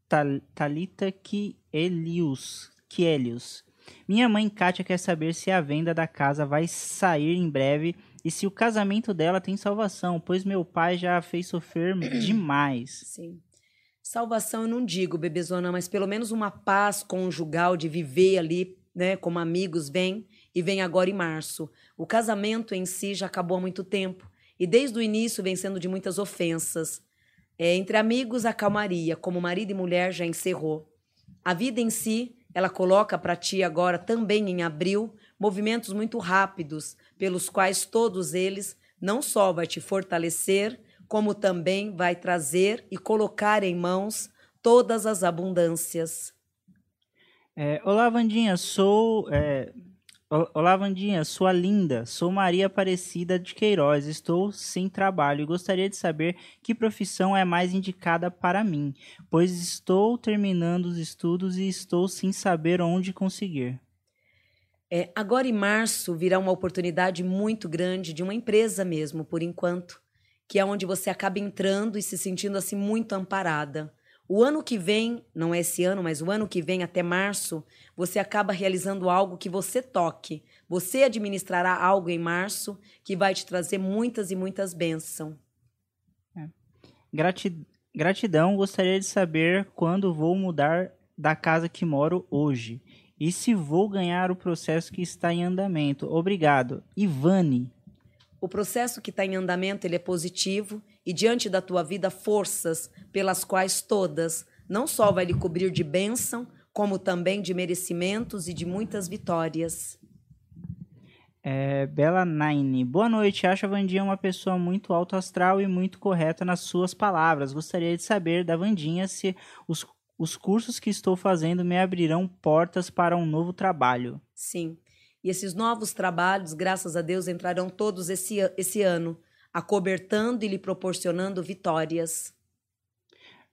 Tal- Thalita Kielius. Kielius. Minha mãe Kátia quer saber se a venda da casa vai sair em breve e se o casamento dela tem salvação, pois meu pai já a fez sofrer demais. Sim. Salvação eu não digo, bebezona, mas pelo menos uma paz conjugal de viver ali, né, como amigos vem e vem agora em março. O casamento em si já acabou há muito tempo e desde o início vem sendo de muitas ofensas. É, entre amigos a calmaria, como marido e mulher já encerrou. A vida em si, ela coloca para ti agora também em abril movimentos muito rápidos, pelos quais todos eles não só vai te fortalecer, como também vai trazer e colocar em mãos todas as abundâncias. É, olá, Vandinha, sou. é, Olá, Vandinha, sua linda. Sou Maria Aparecida de Queiroz. Estou sem trabalho e gostaria de saber que profissão é mais indicada para mim, pois estou terminando os estudos e estou sem saber onde conseguir. É, agora em março virá uma oportunidade muito grande de uma empresa mesmo, por enquanto, que é onde você acaba entrando e se sentindo assim muito amparada. O ano que vem, não é esse ano, mas o ano que vem até março, você acaba realizando algo que você toque. Você administrará algo em março que vai te trazer muitas e muitas bênçãos. Grati- Gratidão, gostaria de saber quando vou mudar da casa que moro hoje e se vou ganhar o processo que está em andamento. Obrigado. Ivane. O processo que está em andamento ele é positivo e diante da tua vida forças pelas quais todas não só vai lhe cobrir de bênção, como também de merecimentos e de muitas vitórias. É, Bela Nine. Boa noite. Acho a Vandinha uma pessoa muito alto astral e muito correta nas suas palavras. Gostaria de saber da Vandinha se os, os cursos que estou fazendo me abrirão portas para um novo trabalho. Sim. E esses novos trabalhos, graças a Deus, entrarão todos esse, esse ano. Acobertando e lhe proporcionando vitórias.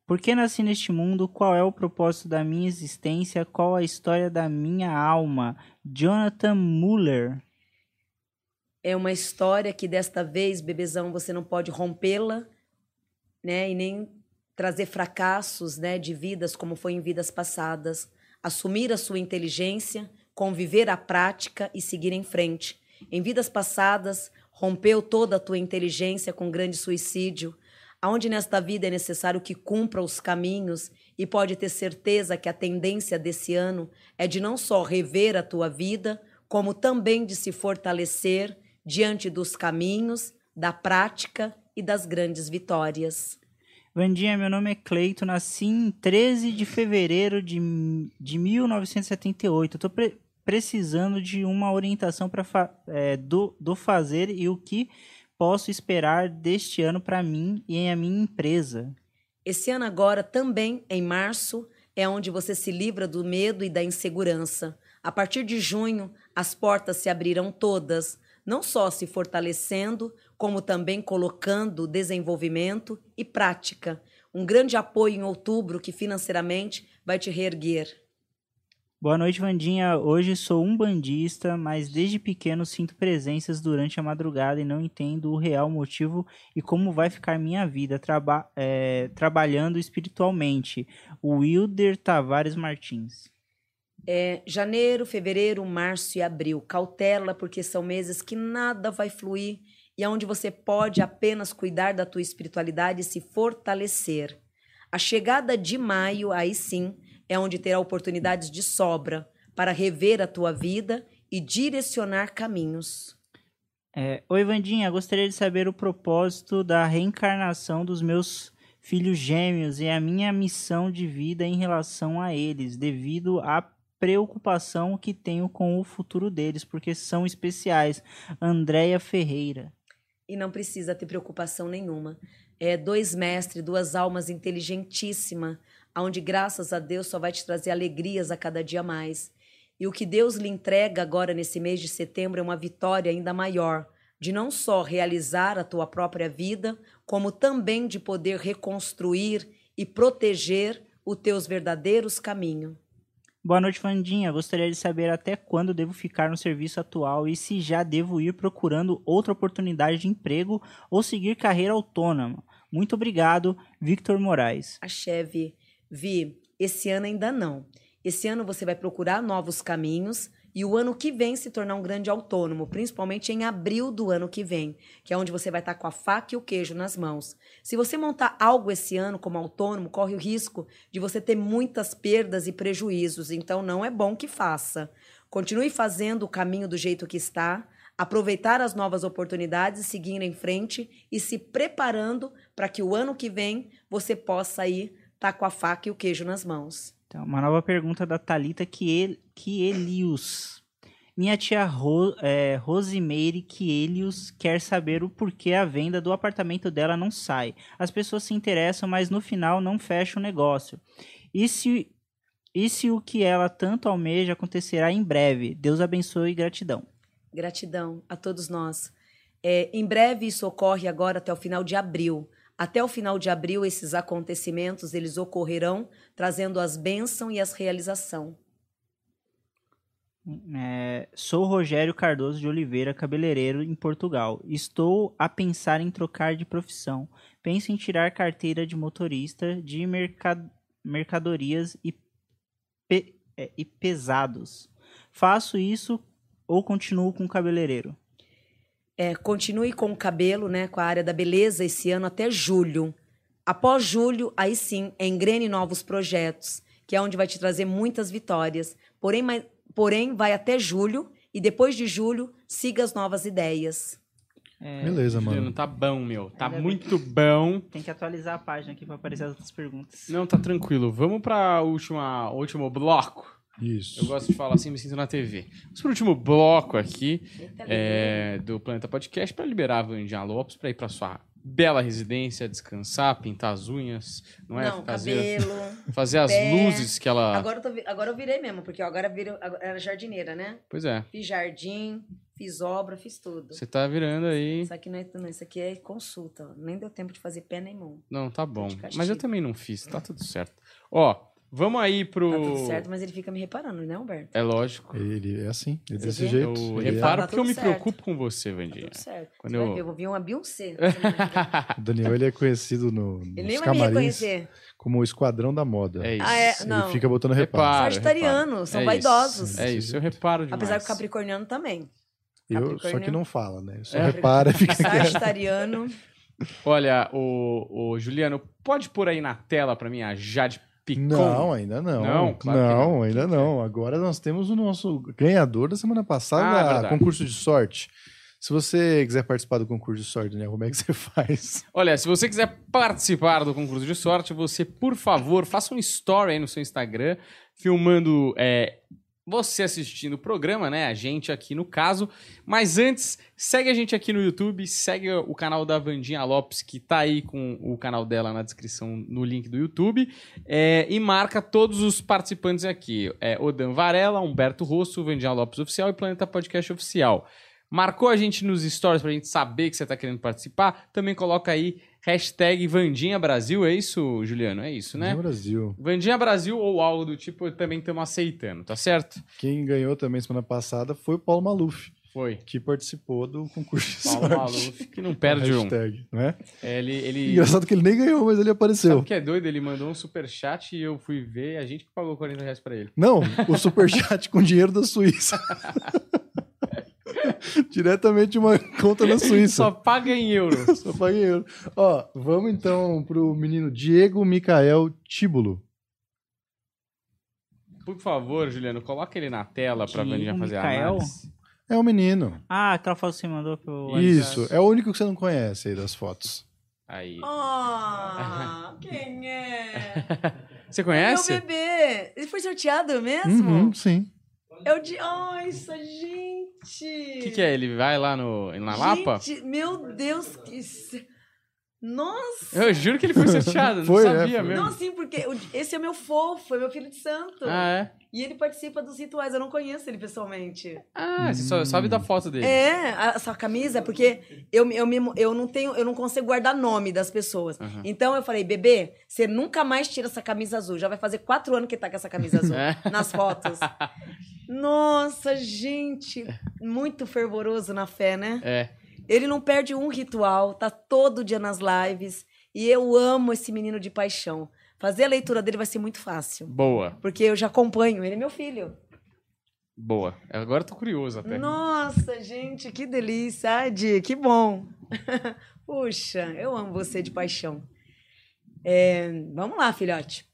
Por que nasci neste mundo? Qual é o propósito da minha existência? Qual a história da minha alma? Jonathan Muller. É uma história que desta vez, bebezão, você não pode rompê-la, né, e nem trazer fracassos, né, de vidas como foi em vidas passadas. Assumir a sua inteligência, conviver a prática e seguir em frente. Em vidas passadas, rompeu toda a tua inteligência com grande suicídio, aonde nesta vida é necessário que cumpra os caminhos e pode ter certeza que a tendência desse ano é de não só rever a tua vida, como também de se fortalecer diante dos caminhos, da prática e das grandes vitórias. Vandinha, meu nome é Cleito, nasci em 13 de fevereiro de, de 1978. Estou precisando de uma orientação para é, do, do fazer e o que posso esperar deste ano para mim e a minha empresa. Esse ano agora, também em março, é onde você se livra do medo e da insegurança. A partir de junho, as portas se abrirão todas, não só se fortalecendo, como também colocando desenvolvimento e prática. Um grande apoio em outubro que financeiramente vai te reerguer. Boa noite, Vandinha. Hoje sou um bandista, mas desde pequeno sinto presenças durante a madrugada e não entendo o real motivo e como vai ficar minha vida traba é, trabalhando espiritualmente. Wilder Tavares Martins. É, janeiro, fevereiro, março e abril. Cautela, porque são meses que nada vai fluir e onde você pode apenas cuidar da tua espiritualidade e se fortalecer. A chegada de maio, aí sim, é onde terá oportunidades de sobra para rever a tua vida e direcionar caminhos. É, Oi, Vandinha, gostaria de saber o propósito da reencarnação dos meus filhos gêmeos e a minha missão de vida em relação a eles, devido à preocupação que tenho com o futuro deles, porque são especiais. Andréia Ferreira. E não precisa ter preocupação nenhuma. É dois mestres, duas almas inteligentíssimas, onde graças a Deus só vai te trazer alegrias a cada dia mais. E o que Deus lhe entrega agora nesse mês de setembro é uma vitória ainda maior, de não só realizar a tua própria vida, como também de poder reconstruir e proteger os teus verdadeiros caminhos. Boa noite, Fandinha. Gostaria de saber até quando devo ficar no serviço atual e se já devo ir procurando outra oportunidade de emprego ou seguir carreira autônoma. Muito obrigado, Victor Moraes. A Vi, esse ano ainda não. Esse ano você vai procurar novos caminhos e o ano que vem se tornar um grande autônomo, principalmente em abril do ano que vem, que é onde você vai estar com a faca e o queijo nas mãos. Se você montar algo esse ano como autônomo, corre o risco de você ter muitas perdas e prejuízos, então não é bom que faça. Continue fazendo o caminho do jeito que está, aproveitar as novas oportunidades, seguir em frente e se preparando para que o ano que vem você possa ir tá com a faca e o queijo nas mãos. Então, uma nova pergunta da Thalita Kielius. Minha tia Ro, é, Rosimeire Kielius quer saber o porquê a venda do apartamento dela não sai. As pessoas se interessam, mas no final não fecha o negócio. E se, e se o que ela tanto almeja acontecerá em breve? Deus abençoe e gratidão. Gratidão a todos nós. É, em breve isso ocorre agora até o final de abril. Até o final de abril, esses acontecimentos eles ocorrerão, trazendo as bênçãos e as realização. É, sou Rogério Cardoso de Oliveira, cabeleireiro em Portugal. Estou a pensar em trocar de profissão. Penso em tirar carteira de motorista de mercad mercadorias e, pe é, e pesados. Faço isso ou continuo com cabeleireiro? É, continue com o cabelo, né, com a área da beleza esse ano até julho. Após julho, aí sim, engrene novos projetos, que é onde vai te trazer muitas vitórias. Porém, mas, porém vai até julho e depois de julho, siga as novas ideias. É, Beleza, mano. Tá bom, meu. Tá muito bom. Tem que atualizar a página aqui para aparecer as outras perguntas. Não, tá tranquilo. Vamos para o último bloco. Isso. Eu gosto de falar assim, me sinto na TV. Vamos pro último bloco aqui é, do Planeta Podcast para liberar a Vandinha Lopes para ir para sua bela residência, descansar, pintar as unhas, não é? Não, fazer, cabelo, fazer as pé. luzes que ela. Agora eu, tô, agora eu virei mesmo, porque agora eu virei, era jardineira, né? Pois é. Fiz jardim, fiz obra, fiz tudo. Você tá virando aí. Isso aqui não é, não, isso aqui é consulta. ó. Nem deu tempo de fazer pé nem mão. Não, tá bom. Mas eu também não fiz, tá tudo certo. Ó, vamos aí pro. Tá tudo certo, mas ele fica me reparando, né, Humberto? É lógico. Ele é assim, ele é desse vê? jeito. Eu ele é- reparo Tá porque eu me certo. preocupo com você, Tá Vandinha. tudo certo. Quando Você vai eu- ver, eu vou vir uma Beyoncé. O Daniel ele é conhecido no, Ele nem nos vai me camarins reconhecer. como o esquadrão da moda. É isso. Ah, é? Ele Não. fica botando reparo. Sagitariano, são É vaidosos. Isso, é isso, eu reparo demais. Apesar que o capricorniano também. Eu, só que não fala, né? Só É. repara e fica quieto. Sagitariano. Olha, o, o Juliano, pode pôr aí na tela pra mim a Jade Picon? Não, ainda não. Não, claro não, não. ainda não. Agora nós temos o nosso ganhador da semana Ah, passada, verdade. concurso de sorte. Se você quiser participar do concurso de sorte, né? Como é que você faz? Olha, se você quiser participar do concurso de sorte, você, por favor, faça um story aí no seu Instagram, filmando é, você assistindo o programa, né? A gente aqui no caso. Mas antes, segue a gente aqui no YouTube, segue o canal da Vandinha Lopes, que tá aí com o canal dela na descrição no link do YouTube. é, e marca todos os participantes aqui: é, Odan Varela, Humberto Rosso, Vandinha Lopes Oficial e Planeta Podcast Oficial. Marcou a gente nos stories pra gente saber que você tá querendo participar. Também coloca aí hashtag Vandinha Brasil. É isso, Juliano? É isso, né? No Brasil. Vandinha Brasil ou algo do tipo, também estamos aceitando, tá certo? Quem ganhou também semana passada foi o Paulo Maluf, Foi. que participou do concurso de Paulo sorte. Maluf, que não perde um. Hashtag, né? Ele, ele... Engraçado que ele nem ganhou, mas ele Sabe apareceu. o que é doido? Ele mandou um superchat e eu fui ver, a gente que pagou 40 reais pra ele. Não, o superchat com dinheiro da Suíça. Diretamente de uma conta na Suíça. Só paga em euro. Só paguei euro. Ó, vamos então pro menino Diego Micael Tíbulo. Por favor, Juliano, coloca ele na tela pra Diego Vandinha fazer a Micael? análise. É o menino. Ah, aquela foto que você mandou pro Isso, é o único que você não conhece aí das fotos. Aí. Ah, quem é? Você Meu conhece? bebê. Ele foi sorteado mesmo? Uhum, sim. O de. Isso, gente. O que, que é? Ele vai lá no, na Lapa? Gente, meu Deus, que. Nossa! Eu juro que ele foi sorteado, não Foi, é, sabia foi. mesmo. Não, sim, porque esse é meu fofo, é meu filho de santo. Ah, é? E ele participa dos rituais, eu não conheço ele pessoalmente. Ah, você só sabe da foto dele. É, a- essa camisa, é porque eu, eu, me- eu não tenho, eu não consigo guardar nome das pessoas. Aham. Então eu falei, bebê, você nunca mais tira essa camisa azul. Já vai fazer quatro anos que tá com essa camisa azul É. nas fotos. Nossa, gente, muito fervoroso na fé, né? É. Ele não perde um ritual, tá todo dia nas lives. E eu amo esse menino de paixão. Fazer a leitura dele vai ser muito fácil. Boa, Porque eu já acompanho, ele é meu filho. boa. Agora eu tô curioso até. Nossa, gente, que delícia. Adi, que bom. Puxa, eu amo você de paixão. É, vamos lá, filhote.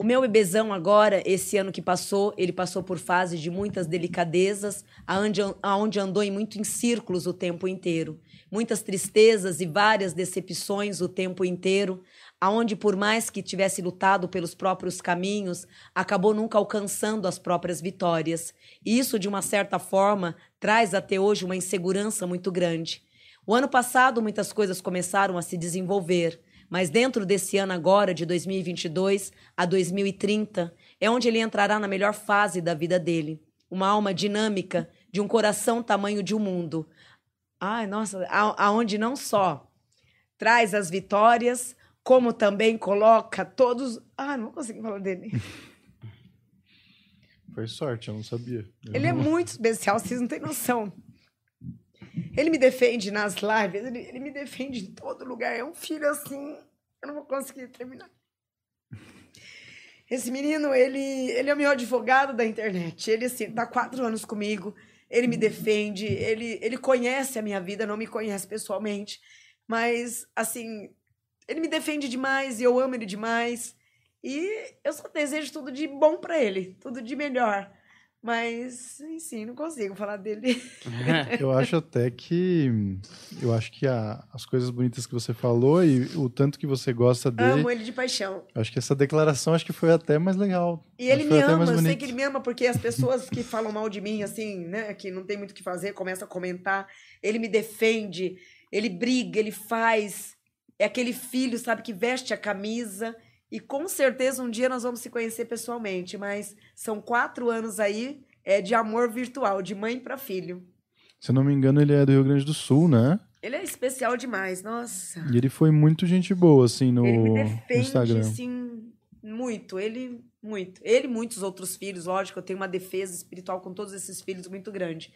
O meu bebezão agora, esse ano que passou, ele passou por fases de muitas delicadezas, aonde, andou em muito em círculos o tempo inteiro. Muitas tristezas e várias decepções o tempo inteiro, aonde por mais que tivesse lutado pelos próprios caminhos, acabou nunca alcançando as próprias vitórias. E isso, de uma certa forma, traz até hoje uma insegurança muito grande. O ano passado, muitas coisas começaram a se desenvolver, mas dentro desse ano agora, de 2022 a 2030, é onde ele entrará na melhor fase da vida dele. Uma alma dinâmica, de um coração tamanho de um mundo. Ai, nossa, aonde não só traz as vitórias, como também coloca todos. Ah, não conseguir falar dele. Foi sorte, eu não sabia. Ele é muito especial, vocês não têm noção. Ele me defende nas lives, ele, ele me defende em todo lugar. É um filho assim, eu não vou conseguir terminar. Esse menino, ele, ele é o meu advogado da internet. Ele, assim, tá quatro anos comigo. Ele me defende, ele, ele conhece a minha vida, não me conhece pessoalmente. Mas, assim, ele me defende demais e eu amo ele demais. E eu só desejo tudo de bom pra ele, tudo de melhor. Mas, enfim, não consigo falar dele. Eu acho até que. Eu acho que a- as coisas bonitas que você falou e o tanto que você gosta dele. Amo ele de paixão. Acho que essa declaração acho que foi até mais legal. E ele me ama, eu sei que ele me ama, porque as pessoas que falam mal de mim, assim, né, que não tem muito o que fazer, começam a comentar. Ele me defende, ele briga, ele faz. É aquele filho, sabe, que veste a camisa. E com certeza um dia nós vamos se conhecer pessoalmente, mas são quatro anos aí é, de amor virtual, de mãe para filho. Se eu não me engano, ele é do Rio Grande do Sul, né? Ele é especial demais, nossa. E ele foi muito gente boa, assim, no, ele me defende, Instagram. assim, muito. Ele, muito. Ele e muitos outros filhos, lógico, eu tenho uma defesa espiritual com todos esses filhos muito grande.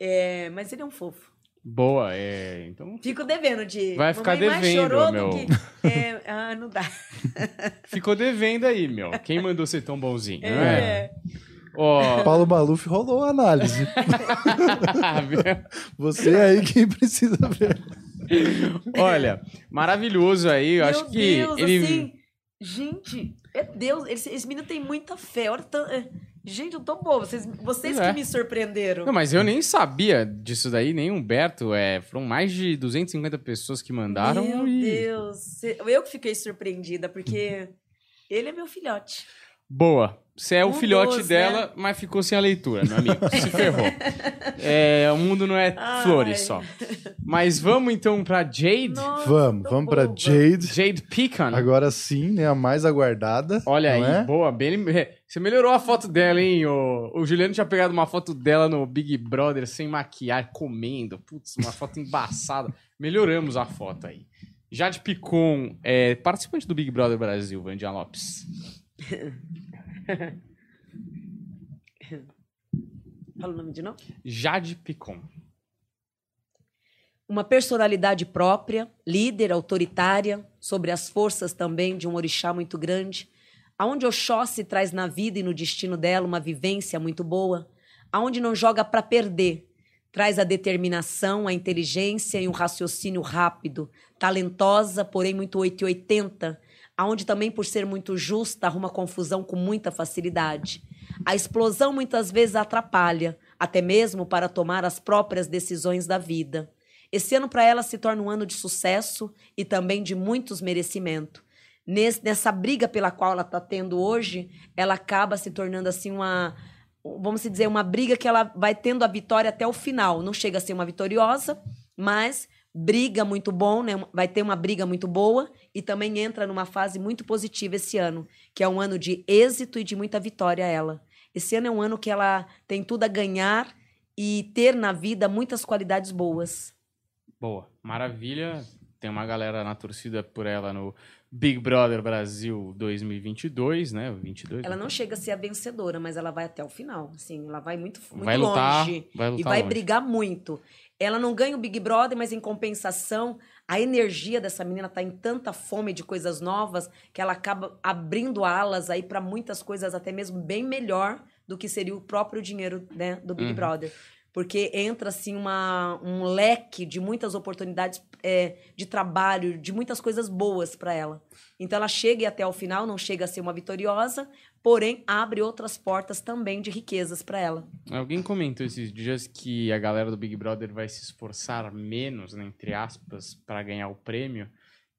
É, mas ele é um fofo. Boa, é. Então. Fico devendo de. Vai ficar Mamãe devendo, meu. que- é, ah, não dá. Ficou devendo aí, meu. Quem mandou ser tão bonzinho, não é? É. Ó. Paulo Maluf rolou a análise. Você é aí quem precisa ver. Olha, maravilhoso aí. Eu Meu acho que Deus, ele. assim. Gente, é Deus. Esse, esse menino tem muita fé. Olha, é, gente, eu tô boa. Vocês, vocês é. que me surpreenderam. Não, mas eu nem sabia disso daí, nem Humberto. É, foram mais de 250 pessoas que mandaram. Meu e... Deus. Eu que fiquei surpreendida, porque ele é meu filhote. Boa. Você é o Um filhote dos, dela, né? mas ficou sem a leitura, meu amigo. Se ferrou. É, o mundo não é Ai. flores só. Mas vamos então pra Jade. Nossa, Vamos, vamos pra boba. Jade. Jade Pican. Agora sim, né? A mais aguardada. Olha aí, é? boa, bem. Você melhorou a foto dela, hein? O, o Juliano tinha pegado uma foto dela no Big Brother sem maquiagem, comendo. Putz, uma foto embaçada. Melhoramos a foto aí. Jade Picon, é, participante do Big Brother Brasil, Vandian Lopes. Fala o nome de novo. Jade Picon. Uma personalidade própria, líder, autoritária, sobre as forças também de um orixá muito grande, aonde Oxóssi traz na vida e no destino dela uma vivência muito boa, aonde não joga para perder, traz a determinação, a inteligência e um raciocínio rápido, talentosa, porém muito 880, aonde também por ser muito justa arruma confusão com muita facilidade. A explosão muitas vezes atrapalha, até mesmo para tomar as próprias decisões da vida. Esse ano para ela se torna um ano de sucesso e também de muitos merecimentos. Nes- Nessa briga pela qual ela está tendo hoje, ela acaba se tornando assim uma, vamos dizer, uma briga que ela vai tendo a vitória até o final. Não chega a ser uma vitoriosa, mas briga muito bom, né? Vai ter uma briga muito boa e também entra numa fase muito positiva esse ano, que é um ano de êxito e de muita vitória ela. Esse ano é um ano que ela tem tudo a ganhar e ter na vida muitas qualidades boas. Boa, maravilha. Tem uma galera na torcida por ela no Big Brother Brasil 2022, né? 22. Ela não chega a ser a vencedora, mas ela vai até o final. Assim, ela vai muito, muito vai lutar, longe. vai lutar e vai longe. brigar muito. Ela não ganha o Big Brother, mas em compensação, a energia dessa menina tá em tanta fome de coisas novas que ela acaba abrindo alas aí para muitas coisas até mesmo bem melhor do que seria o próprio dinheiro né, do Big Uhum. Brother. Porque entra assim uma, um leque de muitas oportunidades é, de trabalho, de muitas coisas boas para ela. Então ela chega até o final, não chega a ser uma vitoriosa, porém abre outras portas também de riquezas para ela. Alguém comentou esses dias que a galera do Big Brother vai se esforçar menos, né, entre aspas, para ganhar o prêmio,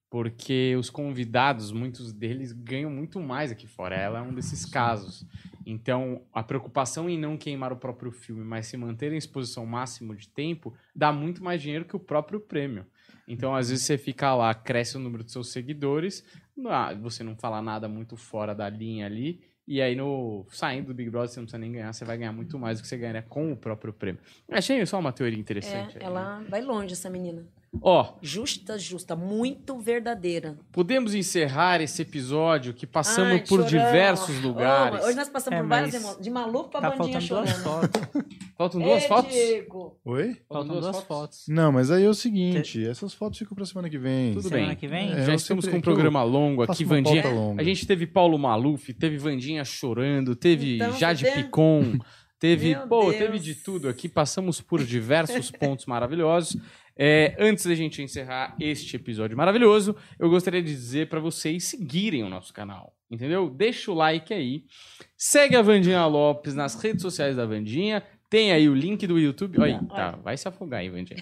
porque os convidados, muitos deles ganham muito mais aqui fora. Ela é um desses casos. Então, a preocupação em não queimar o próprio filme, mas se manter em exposição máximo de tempo, dá muito mais dinheiro que o próprio prêmio. Então, às vezes você fica lá, cresce o número de seus seguidores, ah, você não fala nada muito fora da linha ali, e aí, no saindo do Big Brother, você não precisa nem ganhar, você vai ganhar muito mais do que você ganharia com o próprio prêmio. Achei só uma teoria interessante. É, aí, né? ela vai longe, essa menina. Ó, Justa, justa, muito verdadeira. podemos encerrar esse episódio que passamos Ai, por choramos. diversos lugares. hoje nós passamos É, por várias emoções. De maluco pra Tá bandinha faltando duas chorando. fotos. Faltam duas Ei, fotos? Diego. Oi? Faltam duas fotos. Não, mas aí é o seguinte, essas fotos ficam pra semana que vem. Tudo Semana bem. que vem? É, Já eu estamos sempre- com um programa longo aqui, Vandinha. longa. A gente teve Paulo Maluf, teve Vandinha chorando, teve Então, Jade vê? Picon, teve. Meu pô, Deus. teve de tudo aqui. Passamos por diversos pontos maravilhosos. É, antes da gente encerrar este episódio maravilhoso, eu gostaria de dizer para vocês seguirem o nosso canal. Entendeu? Deixa o like aí. Segue a Vandinha Lopes nas redes sociais da Vandinha. Tem aí o link do YouTube. Olha aí, tá. Vai se afogar aí, Vandinha.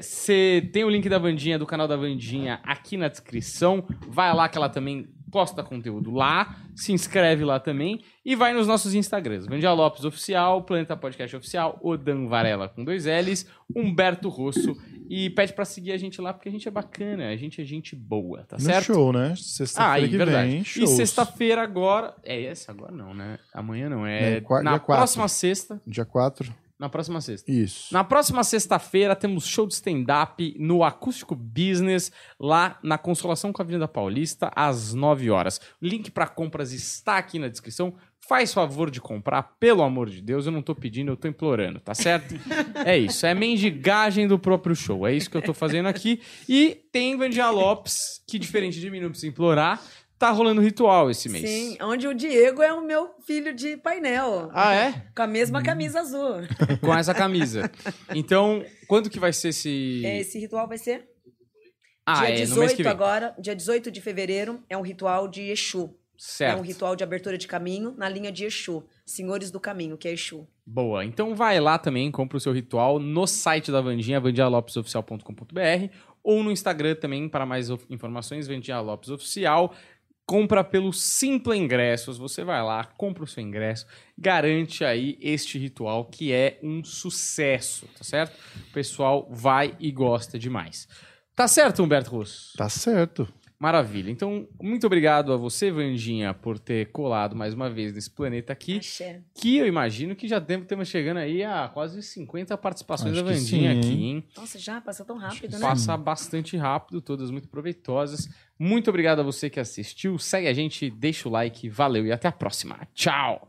Você tem o link da Vandinha, do canal da Vandinha, aqui na descrição. Vai lá que ela também posta conteúdo lá. Se inscreve lá também. E vai nos nossos Instagrams. Vandinha Lopes Oficial, Planeta Podcast Oficial, Odan Varela com dois L's, Humberto Rosso. E pede pra seguir a gente lá, porque a gente é bacana, a gente é gente boa, tá No certo? show, né? Ah, Sexta-feira aí, que verdade. vem, e sexta-feira agora. É essa agora não, né? Amanhã não. É, É, na próxima sexta. Dia 4. Na próxima sexta. Isso. Na próxima sexta-feira temos show de stand-up no Acústico Business, lá na Consolação com a Avenida Paulista, às 9 horas. O link para compras está aqui na descrição. Faz favor de comprar, pelo amor de Deus. Eu não tô pedindo, eu tô implorando, tá certo? é isso, é mendigagem do próprio show. É isso que eu tô fazendo aqui. E tem Vandinha Lopes, que diferente de mim, não precisa implorar, tá rolando ritual esse mês. Sim, onde o Diego é o meu filho de painel. Ah, é? Com a mesma camisa azul. Com essa camisa. Então, quando que vai ser esse. Esse ritual vai ser ah, dia é, 18 no mês que vem. agora, dia 18 de fevereiro, é um ritual de Exu. Certo. É um ritual de abertura de caminho na linha de Exu. Senhores do Caminho, que é Exu. Boa. Então vai lá também, compra o seu ritual no site da Vandinha, vandialopesoficial.com.br ou no Instagram também para mais informações, Vandinha Lopes Oficial. Compra pelo Simpla Ingressos. Você vai lá, compra o seu ingresso, garante aí este ritual que é um sucesso, tá certo? O pessoal vai e gosta demais. Tá certo, Humberto Russo? Tá certo. Maravilha. Então, muito obrigado a você, Vandinha, por ter colado mais uma vez nesse planeta aqui. Axé. Que eu imagino que já temos chegando aí a quase 50 participações Acho da Vandinha sim, aqui, hein? Nossa, já passa tão rápido, né? Passa bastante rápido, todas muito proveitosas. Muito obrigado a você que assistiu. Segue a gente, deixa o like, valeu e até a próxima. Tchau!